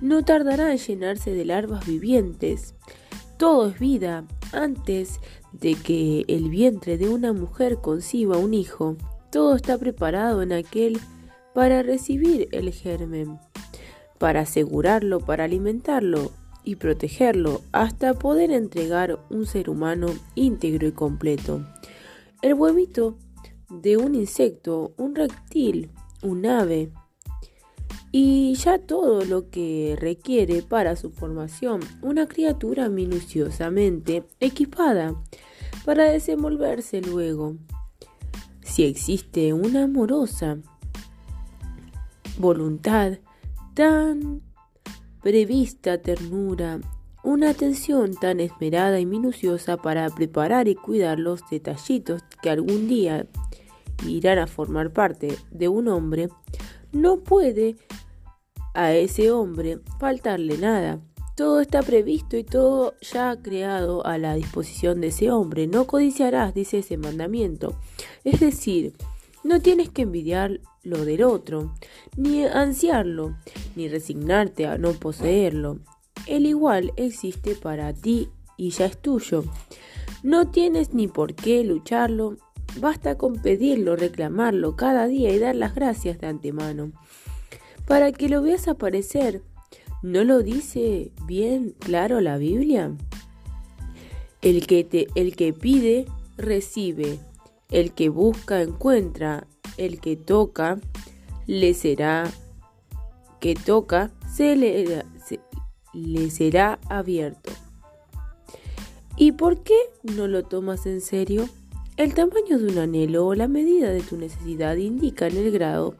no tardará en llenarse de larvas vivientes. Todo es vida. Antes de que el vientre de una mujer conciba un hijo, todo está preparado en aquel para recibir el germen, para asegurarlo, para alimentarlo y protegerlo hasta poder entregar un ser humano íntegro y completo. El huevito de un insecto, un reptil, un ave y ya todo lo que requiere para su formación, una criatura minuciosamente equipada para desenvolverse luego. Si existe una amorosa voluntad tan prevista ternura, una atención tan esmerada y minuciosa para preparar y cuidar los detallitos que algún día irán a formar parte de un hombre, no puede a ese hombre faltarle nada. Todo está previsto y todo ya creado a la disposición de ese hombre. No codiciarás, dice ese mandamiento. Es decir, no tienes que envidiar lo del otro, ni ansiarlo, ni resignarte a no poseerlo. El igual existe para ti y ya es tuyo. No tienes ni por qué lucharlo, basta con pedirlo, reclamarlo cada día y dar las gracias de antemano. Para que lo veas aparecer, ¿no lo dice bien claro la Biblia? El que, te, el que pide, recibe. El que busca, encuentra. El que toca, le será que toca, se le, le será abierto. ¿Y por qué no lo tomas en serio? El tamaño de un anhelo o la medida de tu necesidad indican el grado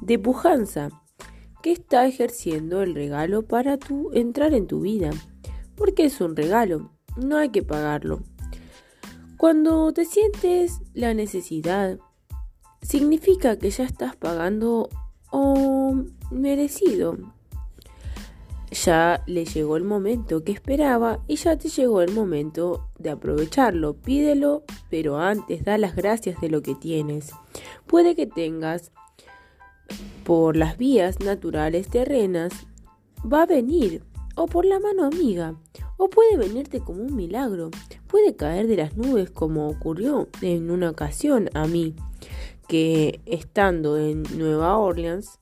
de pujanza que está ejerciendo el regalo para tu entrar en tu vida. Porque es un regalo, no hay que pagarlo. Cuando te sientes la necesidad, significa que ya estás pagando o merecido ya le llegó el momento que esperaba y ya te llegó el momento de aprovecharlo. Pídelo, pero antes da las gracias de lo que tienes. Puede que tengas por las vías naturales terrenas, va a venir, o por la mano amiga, o puede venirte como un milagro, puede caer de las nubes como ocurrió en una ocasión a mí, que estando en Nueva Orleans,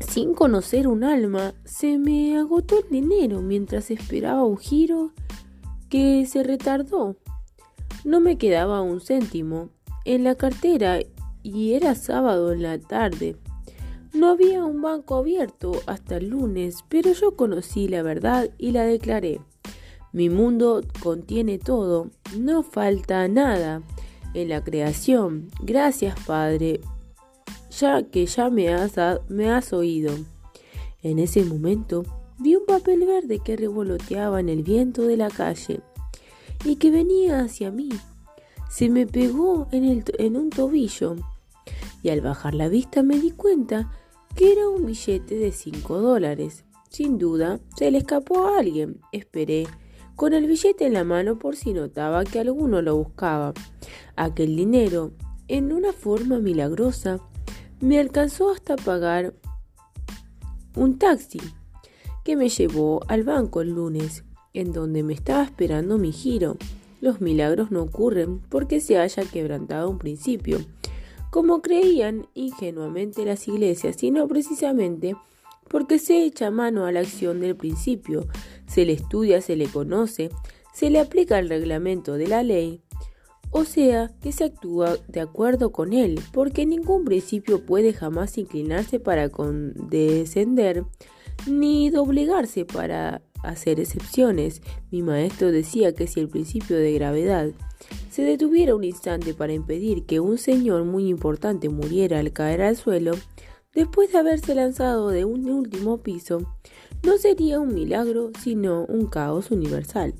sin conocer un alma, se me agotó el dinero mientras esperaba un giro que se retardó. No me quedaba un céntimo en la cartera y era sábado en la tarde. No había un banco abierto hasta el lunes, pero yo conocí la verdad y la declaré. Mi mundo contiene todo, no falta nada en la creación. Gracias, Padre, ya que ya me has, me has oído. En ese momento vi un papel verde que revoloteaba en el viento de la calle y que venía hacia mí. Se me pegó en, el, en un tobillo y al bajar la vista me di cuenta que era un billete de 5 dólares. Sin duda, se le escapó a alguien. Esperé con el billete en la mano por si notaba que alguno lo buscaba. Aquel dinero, en una forma milagrosa, me alcanzó hasta pagar un taxi que me llevó al banco el lunes, en donde me estaba esperando mi giro. Los milagros no ocurren porque se haya quebrantado un principio, como creían ingenuamente las iglesias, sino precisamente porque se echa mano a la acción del principio, se le estudia, se le conoce, se le aplica el reglamento de la ley o sea que se actúa de acuerdo con él, porque ningún principio puede jamás inclinarse para condescender ni doblegarse para hacer excepciones. Mi maestro decía que si el principio de gravedad se detuviera un instante para impedir que un señor muy importante muriera al caer al suelo, después de haberse lanzado de un último piso, no sería un milagro, sino un caos universal.